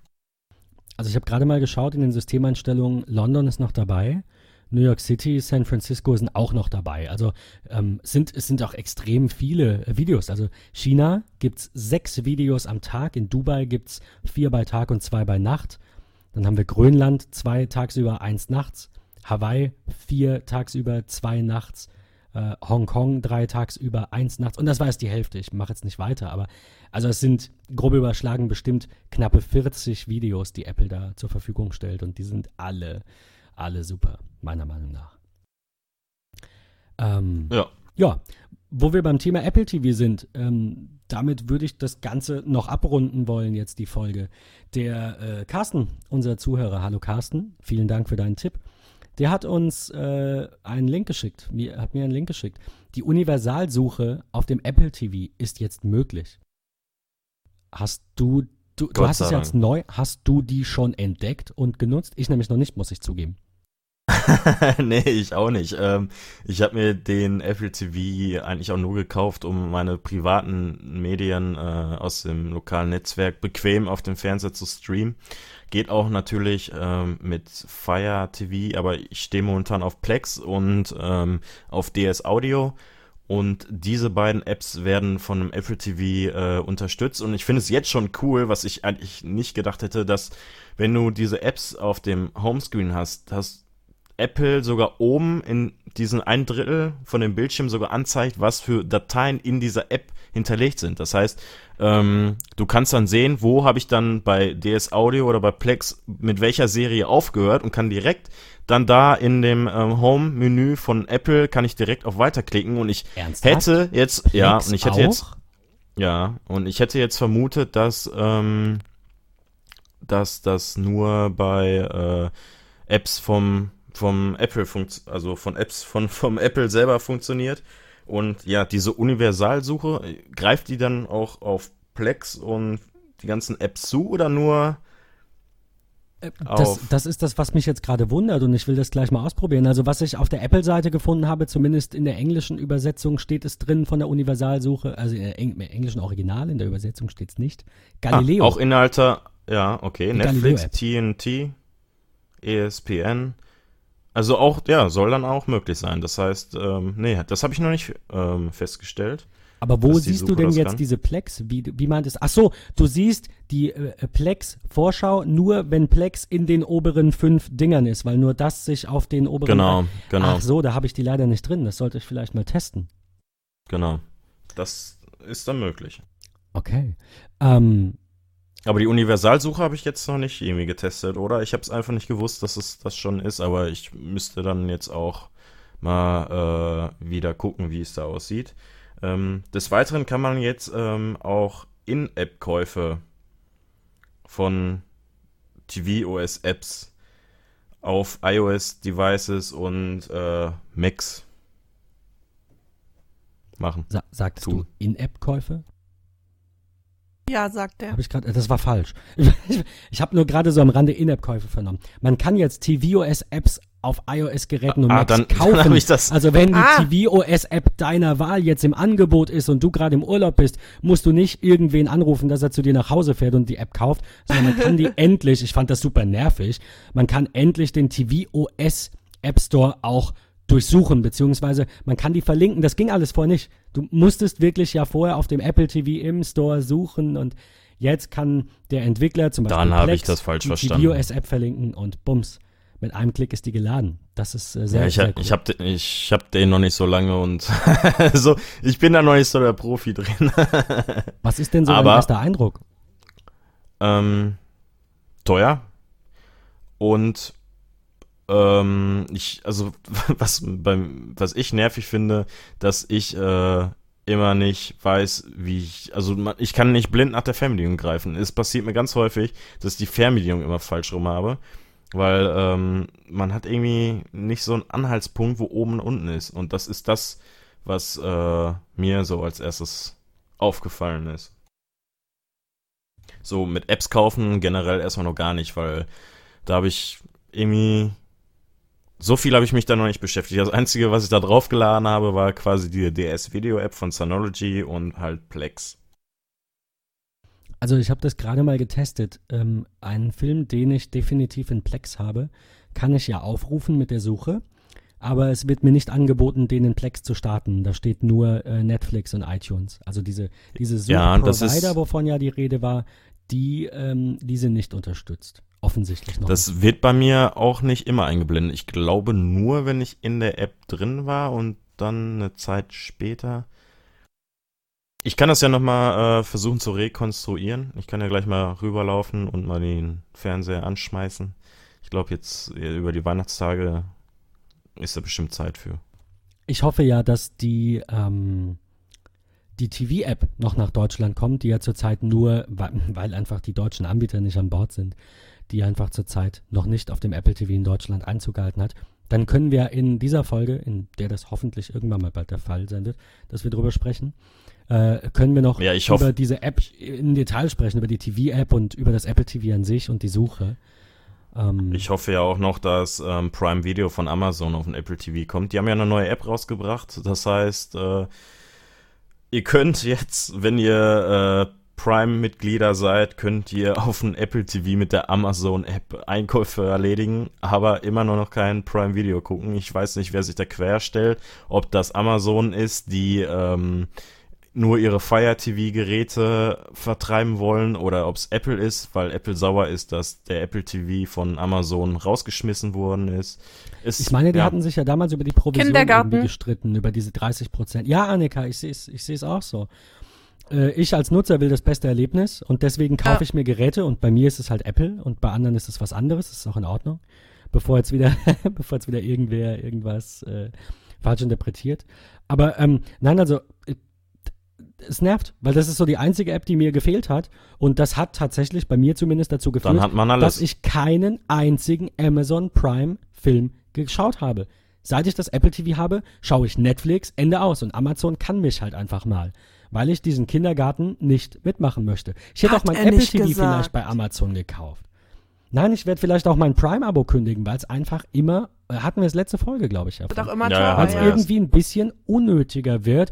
Also ich habe gerade mal geschaut in den Systemeinstellungen, London ist noch dabei. New York City, San Francisco sind auch noch dabei. Also ähm, sind, es sind auch extrem viele Videos. Also China gibt es sechs Videos am Tag, in Dubai gibt es vier bei Tag und zwei bei Nacht. Dann haben wir Grönland, zwei tagsüber, eins nachts. Hawaii vier tagsüber, zwei nachts. Äh, Hongkong drei tagsüber, eins nachts. Und das war jetzt die Hälfte. Ich mache jetzt nicht weiter, aber also es sind grob überschlagen bestimmt knappe 40 Videos, die Apple da zur Verfügung stellt. Und die sind alle, alle super, meiner Meinung nach. Ähm, ja. Ja, wo wir beim Thema Apple TV sind, ähm, damit würde ich das Ganze noch abrunden wollen, jetzt die Folge. Der äh, Carsten, unser Zuhörer, hallo Carsten, vielen Dank für deinen Tipp. Der hat uns äh, einen Link geschickt, mir, hat mir einen Link geschickt. Die Universalsuche auf dem Apple TV ist jetzt möglich. Hast du Du, du hast es jetzt neu. Hast du die schon entdeckt und genutzt? Ich nämlich noch nicht, muss ich zugeben. nee, ich auch nicht. Ähm, ich habe mir den Apple TV eigentlich auch nur gekauft, um meine privaten Medien äh, aus dem lokalen Netzwerk bequem auf dem Fernseher zu streamen. Geht auch natürlich ähm, mit Fire TV, aber ich stehe momentan auf Plex und ähm, auf DS Audio. Und diese beiden Apps werden von einem Apple TV äh, unterstützt. Und ich finde es jetzt schon cool, was ich eigentlich nicht gedacht hätte, dass wenn du diese Apps auf dem Homescreen hast, hast Apple sogar oben in diesen ein Drittel von dem Bildschirm sogar anzeigt, was für Dateien in dieser App hinterlegt sind. Das heißt, ähm, du kannst dann sehen, wo habe ich dann bei DS Audio oder bei Plex mit welcher Serie aufgehört und kann direkt dann da in dem ähm, Home-Menü von Apple kann ich direkt auf Weiterklicken und ich Ernsthaft? hätte jetzt, Plex ja, und ich hätte auch? jetzt, ja, und ich hätte jetzt vermutet, dass, ähm, dass das nur bei äh, Apps vom vom Apple also von Apps von vom Apple selber funktioniert. Und ja, diese Universalsuche, greift die dann auch auf Plex und die ganzen Apps zu oder nur äh, das, das, ist das, was mich jetzt gerade wundert und ich will das gleich mal ausprobieren. Also was ich auf der Apple-Seite gefunden habe, zumindest in der englischen Übersetzung steht es drin von der Universalsuche, also im englischen Original, in der Übersetzung steht es nicht. Galileo. Ah, auch Inhalte, ja, okay. Netflix, TNT, ESPN, also auch, ja, soll dann auch möglich sein. Das heißt, ähm, nee, das habe ich noch nicht ähm, festgestellt. Aber wo siehst du denn jetzt kann. diese Plex? Wie, wie meint es? Ach so, du siehst die äh, Plex-Vorschau nur, wenn Plex in den oberen fünf Dingern ist, weil nur das sich auf den oberen. Genau, genau. Ach so, da habe ich die leider nicht drin. Das sollte ich vielleicht mal testen. Genau. Das ist dann möglich. Okay. Ähm, aber die Universalsuche habe ich jetzt noch nicht irgendwie getestet, oder? Ich habe es einfach nicht gewusst, dass es das schon ist, aber ich müsste dann jetzt auch mal äh, wieder gucken, wie es da aussieht. Ähm, des Weiteren kann man jetzt ähm, auch In-App-Käufe von TV-OS-Apps auf iOS-Devices und äh, Macs machen. Sa sagtest du In-App-Käufe? Ja, sagt er. Hab ich grad, das war falsch. Ich, habe nur gerade so am Rande In-App-Käufe vernommen. Man kann jetzt tvOS-Apps auf iOS-Geräten und ah, Macs dann, kaufen. Dann ich das. Also wenn die ah. tvOS-App deiner Wahl jetzt im Angebot ist und du gerade im Urlaub bist, musst du nicht irgendwen anrufen, dass er zu dir nach Hause fährt und die App kauft, sondern man kann die endlich, ich fand das super nervig, man kann endlich den tvOS App Store auch durchsuchen, beziehungsweise man kann die verlinken. Das ging alles vorher nicht. Du musstest wirklich ja vorher auf dem Apple TV im Store suchen und jetzt kann der Entwickler zum Beispiel Dann Plex, ich das falsch die verstanden. iOS-App verlinken und bums, mit einem Klick ist die geladen. Das ist äh, sehr, ja, ich, sehr cool. Ich habe ich hab den noch nicht so lange und so, ich bin da noch nicht so der Profi drin. Was ist denn so Aber, dein erster Eindruck? Ähm, teuer und ähm, ich, also was beim, was ich nervig finde, dass ich äh, immer nicht weiß, wie ich, also man, ich kann nicht blind nach der Fernbedienung greifen. Es passiert mir ganz häufig, dass ich die Fernbedienung immer falsch rum habe, weil ähm, man hat irgendwie nicht so einen Anhaltspunkt, wo oben und unten ist. Und das ist das, was äh, mir so als erstes aufgefallen ist. So mit Apps kaufen generell erstmal noch gar nicht, weil da habe ich irgendwie so viel habe ich mich da noch nicht beschäftigt. Das Einzige, was ich da draufgeladen habe, war quasi die DS-Video-App von Synology und halt Plex. Also ich habe das gerade mal getestet. Ähm, einen Film, den ich definitiv in Plex habe, kann ich ja aufrufen mit der Suche. Aber es wird mir nicht angeboten, den in Plex zu starten. Da steht nur äh, Netflix und iTunes. Also diese, diese Suchprovider, ja, wovon ja die Rede war, die, ähm, die sind nicht unterstützt. Offensichtlich noch. Das wird bei mir auch nicht immer eingeblendet. Ich glaube nur, wenn ich in der App drin war und dann eine Zeit später. Ich kann das ja nochmal äh, versuchen zu rekonstruieren. Ich kann ja gleich mal rüberlaufen und mal den Fernseher anschmeißen. Ich glaube, jetzt äh, über die Weihnachtstage ist da bestimmt Zeit für. Ich hoffe ja, dass die, ähm, die TV-App noch nach Deutschland kommt, die ja zurzeit nur, weil, weil einfach die deutschen Anbieter nicht an Bord sind, die einfach zurzeit noch nicht auf dem Apple TV in Deutschland Einzug gehalten hat, dann können wir in dieser Folge, in der das hoffentlich irgendwann mal bald der Fall sein wird, dass wir darüber sprechen, äh, können wir noch ja, über diese App in Detail sprechen, über die TV-App und über das Apple TV an sich und die Suche. Ähm, ich hoffe ja auch noch, dass ähm, Prime Video von Amazon auf den Apple TV kommt. Die haben ja eine neue App rausgebracht. Das heißt, äh, ihr könnt jetzt, wenn ihr äh, Prime-Mitglieder seid, könnt ihr auf dem Apple TV mit der Amazon-App Einkäufe erledigen, aber immer nur noch kein Prime-Video gucken. Ich weiß nicht, wer sich da quer stellt, ob das Amazon ist, die ähm, nur ihre Fire TV-Geräte vertreiben wollen oder ob es Apple ist, weil Apple sauer ist, dass der Apple TV von Amazon rausgeschmissen worden ist. ist ich meine, die ja. hatten sich ja damals über die Provision irgendwie gestritten, über diese 30 Prozent. Ja, Annika, ich sehe es ich auch so äh, ich als Nutzer will das beste Erlebnis und deswegen kaufe ja. ich mir Geräte und bei mir ist es halt Apple und bei anderen ist es was anderes, das ist auch in Ordnung. Bevor jetzt wieder, bevor jetzt wieder irgendwer irgendwas äh, falsch interpretiert. Aber ähm, nein, also äh, es nervt, weil das ist so die einzige App, die mir gefehlt hat. Und das hat tatsächlich bei mir zumindest dazu geführt, dass ich keinen einzigen Amazon Prime Film geschaut habe. Seit ich das Apple TV habe, schaue ich Netflix, Ende aus. Und Amazon kann mich halt einfach mal weil ich diesen Kindergarten nicht mitmachen möchte. Ich hätte Hat auch mein Apple TV gesagt. vielleicht bei Amazon gekauft. Nein, ich werde vielleicht auch mein Prime-Abo kündigen, weil es einfach immer, äh, hatten wir es letzte Folge, glaube ich, Wird auch immer ja, Weil es ja. irgendwie ein bisschen unnötiger wird.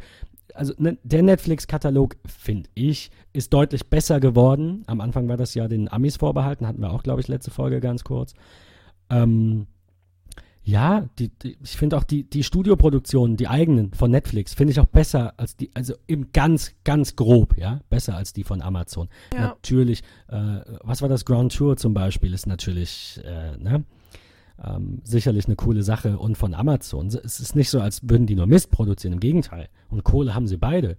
Also ne, der Netflix-Katalog, finde ich, ist deutlich besser geworden. Am Anfang war das ja den Amis vorbehalten, hatten wir auch, glaube ich, letzte Folge ganz kurz. Ähm, ja, die, die, ich finde auch die, die Studioproduktionen, die eigenen von Netflix, finde ich auch besser als die, also im ganz, ganz grob, ja, besser als die von Amazon. Ja. Natürlich, äh, was war das Ground Tour zum Beispiel, ist natürlich, äh, ne, ähm, sicherlich eine coole Sache und von Amazon. Es ist nicht so, als würden die nur Mist produzieren, im Gegenteil. Und Kohle haben sie beide.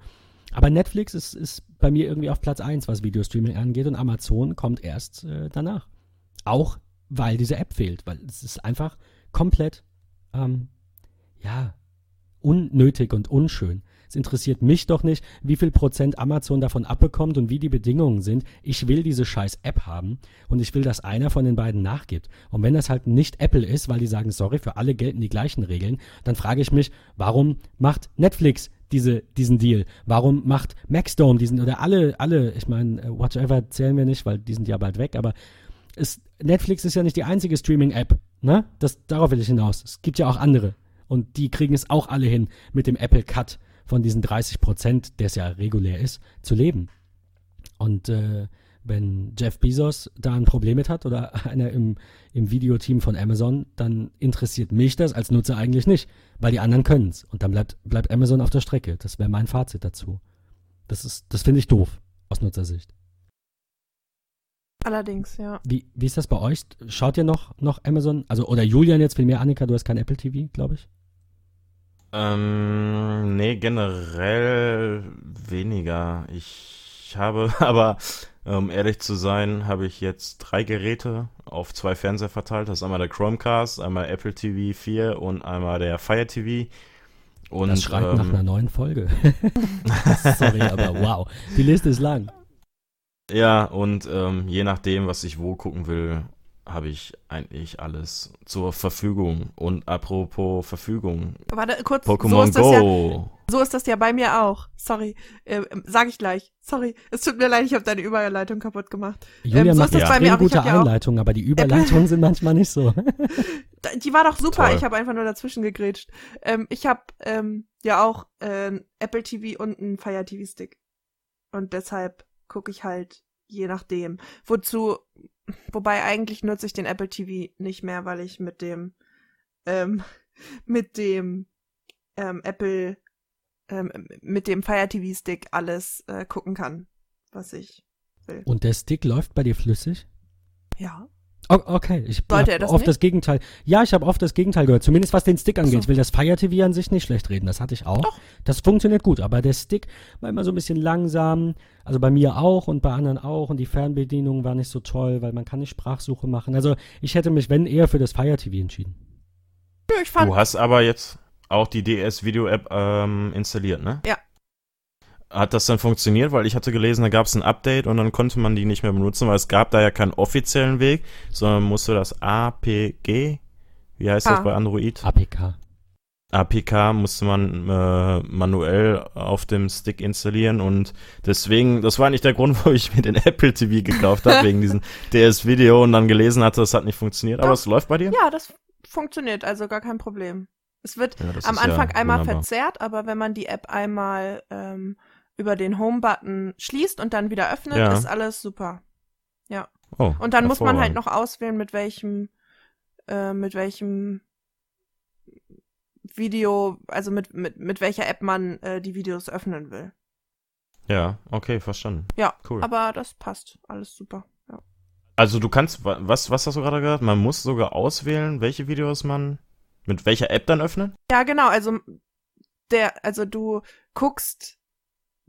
Aber Netflix ist, ist bei mir irgendwie auf Platz 1, was Videostreaming angeht und Amazon kommt erst äh, danach. Auch weil diese App fehlt, weil es ist einfach komplett, ähm, ja, unnötig und unschön. Es interessiert mich doch nicht, wie viel Prozent Amazon davon abbekommt und wie die Bedingungen sind. Ich will diese scheiß App haben und ich will, dass einer von den beiden nachgibt. Und wenn das halt nicht Apple ist, weil die sagen, sorry, für alle gelten die gleichen Regeln, dann frage ich mich, warum macht Netflix diese, diesen Deal? Warum macht Maxdome diesen oder alle, alle, ich meine, äh, whatever zählen wir nicht, weil die sind ja bald weg, aber ist, Netflix ist ja nicht die einzige Streaming-App. Ne? Das, darauf will ich hinaus. Es gibt ja auch andere. Und die kriegen es auch alle hin, mit dem Apple Cut von diesen 30 Prozent, der es ja regulär ist, zu leben. Und äh, wenn Jeff Bezos da ein Problem mit hat oder einer im, im Videoteam von Amazon, dann interessiert mich das als Nutzer eigentlich nicht, weil die anderen können es. Und dann bleibt, bleibt Amazon auf der Strecke. Das wäre mein Fazit dazu. Das ist, das finde ich doof aus Nutzersicht. Allerdings, ja. Wie, wie ist das bei euch? Schaut ihr noch, noch Amazon? Also, oder Julian jetzt, vielmehr Annika, du hast kein Apple TV, glaube ich. Ähm, nee, generell weniger. Ich habe aber, um ehrlich zu sein, habe ich jetzt drei Geräte auf zwei Fernseher verteilt. Das ist einmal der Chromecast, einmal Apple TV 4 und einmal der Fire TV. Und, das schreit ähm, nach einer neuen Folge. Sorry, aber wow. Die Liste ist lang. Ja, und ähm, je nachdem, was ich wo gucken will, habe ich eigentlich alles zur Verfügung. Und apropos Verfügung. Warte, kurz. Pokémon so Go. Ja, so ist das ja bei mir auch. Sorry. Äh, sag ich gleich. Sorry. Es tut mir leid, ich habe deine Überleitung kaputt gemacht. Julia ähm, so macht ist das bei mir auch. gute Einleitung, ja aber die Überleitungen sind manchmal nicht so. die war doch super. Toll. Ich habe einfach nur dazwischen gegrätscht. Ähm, ich habe ähm, ja auch äh, Apple TV und einen Fire TV Stick. Und deshalb gucke ich halt je nachdem. Wozu, wobei eigentlich nutze ich den Apple TV nicht mehr, weil ich mit dem, ähm, mit dem ähm, Apple, ähm, mit dem Fire TV Stick alles äh, gucken kann, was ich will. Und der Stick läuft bei dir flüssig? Ja. Okay, ich habe oft nicht? das Gegenteil. Ja, ich habe oft das Gegenteil gehört. Zumindest was den Stick angeht. So. Ich will das Fire TV an sich nicht schlecht reden. Das hatte ich auch. Doch. Das funktioniert gut. Aber der Stick war immer so ein bisschen langsam. Also bei mir auch und bei anderen auch. Und die Fernbedienung war nicht so toll, weil man kann nicht Sprachsuche machen. Also ich hätte mich, wenn eher, für das Fire TV entschieden. Ich fand du hast aber jetzt auch die DS Video App ähm, installiert, ne? Ja. Hat das dann funktioniert? Weil ich hatte gelesen, da gab es ein Update und dann konnte man die nicht mehr benutzen, weil es gab da ja keinen offiziellen Weg, sondern musste das APG, wie heißt ah. das bei Android? APK. APK musste man äh, manuell auf dem Stick installieren und deswegen, das war nicht der Grund, wo ich mir den Apple TV gekauft habe, wegen diesem DS-Video und dann gelesen hatte, das hat nicht funktioniert, aber es läuft bei dir? Ja, das funktioniert, also gar kein Problem. Es wird ja, am Anfang ja einmal wunderbar. verzerrt, aber wenn man die App einmal ähm, über den Home-Button schließt und dann wieder öffnet, ja. ist alles super. Ja. Oh, und dann muss man halt noch auswählen, mit welchem, äh, mit welchem Video, also mit, mit, mit welcher App man äh, die Videos öffnen will. Ja, okay, verstanden. Ja, cool. Aber das passt. Alles super. Ja. Also du kannst, was, was hast du gerade gesagt? Man muss sogar auswählen, welche Videos man mit welcher App dann öffnen? Ja, genau. Also der, also du guckst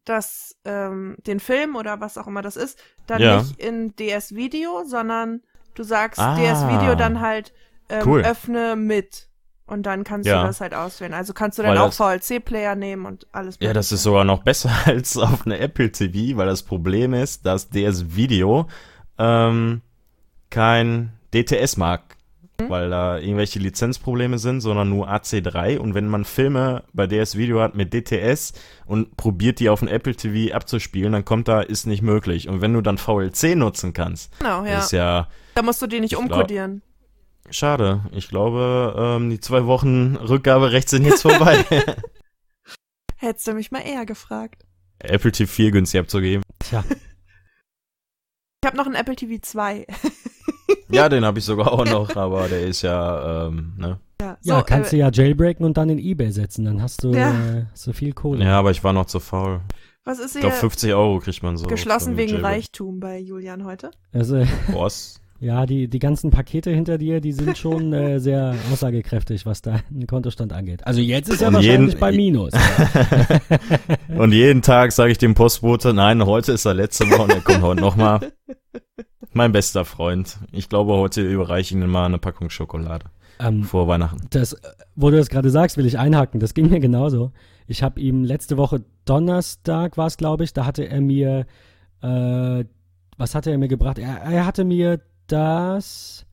das, ähm, den Film oder was auch immer das ist, dann ja. nicht in DS Video, sondern du sagst ah, DS Video dann halt ähm, cool. öffne mit. Und dann kannst ja. du das halt auswählen. Also kannst du dann weil auch VLC-Player nehmen und alles. Ja, das ist sogar noch besser als auf eine Apple TV, weil das Problem ist, dass DS Video ähm, kein DTS mag, mhm. weil da irgendwelche Lizenzprobleme sind, sondern nur AC3. Und wenn man Filme bei DS Video hat mit DTS und probiert die auf ein Apple TV abzuspielen, dann kommt da, ist nicht möglich. Und wenn du dann VLC nutzen kannst, genau, ja. ist ja. Da musst du die nicht umkodieren. Schade. Ich glaube, ähm, die zwei Wochen Rückgaberecht sind jetzt vorbei. Hättest du mich mal eher gefragt. Apple TV 4 günstig abzugeben. Tja. Ich habe noch einen Apple TV 2. ja, den habe ich sogar auch noch, aber der ist ja, ähm, ne? Ja, so, ja kannst äh, du ja jailbreaken und dann in Ebay setzen, dann hast du ja. äh, so viel Kohle. Ja, aber ich war noch zu faul. Was ist hier? Ich glaube, 50 Euro kriegt man so. Geschlossen wegen. Reichtum bei Julian heute. Also, Was? Ja, die, die ganzen Pakete hinter dir, die sind schon äh, sehr aussagekräftig, was deinen Kontostand angeht. Also jetzt ist er wahrscheinlich jeden, bei Minus. und jeden Tag sage ich dem Postbote, nein, heute ist der letzte Mal und er kommt heute nochmal. Mein bester Freund. Ich glaube, heute überreiche ich ihm mal eine Packung Schokolade. Ähm, vor Weihnachten. Das, wo du das gerade sagst, will ich einhaken. Das ging mir genauso. Ich habe ihm letzte Woche Donnerstag war es, glaube ich, da hatte er mir, äh, was hatte er mir gebracht? Er, er hatte mir das.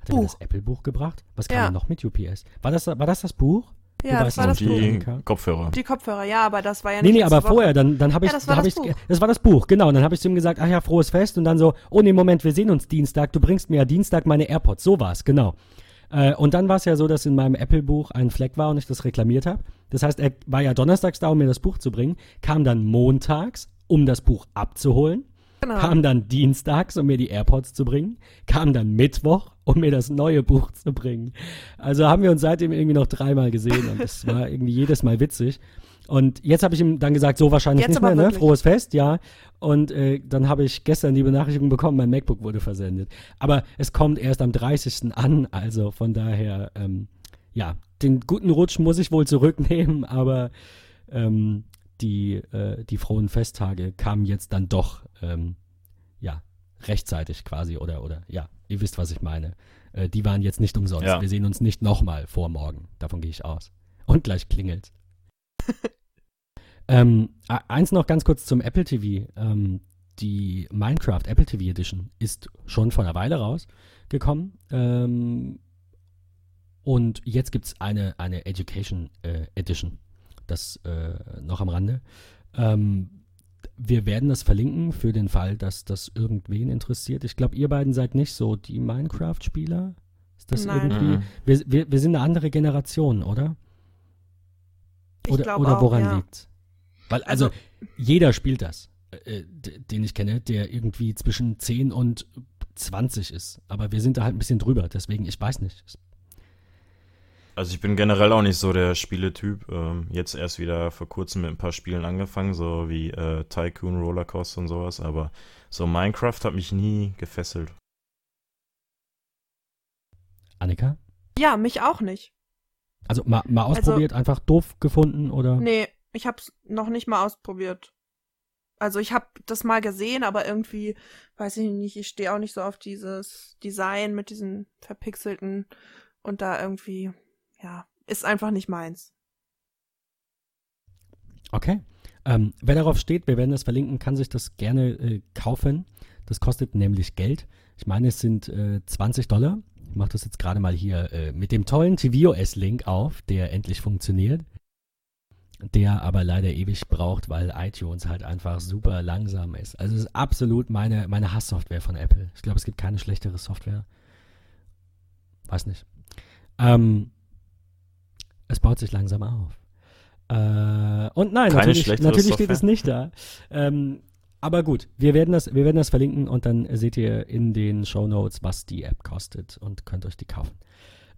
Hat er mir das Apple-Buch gebracht? Was kam ja. noch mit UPS? War das, war das das Buch? Ja, das war das die Buch. Kopfhörer. Die Kopfhörer, ja, aber das war ja nicht. Nee, nee, aber Woche. vorher, dann, dann habe ich. Ja, das war das, Buch. das war das Buch, genau. Und dann habe ich zu ihm gesagt, ach ja, frohes Fest. Und dann so, oh nee, Moment, wir sehen uns Dienstag. Du bringst mir ja Dienstag meine AirPods. So war's, genau. Äh, und dann war es ja so, dass in meinem Apple-Buch ein Fleck war und ich das reklamiert habe. Das heißt, er war ja donnerstags da, um mir das Buch zu bringen, kam dann montags, um das Buch abzuholen. Genau. Kam dann dienstags, um mir die AirPods zu bringen. Kam dann Mittwoch, um mir das neue Buch zu bringen. Also haben wir uns seitdem irgendwie noch dreimal gesehen und es war irgendwie jedes Mal witzig. Und jetzt habe ich ihm dann gesagt, so wahrscheinlich jetzt nicht mehr, ne? Frohes Fest, ja. Und äh, dann habe ich gestern die Benachrichtigung bekommen, mein MacBook wurde versendet. Aber es kommt erst am 30. an, also von daher, ähm, ja, den guten Rutsch muss ich wohl zurücknehmen, aber ähm, die, äh, die frohen Festtage kamen jetzt dann doch, ähm, ja, rechtzeitig quasi oder, oder, ja, ihr wisst, was ich meine. Äh, die waren jetzt nicht umsonst. Ja. Wir sehen uns nicht nochmal vor morgen. Davon gehe ich aus. Und gleich klingelt. ähm, eins noch ganz kurz zum Apple TV. Ähm, die Minecraft Apple TV Edition ist schon vor einer Weile rausgekommen. Ähm, und jetzt gibt es eine, eine Education äh, Edition. Das äh, noch am Rande. Ähm, wir werden das verlinken für den Fall, dass das irgendwen interessiert. Ich glaube, ihr beiden seid nicht so die Minecraft-Spieler. Ist das Nein. irgendwie? Mhm. Wir, wir, wir sind eine andere Generation, oder? Oder, oder woran ja. liegt's? Weil, also, also, jeder spielt das, äh, den ich kenne, der irgendwie zwischen 10 und 20 ist. Aber wir sind da halt ein bisschen drüber, deswegen, ich weiß nicht. Also ich bin generell auch nicht so der Spieletyp. Ähm, jetzt erst wieder vor kurzem mit ein paar Spielen angefangen, so wie äh, Tycoon, Rollercoaster und sowas. Aber so Minecraft hat mich nie gefesselt. Annika? Ja, mich auch nicht. Also mal, mal also ausprobiert, also, einfach doof gefunden oder? Nee, ich hab's noch nicht mal ausprobiert. Also ich hab das mal gesehen, aber irgendwie, weiß ich nicht, ich stehe auch nicht so auf dieses Design mit diesen verpixelten und da irgendwie ja, ist einfach nicht meins. Okay. Ähm, wer darauf steht, wir werden das verlinken, kann sich das gerne äh, kaufen. Das kostet nämlich Geld. Ich meine, es sind äh, 20 Dollar Ich mache das jetzt gerade mal hier äh, mit dem tollen tvOS-Link auf, der endlich funktioniert. Der aber leider ewig braucht, weil iTunes halt einfach super langsam ist. Also es ist absolut meine, meine Hasssoftware von Apple. Ich glaube, es gibt keine schlechtere Software. Weiß nicht. Ähm, es baut sich langsam auf. Äh, und nein, Keine natürlich, natürlich steht es nicht da. Ähm, aber gut, wir werden, das, wir werden das verlinken und dann seht ihr in den Show Notes, was die App kostet und könnt euch die kaufen.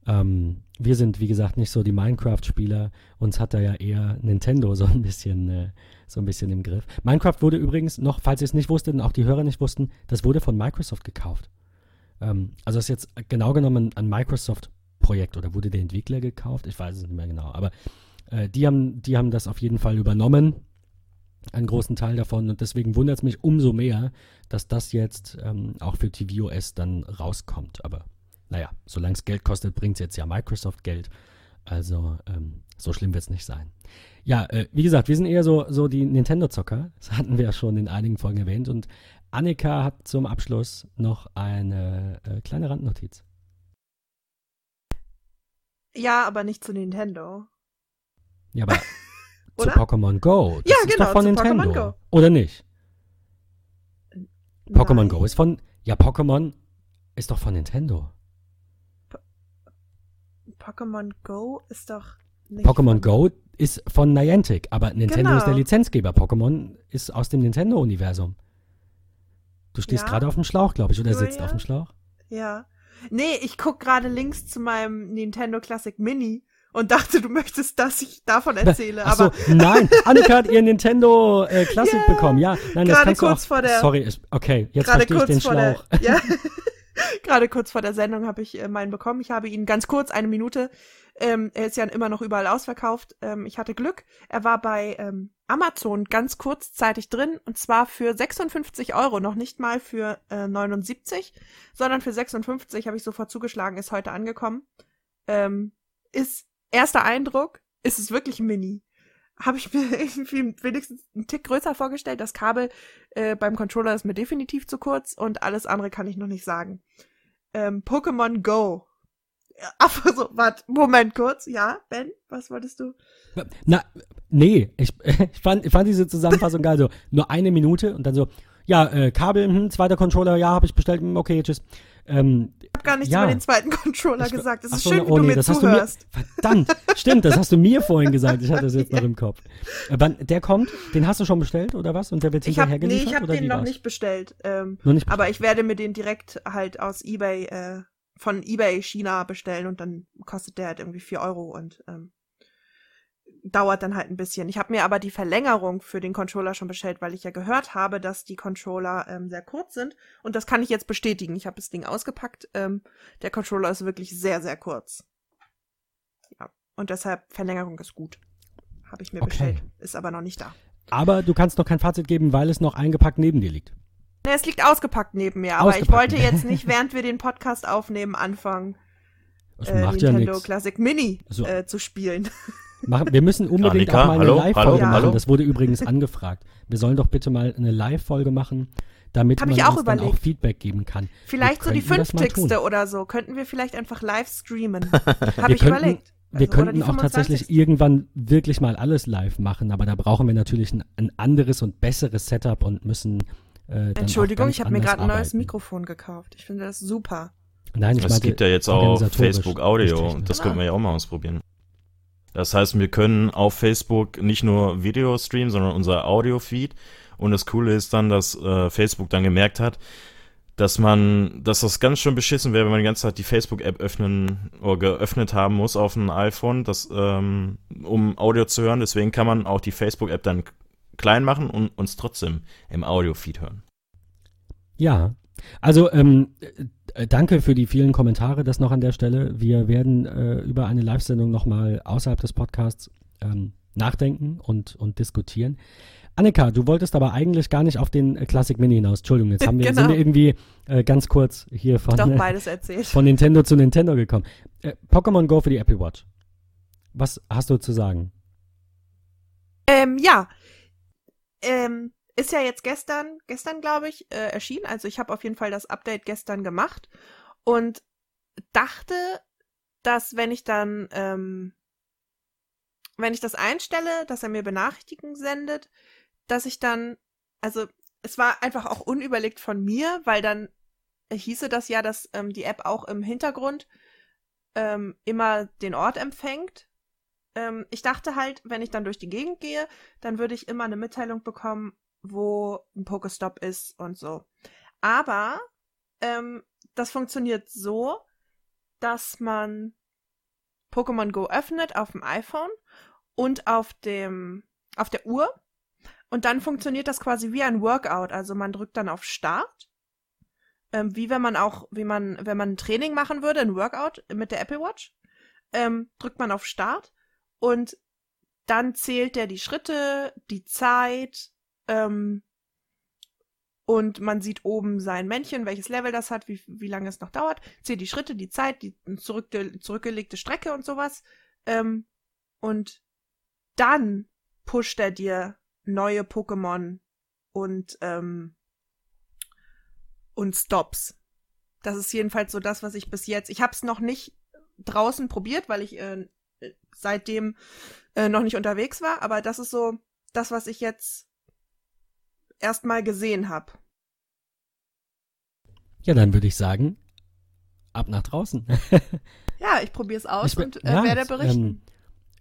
Ähm, wir sind, wie gesagt, nicht so die Minecraft-Spieler. Uns hat da ja eher Nintendo so ein bisschen, äh, so ein bisschen im Griff. Minecraft wurde übrigens noch, falls ihr es nicht wusstet und auch die Hörer nicht wussten, das wurde von Microsoft gekauft. Ähm, also ist jetzt genau genommen ein Microsoft-Projekt oder wurde der Entwickler gekauft? Ich weiß es nicht mehr genau. Aber äh, die, haben, die haben das auf jeden Fall übernommen einen großen Teil davon. Und deswegen wundert es mich umso mehr, dass das jetzt ähm, auch für tvOS dann rauskommt. Aber naja, solange es Geld kostet, bringt es jetzt ja Microsoft Geld. Also ähm, so schlimm wird es nicht sein. Ja, äh, wie gesagt, wir sind eher so, so die Nintendo-Zocker. Das hatten wir ja schon in einigen Folgen erwähnt. Und Annika hat zum Abschluss noch eine äh, kleine Randnotiz. Ja, aber nicht zu Nintendo. Ja, aber zu Pokémon Go. Das ja, ist genau, doch von Nintendo. Oder nicht? Pokémon Go ist von. Ja, Pokémon ist doch von Nintendo. Pokémon Go ist doch. Pokémon Go ist von Niantic, aber Nintendo genau. ist der Lizenzgeber. Pokémon ist aus dem Nintendo-Universum. Du stehst ja. gerade auf dem Schlauch, glaube ich, oder sitzt ja. auf dem Schlauch? Ja. Nee, ich gucke gerade links zu meinem Nintendo Classic Mini und dachte, du möchtest, dass ich davon erzähle. Ach aber so, nein, Annika hat ihr Nintendo äh, Classic yeah. bekommen. Ja, nein, das kannst kurz du auch, vor der. Sorry, okay, jetzt verstehe ich den Schlauch. Der, ja. Gerade kurz vor der Sendung habe ich äh, meinen bekommen. Ich habe ihn ganz kurz, eine Minute. Ähm, er ist ja immer noch überall ausverkauft. Ähm, ich hatte Glück. Er war bei ähm, Amazon ganz kurzzeitig drin und zwar für 56 Euro, noch nicht mal für äh, 79, sondern für 56 habe ich sofort zugeschlagen, ist heute angekommen. Ähm, ist erster Eindruck, ist es wirklich Mini. Habe ich mir irgendwie wenigstens einen Tick größer vorgestellt. Das Kabel äh, beim Controller ist mir definitiv zu kurz und alles andere kann ich noch nicht sagen. Ähm, Pokémon Go. Ach so, warte, Moment kurz. Ja, Ben, was wolltest du? Na, nee, ich, ich, fand, ich fand diese Zusammenfassung geil. So, nur eine Minute und dann so, ja, äh, Kabel, hm, zweiter Controller, ja, habe ich bestellt, hm, okay, tschüss. Ähm, habe gar nichts ja. über den zweiten Controller ich, gesagt. Es ist so, schön, wie oh, du nee, mir zuhörst. Mir, verdammt, stimmt, das hast du mir vorhin gesagt. Ich hatte das jetzt ja. noch im Kopf. Äh, wann, der kommt, den hast du schon bestellt oder was? Und der wird hinterher geliefert? Nee, ich habe den noch nicht bestellt, ähm, noch nicht bestellt. Aber ich werde mir den direkt halt aus eBay, äh, von eBay China bestellen und dann kostet der halt irgendwie 4 Euro und ähm, dauert dann halt ein bisschen. Ich habe mir aber die Verlängerung für den Controller schon bestellt, weil ich ja gehört habe, dass die Controller ähm, sehr kurz sind. Und das kann ich jetzt bestätigen. Ich habe das Ding ausgepackt. Ähm, der Controller ist wirklich sehr, sehr kurz. Ja. Und deshalb Verlängerung ist gut. Habe ich mir okay. bestellt. Ist aber noch nicht da. Aber du kannst noch kein Fazit geben, weil es noch eingepackt neben dir liegt. Ne, es liegt ausgepackt neben mir, aber ich wollte jetzt nicht, während wir den Podcast aufnehmen, anfangen, äh, Nintendo ja Classic Mini also, äh, zu spielen. Machen, wir müssen unbedingt Annika, auch mal eine Live-Folge machen. Hallo? Das wurde übrigens angefragt. Wir sollen doch bitte mal eine Live-Folge machen, damit Hab man uns überlegt. dann auch Feedback geben kann. Vielleicht so die 50. oder so. Könnten wir vielleicht einfach live streamen. Habe ich könnten, überlegt. Also, wir könnten auch tatsächlich irgendwann wirklich mal alles live machen, aber da brauchen wir natürlich ein, ein anderes und besseres Setup und müssen. Äh, Entschuldigung, ich habe mir gerade ein neues Mikrofon gekauft. Ich finde das super. Nein, ich Es gibt ja jetzt auch Facebook Audio. Das könnten wir ja auch mal ausprobieren. Das heißt, wir können auf Facebook nicht nur Video streamen, sondern unser Audio-Feed. Und das Coole ist dann, dass äh, Facebook dann gemerkt hat, dass man, dass das ganz schön beschissen wäre, wenn man die ganze Zeit die Facebook-App öffnen oder geöffnet haben muss auf einem iPhone, das, ähm, um Audio zu hören. Deswegen kann man auch die Facebook-App dann klein machen und uns trotzdem im Audio-Feed hören. Ja, also ähm, äh, danke für die vielen Kommentare, das noch an der Stelle. Wir werden äh, über eine Live-Sendung nochmal außerhalb des Podcasts ähm, nachdenken und, und diskutieren. Annika, du wolltest aber eigentlich gar nicht auf den äh, Classic Mini hinaus. Entschuldigung, jetzt haben wir, genau. sind wir irgendwie äh, ganz kurz hier von, äh, von Nintendo zu Nintendo gekommen. Äh, Pokémon Go für die Apple Watch. Was hast du zu sagen? Ähm, ja. Ähm, ist ja jetzt gestern, gestern glaube ich, äh, erschienen. Also ich habe auf jeden Fall das Update gestern gemacht. Und dachte, dass wenn ich dann, ähm, wenn ich das einstelle, dass er mir Benachrichtigungen sendet, dass ich dann, also es war einfach auch unüberlegt von mir, weil dann hieße das ja, dass ähm, die App auch im Hintergrund ähm, immer den Ort empfängt. Ähm, ich dachte halt, wenn ich dann durch die Gegend gehe, dann würde ich immer eine Mitteilung bekommen, wo ein Pokestop ist und so. Aber ähm, das funktioniert so, dass man Pokémon Go öffnet auf dem iPhone und auf dem auf der Uhr und dann funktioniert das quasi wie ein Workout. Also man drückt dann auf Start, ähm, wie wenn man auch, wie man, wenn man ein Training machen würde, ein Workout mit der Apple Watch, ähm, drückt man auf Start und dann zählt der die Schritte, die Zeit, ähm, und man sieht oben sein Männchen, welches Level das hat, wie, wie lange es noch dauert, zählt die Schritte, die Zeit, die zurück, zurückgelegte Strecke und sowas. Ähm, und dann pusht er dir neue Pokémon und, ähm, und Stops. Das ist jedenfalls so das, was ich bis jetzt. Ich habe es noch nicht draußen probiert, weil ich äh, seitdem äh, noch nicht unterwegs war, aber das ist so das, was ich jetzt erstmal gesehen habe. Ja, dann würde ich sagen, ab nach draußen. ja, ich probiere es aus ich, und äh, ja, werde berichten. Ähm,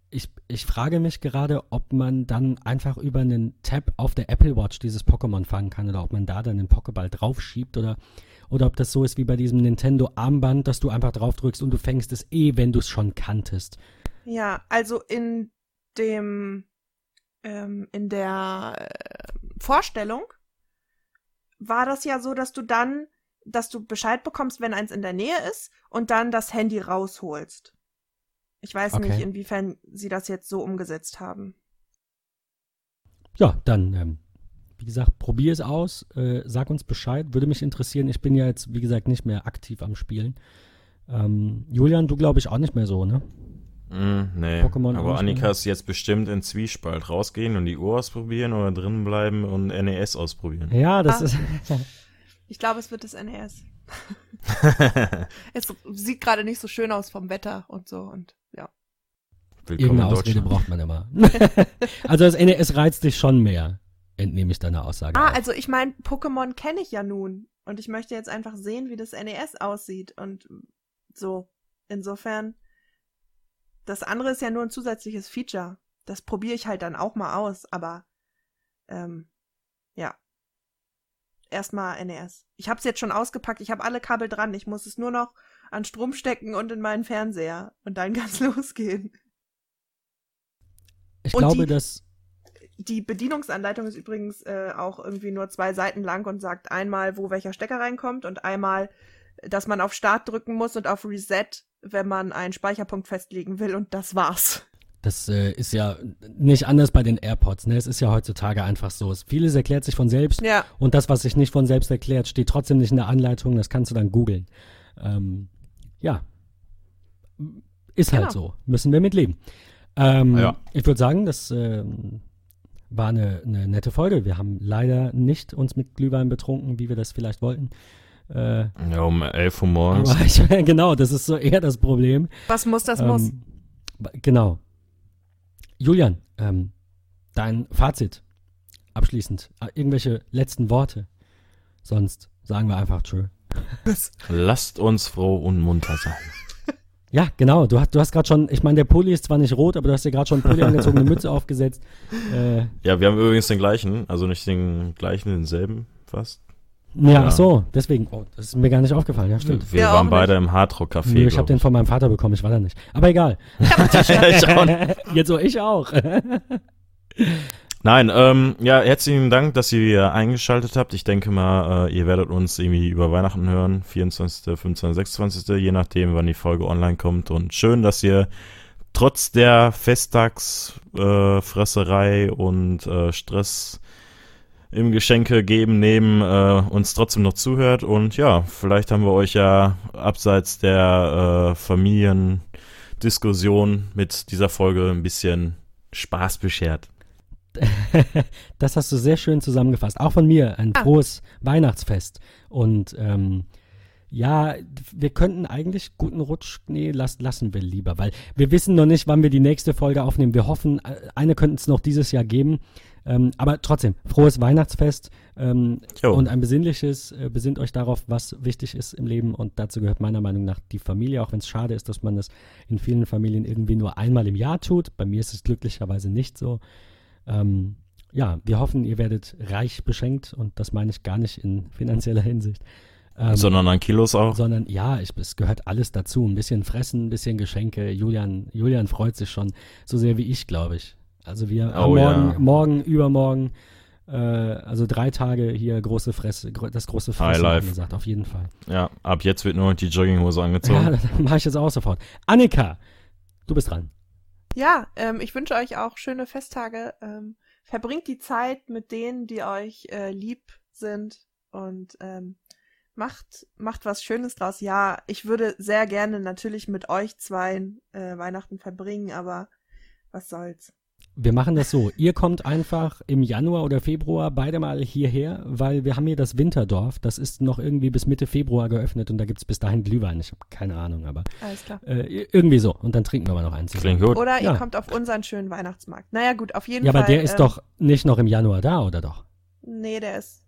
ich, ich frage mich gerade, ob man dann einfach über einen Tab auf der Apple Watch dieses Pokémon fangen kann oder ob man da dann den Pokéball draufschiebt oder, oder ob das so ist wie bei diesem Nintendo Armband, dass du einfach drauf drückst und du fängst es eh, wenn du es schon kanntest. Ja, also in dem ähm, in der äh, Vorstellung war das ja so, dass du dann dass du Bescheid bekommst, wenn eins in der Nähe ist und dann das Handy rausholst. Ich weiß okay. nicht, inwiefern sie das jetzt so umgesetzt haben. Ja, dann, ähm, wie gesagt, probier es aus, äh, sag uns Bescheid, würde mich interessieren. Ich bin ja jetzt, wie gesagt, nicht mehr aktiv am Spielen. Ähm, Julian, du glaube ich auch nicht mehr so, ne? Mm, nee, Pokémon aber Annika ist jetzt bestimmt in Zwiespalt. Rausgehen und die Uhr ausprobieren oder drinnen bleiben und NES ausprobieren. Ja, das ah. ist. Ich glaube, es wird das NES. es sieht gerade nicht so schön aus vom Wetter und so und ja. Willkommen Irgendeine Ausrede braucht man immer. also das NES reizt dich schon mehr, entnehme ich deiner Aussage. Ah, auf. also ich meine, Pokémon kenne ich ja nun und ich möchte jetzt einfach sehen, wie das NES aussieht und so. Insofern, das andere ist ja nur ein zusätzliches Feature. Das probiere ich halt dann auch mal aus, aber ähm, ja, erstmal NES. Ich habe es jetzt schon ausgepackt, ich habe alle Kabel dran, ich muss es nur noch an Strom stecken und in meinen Fernseher und dann kann es losgehen. Ich und glaube, die, dass die Bedienungsanleitung ist übrigens äh, auch irgendwie nur zwei Seiten lang und sagt einmal, wo welcher Stecker reinkommt und einmal, dass man auf Start drücken muss und auf Reset, wenn man einen Speicherpunkt festlegen will und das war's. Das äh, ist ja nicht anders bei den AirPods. Ne? Es ist ja heutzutage einfach so. Vieles erklärt sich von selbst. Ja. Und das, was sich nicht von selbst erklärt, steht trotzdem nicht in der Anleitung. Das kannst du dann googeln. Ähm, ja. Ist halt genau. so. Müssen wir mit leben. Ähm, ja. Ich würde sagen, das äh, war eine, eine, nette Folge. Wir haben leider nicht uns mit Glühwein betrunken, wie wir das vielleicht wollten. Äh, ja, um 11 Uhr morgens. Ich, genau, das ist so eher das Problem. Was muss, das ähm, muss. Genau. Julian, ähm, dein Fazit abschließend. Äh, irgendwelche letzten Worte. Sonst sagen wir einfach tschö. Lasst uns froh und munter sein. Ja, genau. Du hast, du hast gerade schon, ich meine, der Pulli ist zwar nicht rot, aber du hast dir gerade schon Pulli angezogen, eine Mütze aufgesetzt. Äh, ja, wir haben übrigens den gleichen, also nicht den gleichen, denselben fast. Ja, ja. ach so, deswegen. Oh, das ist mir gar nicht aufgefallen, ja, stimmt. Wir ja, waren beide nicht. im Hardrock Café. Nee, ich habe den von meinem Vater bekommen, ich war da nicht. Aber egal. ich auch Jetzt so, ich auch. Nein, ähm, ja, herzlichen Dank, dass ihr eingeschaltet habt. Ich denke mal, äh, ihr werdet uns irgendwie über Weihnachten hören, 24., 25., 26., je nachdem, wann die Folge online kommt. Und schön, dass ihr trotz der Festtagsfresserei äh, und äh, Stress im Geschenke geben, nehmen, äh, uns trotzdem noch zuhört. Und ja, vielleicht haben wir euch ja abseits der äh, Familiendiskussion mit dieser Folge ein bisschen Spaß beschert. das hast du sehr schön zusammengefasst. Auch von mir ein ah. frohes Weihnachtsfest. Und ähm, Ja, wir könnten eigentlich guten Rutsch, nee, las, lassen wir lieber, weil wir wissen noch nicht, wann wir die nächste Folge aufnehmen. Wir hoffen, äh, eine könnten es noch dieses Jahr geben. Ähm, aber trotzdem, frohes Weihnachtsfest ähm, und ein besinnliches. Äh, besinnt euch darauf, was wichtig ist im Leben. Und dazu gehört meiner Meinung nach die Familie, auch wenn es schade ist, dass man das in vielen Familien irgendwie nur einmal im Jahr tut. Bei mir ist es glücklicherweise nicht so. Ähm, ja, wir hoffen, ihr werdet reich beschenkt und das meine ich gar nicht in finanzieller Hinsicht. Ähm, sondern an Kilos auch? Sondern ja, ich, es gehört alles dazu. Ein bisschen fressen, ein bisschen Geschenke. Julian, Julian freut sich schon so sehr wie ich, glaube ich. Also wir oh, morgen, ja. morgen, übermorgen, äh, also drei Tage hier große Fresse, das große Fressen angesagt, auf jeden Fall. Ja, ab jetzt wird nur noch die Jogginghose angezogen. Ja, das mache ich jetzt auch sofort. Annika, du bist dran. Ja, ähm, ich wünsche euch auch schöne Festtage. Ähm, verbringt die Zeit mit denen, die euch äh, lieb sind und ähm, macht, macht was Schönes draus. Ja, ich würde sehr gerne natürlich mit euch zwei äh, Weihnachten verbringen, aber was soll's. Wir machen das so. Ihr kommt einfach im Januar oder Februar beide mal hierher, weil wir haben hier das Winterdorf. Das ist noch irgendwie bis Mitte Februar geöffnet und da gibt es bis dahin Glühwein. Ich habe keine Ahnung, aber Alles klar. Äh, irgendwie so. Und dann trinken wir mal noch eins. Klingt gut. Oder ihr ja. kommt auf unseren schönen Weihnachtsmarkt. Naja, gut, auf jeden ja, Fall. Ja, aber der ist ähm, doch nicht noch im Januar da, oder doch? Nee, der ist.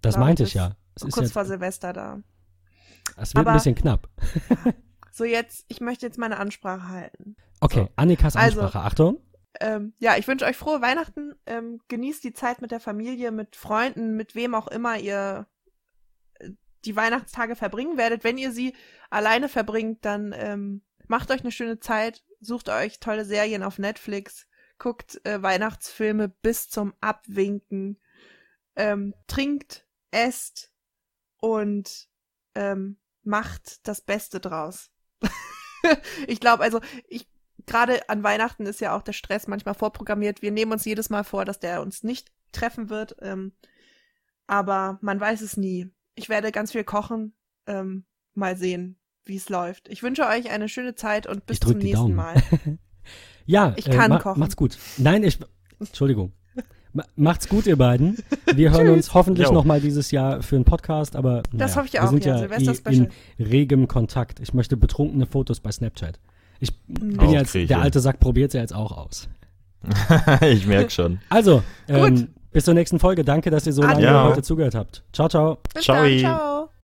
Das meinte ich ja. Es kurz ja, vor Silvester da. Es wird aber, ein bisschen knapp. so, jetzt, ich möchte jetzt meine Ansprache halten. Okay, so. Annikas also, Ansprache. Also, Achtung ähm, ja, ich wünsche euch frohe Weihnachten. Ähm, genießt die Zeit mit der Familie, mit Freunden, mit wem auch immer ihr äh, die Weihnachtstage verbringen werdet. Wenn ihr sie alleine verbringt, dann ähm, macht euch eine schöne Zeit, sucht euch tolle Serien auf Netflix, guckt äh, Weihnachtsfilme bis zum Abwinken, ähm, trinkt, esst und ähm, macht das Beste draus. ich glaube, also ich gerade an Weihnachten ist ja auch der Stress manchmal vorprogrammiert. Wir nehmen uns jedes Mal vor, dass der uns nicht treffen wird. Ähm, aber man weiß es nie. Ich werde ganz viel kochen. Ähm, mal sehen, wie es läuft. Ich wünsche euch eine schöne Zeit und bis zum nächsten Daumen. Mal. ja, ich kann äh, ma kochen. Macht's gut. Nein, ich. Entschuldigung. Macht's gut, ihr beiden. Wir hören uns hoffentlich jo. noch mal dieses Jahr für einen Podcast, aber das naja, hoffe ich auch. Wir sind ja, ja in regem Kontakt. Ich möchte betrunkene Fotos bei Snapchat. Ich bin auch jetzt, der alte Sack probiert es ja jetzt auch aus. ich merke schon. Also, ähm, bis zur nächsten Folge. Danke, dass ihr so lange ja. heute zugehört habt. Ciao, ciao. Bis ciao. Dann, ciao.